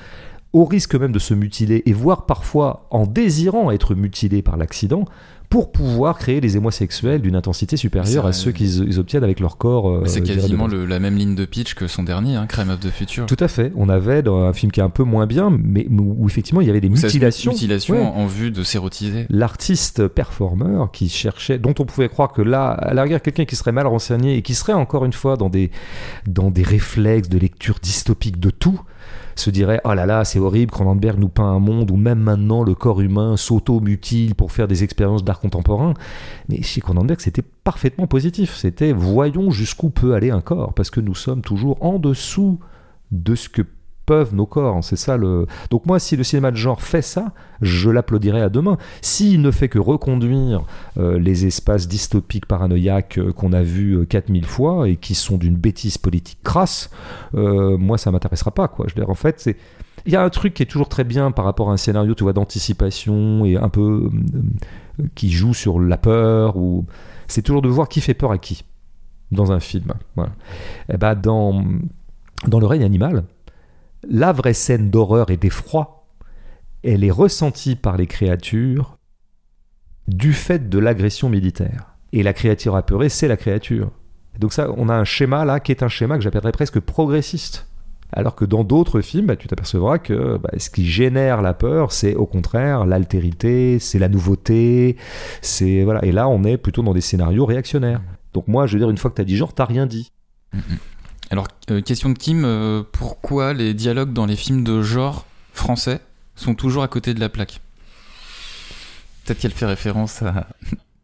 au risque même de se mutiler et voire parfois en désirant être mutilés par l'accident pour pouvoir créer des émois sexuels d'une intensité supérieure à ceux qu'ils ils obtiennent avec leur corps. euh,
c'est
de
quasiment le- la même ligne de pitch que son dernier, hein, Crime of the Future.
Tout à fait. On avait dans un film qui est un peu moins bien, mais où, effectivement il y avait des mutilations.
mutilations
Ouais.
en, vue de s'érotiser.
L'artiste performeur qui cherchait, dont on pouvait croire que là, à la rigueur, quelqu'un qui serait mal renseigné et qui serait encore une fois dans des, dans des réflexes de lecture dystopique de tout, se dirait oh là là c'est horrible Cronenberg nous peint un monde où même maintenant le corps humain s'auto-mutile pour faire des expériences d'art contemporain. Mais chez Cronenberg c'était parfaitement positif. C'était voyons jusqu'où peut aller un corps parce que nous sommes toujours en dessous de ce que peuvent nos corps c'est ça le donc moi si le cinéma de genre fait ça je l'applaudirais à deux mains s'il ne fait que reconduire euh, les espaces dystopiques paranoïaques euh, qu'on a vus euh, 4000 fois et qui sont d'une bêtise politique crasse, euh, moi ça m'intéressera pas quoi. Je veux en fait, c'est il y a un truc qui est toujours très bien par rapport à un scénario, tu vois, d'anticipation et un peu euh, qui joue sur la peur ou c'est toujours de voir qui fait peur à qui dans un film. Et ben dans dans le règne animal, la vraie scène d'horreur et d'effroi, elle est ressentie par les créatures du fait de l'agression militaire. Et la créature apeurée, c'est la créature. Donc ça, on a un schéma là qui est un schéma que j'appellerais presque progressiste. Alors que dans d'autres films, bah, tu t'apercevras que bah, ce qui génère la peur, c'est au contraire l'altérité, c'est la nouveauté, c'est voilà. Et là, on est plutôt dans des scénarios réactionnaires. Donc moi, je veux dire, une fois que tu as dit genre, t'as rien dit.
Alors, euh, question de Kim, euh, pourquoi les dialogues dans les films de genre français sont toujours à côté de la plaque Peut-être qu'elle fait référence à,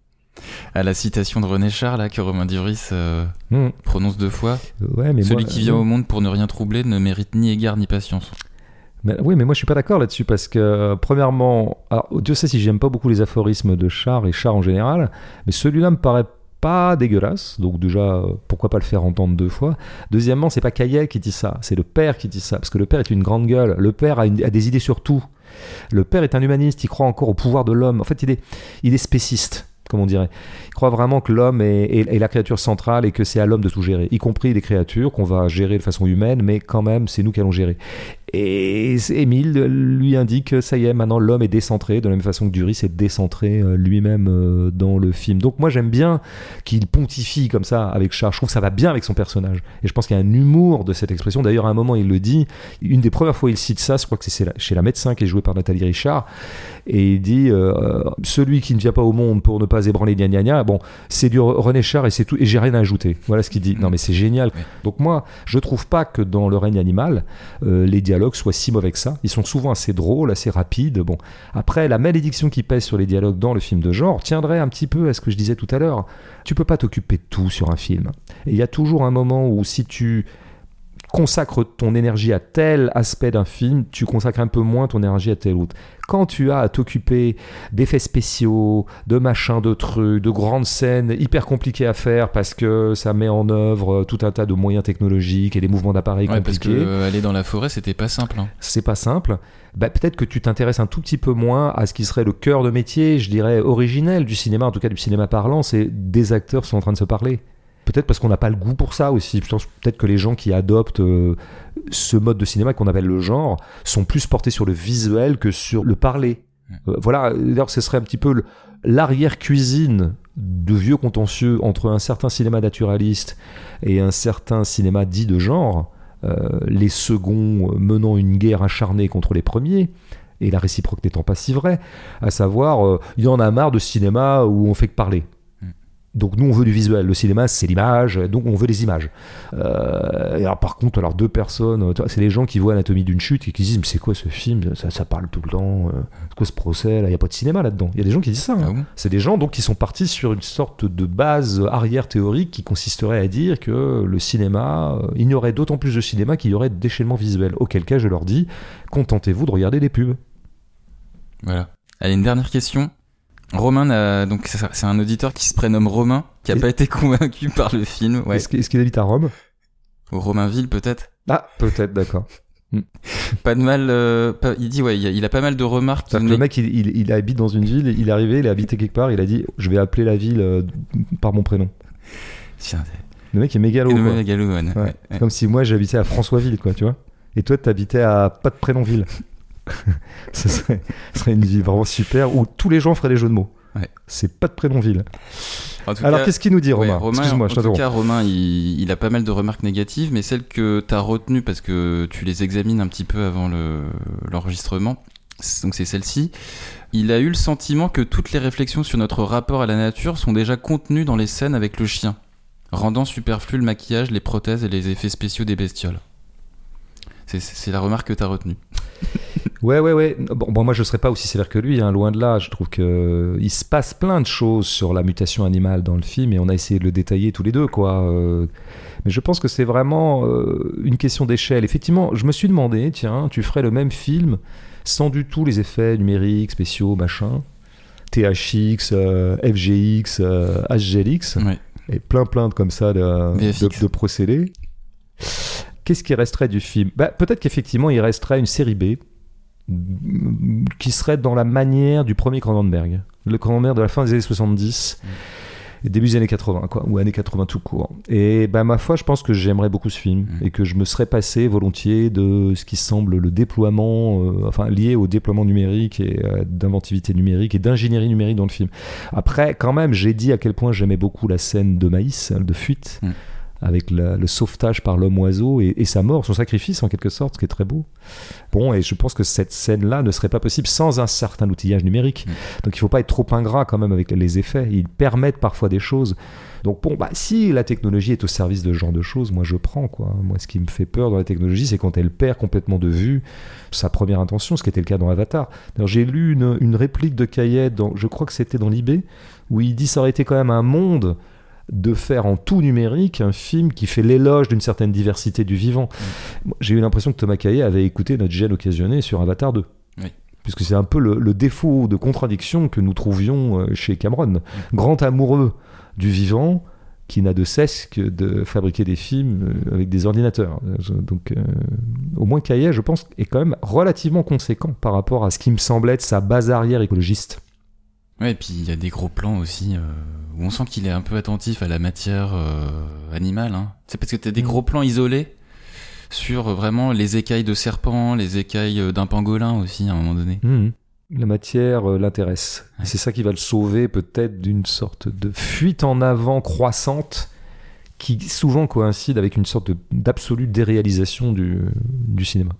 à la citation de René Char, là, que Romain Duris euh,
Hmm.
prononce deux fois.
Ouais, mais
Celui
moi-
qui vient au monde pour ne rien troubler ne mérite ni égard ni patience.
Mais- oui, mais moi je suis pas d'accord là-dessus parce que, premièrement, alors, Dieu sait si j'aime pas beaucoup les aphorismes de Char et Char en général, mais celui-là me paraît pas dégueulasse, donc déjà, euh, pourquoi pas le faire entendre deux fois. Deuxièmement, c'est pas Cahiel qui dit ça, c'est le père qui dit ça, parce que le père est une grande gueule, le père a, des idées sur tout. Le père est un humaniste, il croit encore au pouvoir de l'homme. En fait, il est, il est spéciste, comme on dirait. Il croit vraiment que l'homme est- est la créature centrale et que c'est à l'homme de tout gérer, y compris les créatures qu'on va gérer de façon humaine, mais quand même, c'est nous qui allons gérer. Et Émile lui indique ça y est, maintenant l'homme est décentré, de la même façon que Duris est décentré euh, lui-même euh, dans le film. Donc moi j'aime bien qu'il pontifie comme ça avec Charles. Je trouve que ça va bien avec son personnage. Et je pense qu'il y a un humour de cette expression. D'ailleurs, à un moment, il le dit. Une des premières fois il cite ça, je crois que c'est chez la médecin qui est jouée par Nathalie Richard. Et il dit euh, Celui qui ne vient pas au monde pour ne pas ébranler gna gna gna, bon, c'est du René Char et c'est tout. Et j'ai rien à ajouter. Voilà ce qu'il dit. Non, mais c'est génial. Donc moi, je trouve pas que dans le règne animal, les dialogues soient si mauvais que ça. Ils sont souvent assez drôles, assez rapides. Bon, après, la malédiction qui pèse sur les dialogues dans le film de genre tiendrait un petit peu à ce que je disais tout à l'heure. Tu peux pas t'occuper de tout sur un film. Et il y a toujours un moment où si tu consacres ton énergie à tel aspect d'un film, tu consacres un peu moins ton énergie à tel autre. Quand tu as à t'occuper d'effets spéciaux, de machins, de trucs, de grandes scènes hyper compliquées à faire parce que ça met en œuvre tout un tas de moyens technologiques et des mouvements d'appareils
ouais,
compliqués.
Parce que euh, aller dans la forêt, c'était pas simple. Hein.
C'est pas simple. Bah, peut-être que tu t'intéresses un tout petit peu moins à ce qui serait le cœur de métier, je dirais originel du cinéma, en tout cas du cinéma parlant, c'est des acteurs sont en train de se parler. Peut-être parce qu'on n'a pas le goût pour ça aussi. Peut-être que les gens qui adoptent euh, ce mode de cinéma qu'on appelle le genre sont plus portés sur le visuel que sur le parler. Euh, voilà, d'ailleurs, ce serait un petit peu l'arrière-cuisine de vieux contentieux entre un certain cinéma naturaliste et un certain cinéma dit de genre, euh, les seconds menant une guerre acharnée contre les premiers et la réciproque n'étant pas si vraie, à savoir, il y en a marre de cinéma où on fait que parler. Donc nous on veut du visuel, le cinéma c'est l'image, donc on veut des images. Euh, et alors par contre alors deux personnes, c'est les gens qui voient Anatomie d'une chute et qui disent mais c'est quoi ce film, ça, ça, parle tout le temps, euh, c'est quoi ce procès, il n'y a pas de cinéma là-dedans. Il y a des gens qui disent ça. Hein.
Ah
c'est des gens donc qui sont partis sur une sorte de base arrière théorique qui consisterait à dire que le cinéma, euh, il y aurait d'autant plus de cinéma qu'il y aurait de déchaînement visuel. Auquel cas je leur dis, contentez-vous de regarder des pubs.
Voilà. Allez, une dernière question. Romain, donc c'est un auditeur qui se prénomme Romain, qui a pas été convaincu par le film. Ouais.
Est-ce qu'il habite à Rome?
Au Romainville peut-être
Ah, peut-être, d'accord.
Hmm. pas de mal. Euh, il dit ouais, il a, pas mal de remarques.
Le mec, il, il, habite dans une ville, il est arrivé, il a habité quelque part, il a dit, je vais appeler la ville euh, par mon prénom.
Tiens,
le mec est mégalo.
Quoi. Mégalo, ouais,
ouais. Comme si moi j'habitais à Françoisville, quoi, tu vois. Et toi, t'habitais à pas de prénomville. ce, serait, serait, une ville vraiment super où tous les gens feraient des jeux de mots.
Ouais.
C'est pas de Prénonville. Alors qu'est-ce qu'il nous dit Romain,
Excuse-moi, En tout cas, Romain, il, il, a pas mal de remarques négatives, mais celles que tu as retenues parce que tu les examines un petit peu avant l'enregistrement, donc c'est celle-ci. Il a eu le sentiment que toutes les réflexions sur notre rapport à la nature sont déjà contenues dans les scènes avec le chien, rendant superflu le maquillage, les prothèses et les effets spéciaux des bestioles. C'est la remarque que tu as retenue.
ouais, ouais, ouais. Bon, moi, je ne serais pas aussi sévère que lui, hein, loin de là. Je trouve qu'il se passe plein de choses sur la mutation animale dans le film et on a essayé de le détailler tous les deux, quoi. Euh. mais je pense que c'est vraiment euh, une question d'échelle. Effectivement, je me suis demandé, tiens, tu ferais le même film sans du tout les effets numériques, spéciaux, machin? THX, euh, FGX, HGLX, et plein plein de comme ça de, de, de procédés qu'est-ce qui resterait du film bah, Peut-être qu'effectivement, il resterait une série B qui serait dans la manière du premier Cronenberg. Le Cronenberg de la fin des années 70 et début des années 80, quoi, ou années 80 tout court. Et ben, ma foi, je pense que j'aimerais beaucoup ce film mm. et que je me serais passé volontiers de ce qui semble le déploiement, euh, enfin lié au déploiement numérique et euh, d'inventivité numérique et d'ingénierie numérique dans le film. Après, quand même, j'ai dit à quel point j'aimais beaucoup la scène de maïs, de fuite. Mm avec le sauvetage par l'homme oiseau et, sa mort, son sacrifice en quelque sorte, ce qui est très beau. Bon, et je pense que cette scène-là ne serait pas possible sans un certain outillage numérique. Mm. Donc il ne faut pas être trop ingrat quand même avec les effets. Ils permettent parfois des choses. Donc bon, bah, si la technologie est au service de ce genre de choses, moi je prends quoi. Moi, ce qui me fait peur dans la technologie, c'est quand elle perd complètement de vue sa première intention, ce qui était le cas dans Avatar. J'ai lu une, une, réplique de Kayet, dans, je crois que c'était dans l'IB, où il dit ça aurait été quand même un monde de faire en tout numérique un film qui fait l'éloge d'une certaine diversité du vivant. Mm. J'ai eu l'impression que Thomas Caillet avait écouté notre gêne occasionné sur Avatar 2. Puisque c'est un peu le, défaut de contradiction que nous trouvions euh, chez Cameron. Mm. Grand amoureux du vivant, qui n'a de cesse que de fabriquer des films euh, avec des ordinateurs. Donc, euh, au moins Caillet, je pense, est quand même relativement conséquent par rapport à ce qui me semblait être sa base arrière écologiste.
Ouais, et puis il y a des gros plans aussi où on sent qu'il est un peu attentif à la matière euh, animale. Hein. C'est parce que tu as des mm. gros plans isolés sur vraiment les écailles de serpent, les écailles d'un pangolin aussi à un moment donné.
Mhm. La matière euh, l'intéresse.
Ouais.
C'est ça qui va le sauver peut-être d'une sorte de fuite en avant croissante qui souvent coïncide avec une sorte d'absolue déréalisation du, du cinéma.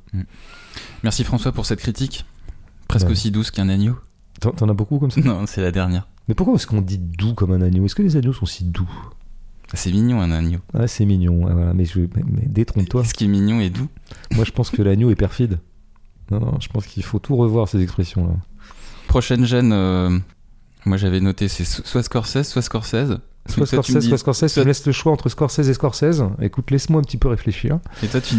Merci François pour cette critique, presque
Ouais.
aussi douce qu'un agneau.
T'en as beaucoup comme ça?
Non, c'est la dernière.
Mais pourquoi est-ce qu'on dit doux comme un agneau? Est-ce que les agneaux sont si doux?
C'est mignon un agneau.
Ah, c'est mignon. Ah, voilà. Mais, je, mais, détrompe-toi.
Ce qui est mignon et doux.
Moi, je pense que l'agneau est perfide. Non, non, je pense qu'il faut tout revoir ces expressions-là.
Prochaine gêne, euh, moi j'avais noté c'est so- soit Scorsese, soit Scorsese.
Soit Scorsese,
dis-
soit Scorsese. Tu me laisses le choix entre Scorsese et Scorsese. Écoute, laisse-moi un petit peu réfléchir.
Et toi, tu,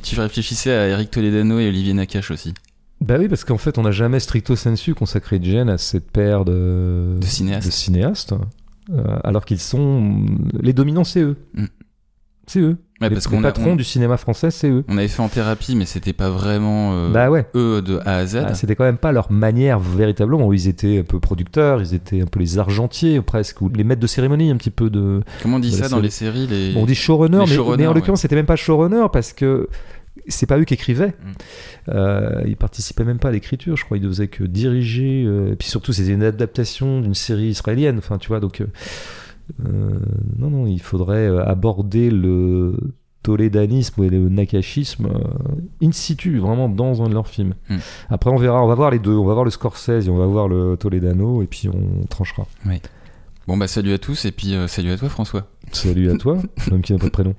tu réfléchissais à Eric Toledano et Olivier Nakache aussi,
Bah oui, parce qu'en fait, on n'a jamais stricto sensu consacré de gêne à cette paire de,
de cinéaste.
de cinéastes, euh, alors qu'ils sont les dominants, c'est eux.
Mm.
C'est eux.
Ouais,
les
parce
les
a-
patrons
on-
du cinéma français, c'est eux.
On avait fait en thérapie, mais c'était pas vraiment euh,
bah ouais.
eux de A à Z.
Ah, C'était quand même pas leur manière véritablement où ils étaient un peu producteurs, ils étaient un peu les argentiers presque, ou les maîtres de cérémonie un petit peu de.
Comment on dit ça dans les séries les...
Bon, on dit showrunner,
les
mais, en
ouais.
l'occurrence c'était même pas showrunner parce que c'est pas eux qui écrivaient.
Mm.
Euh, ils participaient même pas à l'écriture, je crois. Ils ne faisaient que diriger. euh, et puis surtout, c'était une adaptation d'une série israélienne. Enfin, tu vois, donc euh, euh, non, non, il faudrait aborder le tolédanisme et le nakashisme in situ, vraiment dans un de leurs films.
Mm.
Après, on verra. On va voir les deux. On va voir le Scorsese et on va voir le Toledano et puis on tranchera.
Bon bah salut à tous et puis salut à toi François.
Salut à toi, l'homme qui n'a pas de prénom.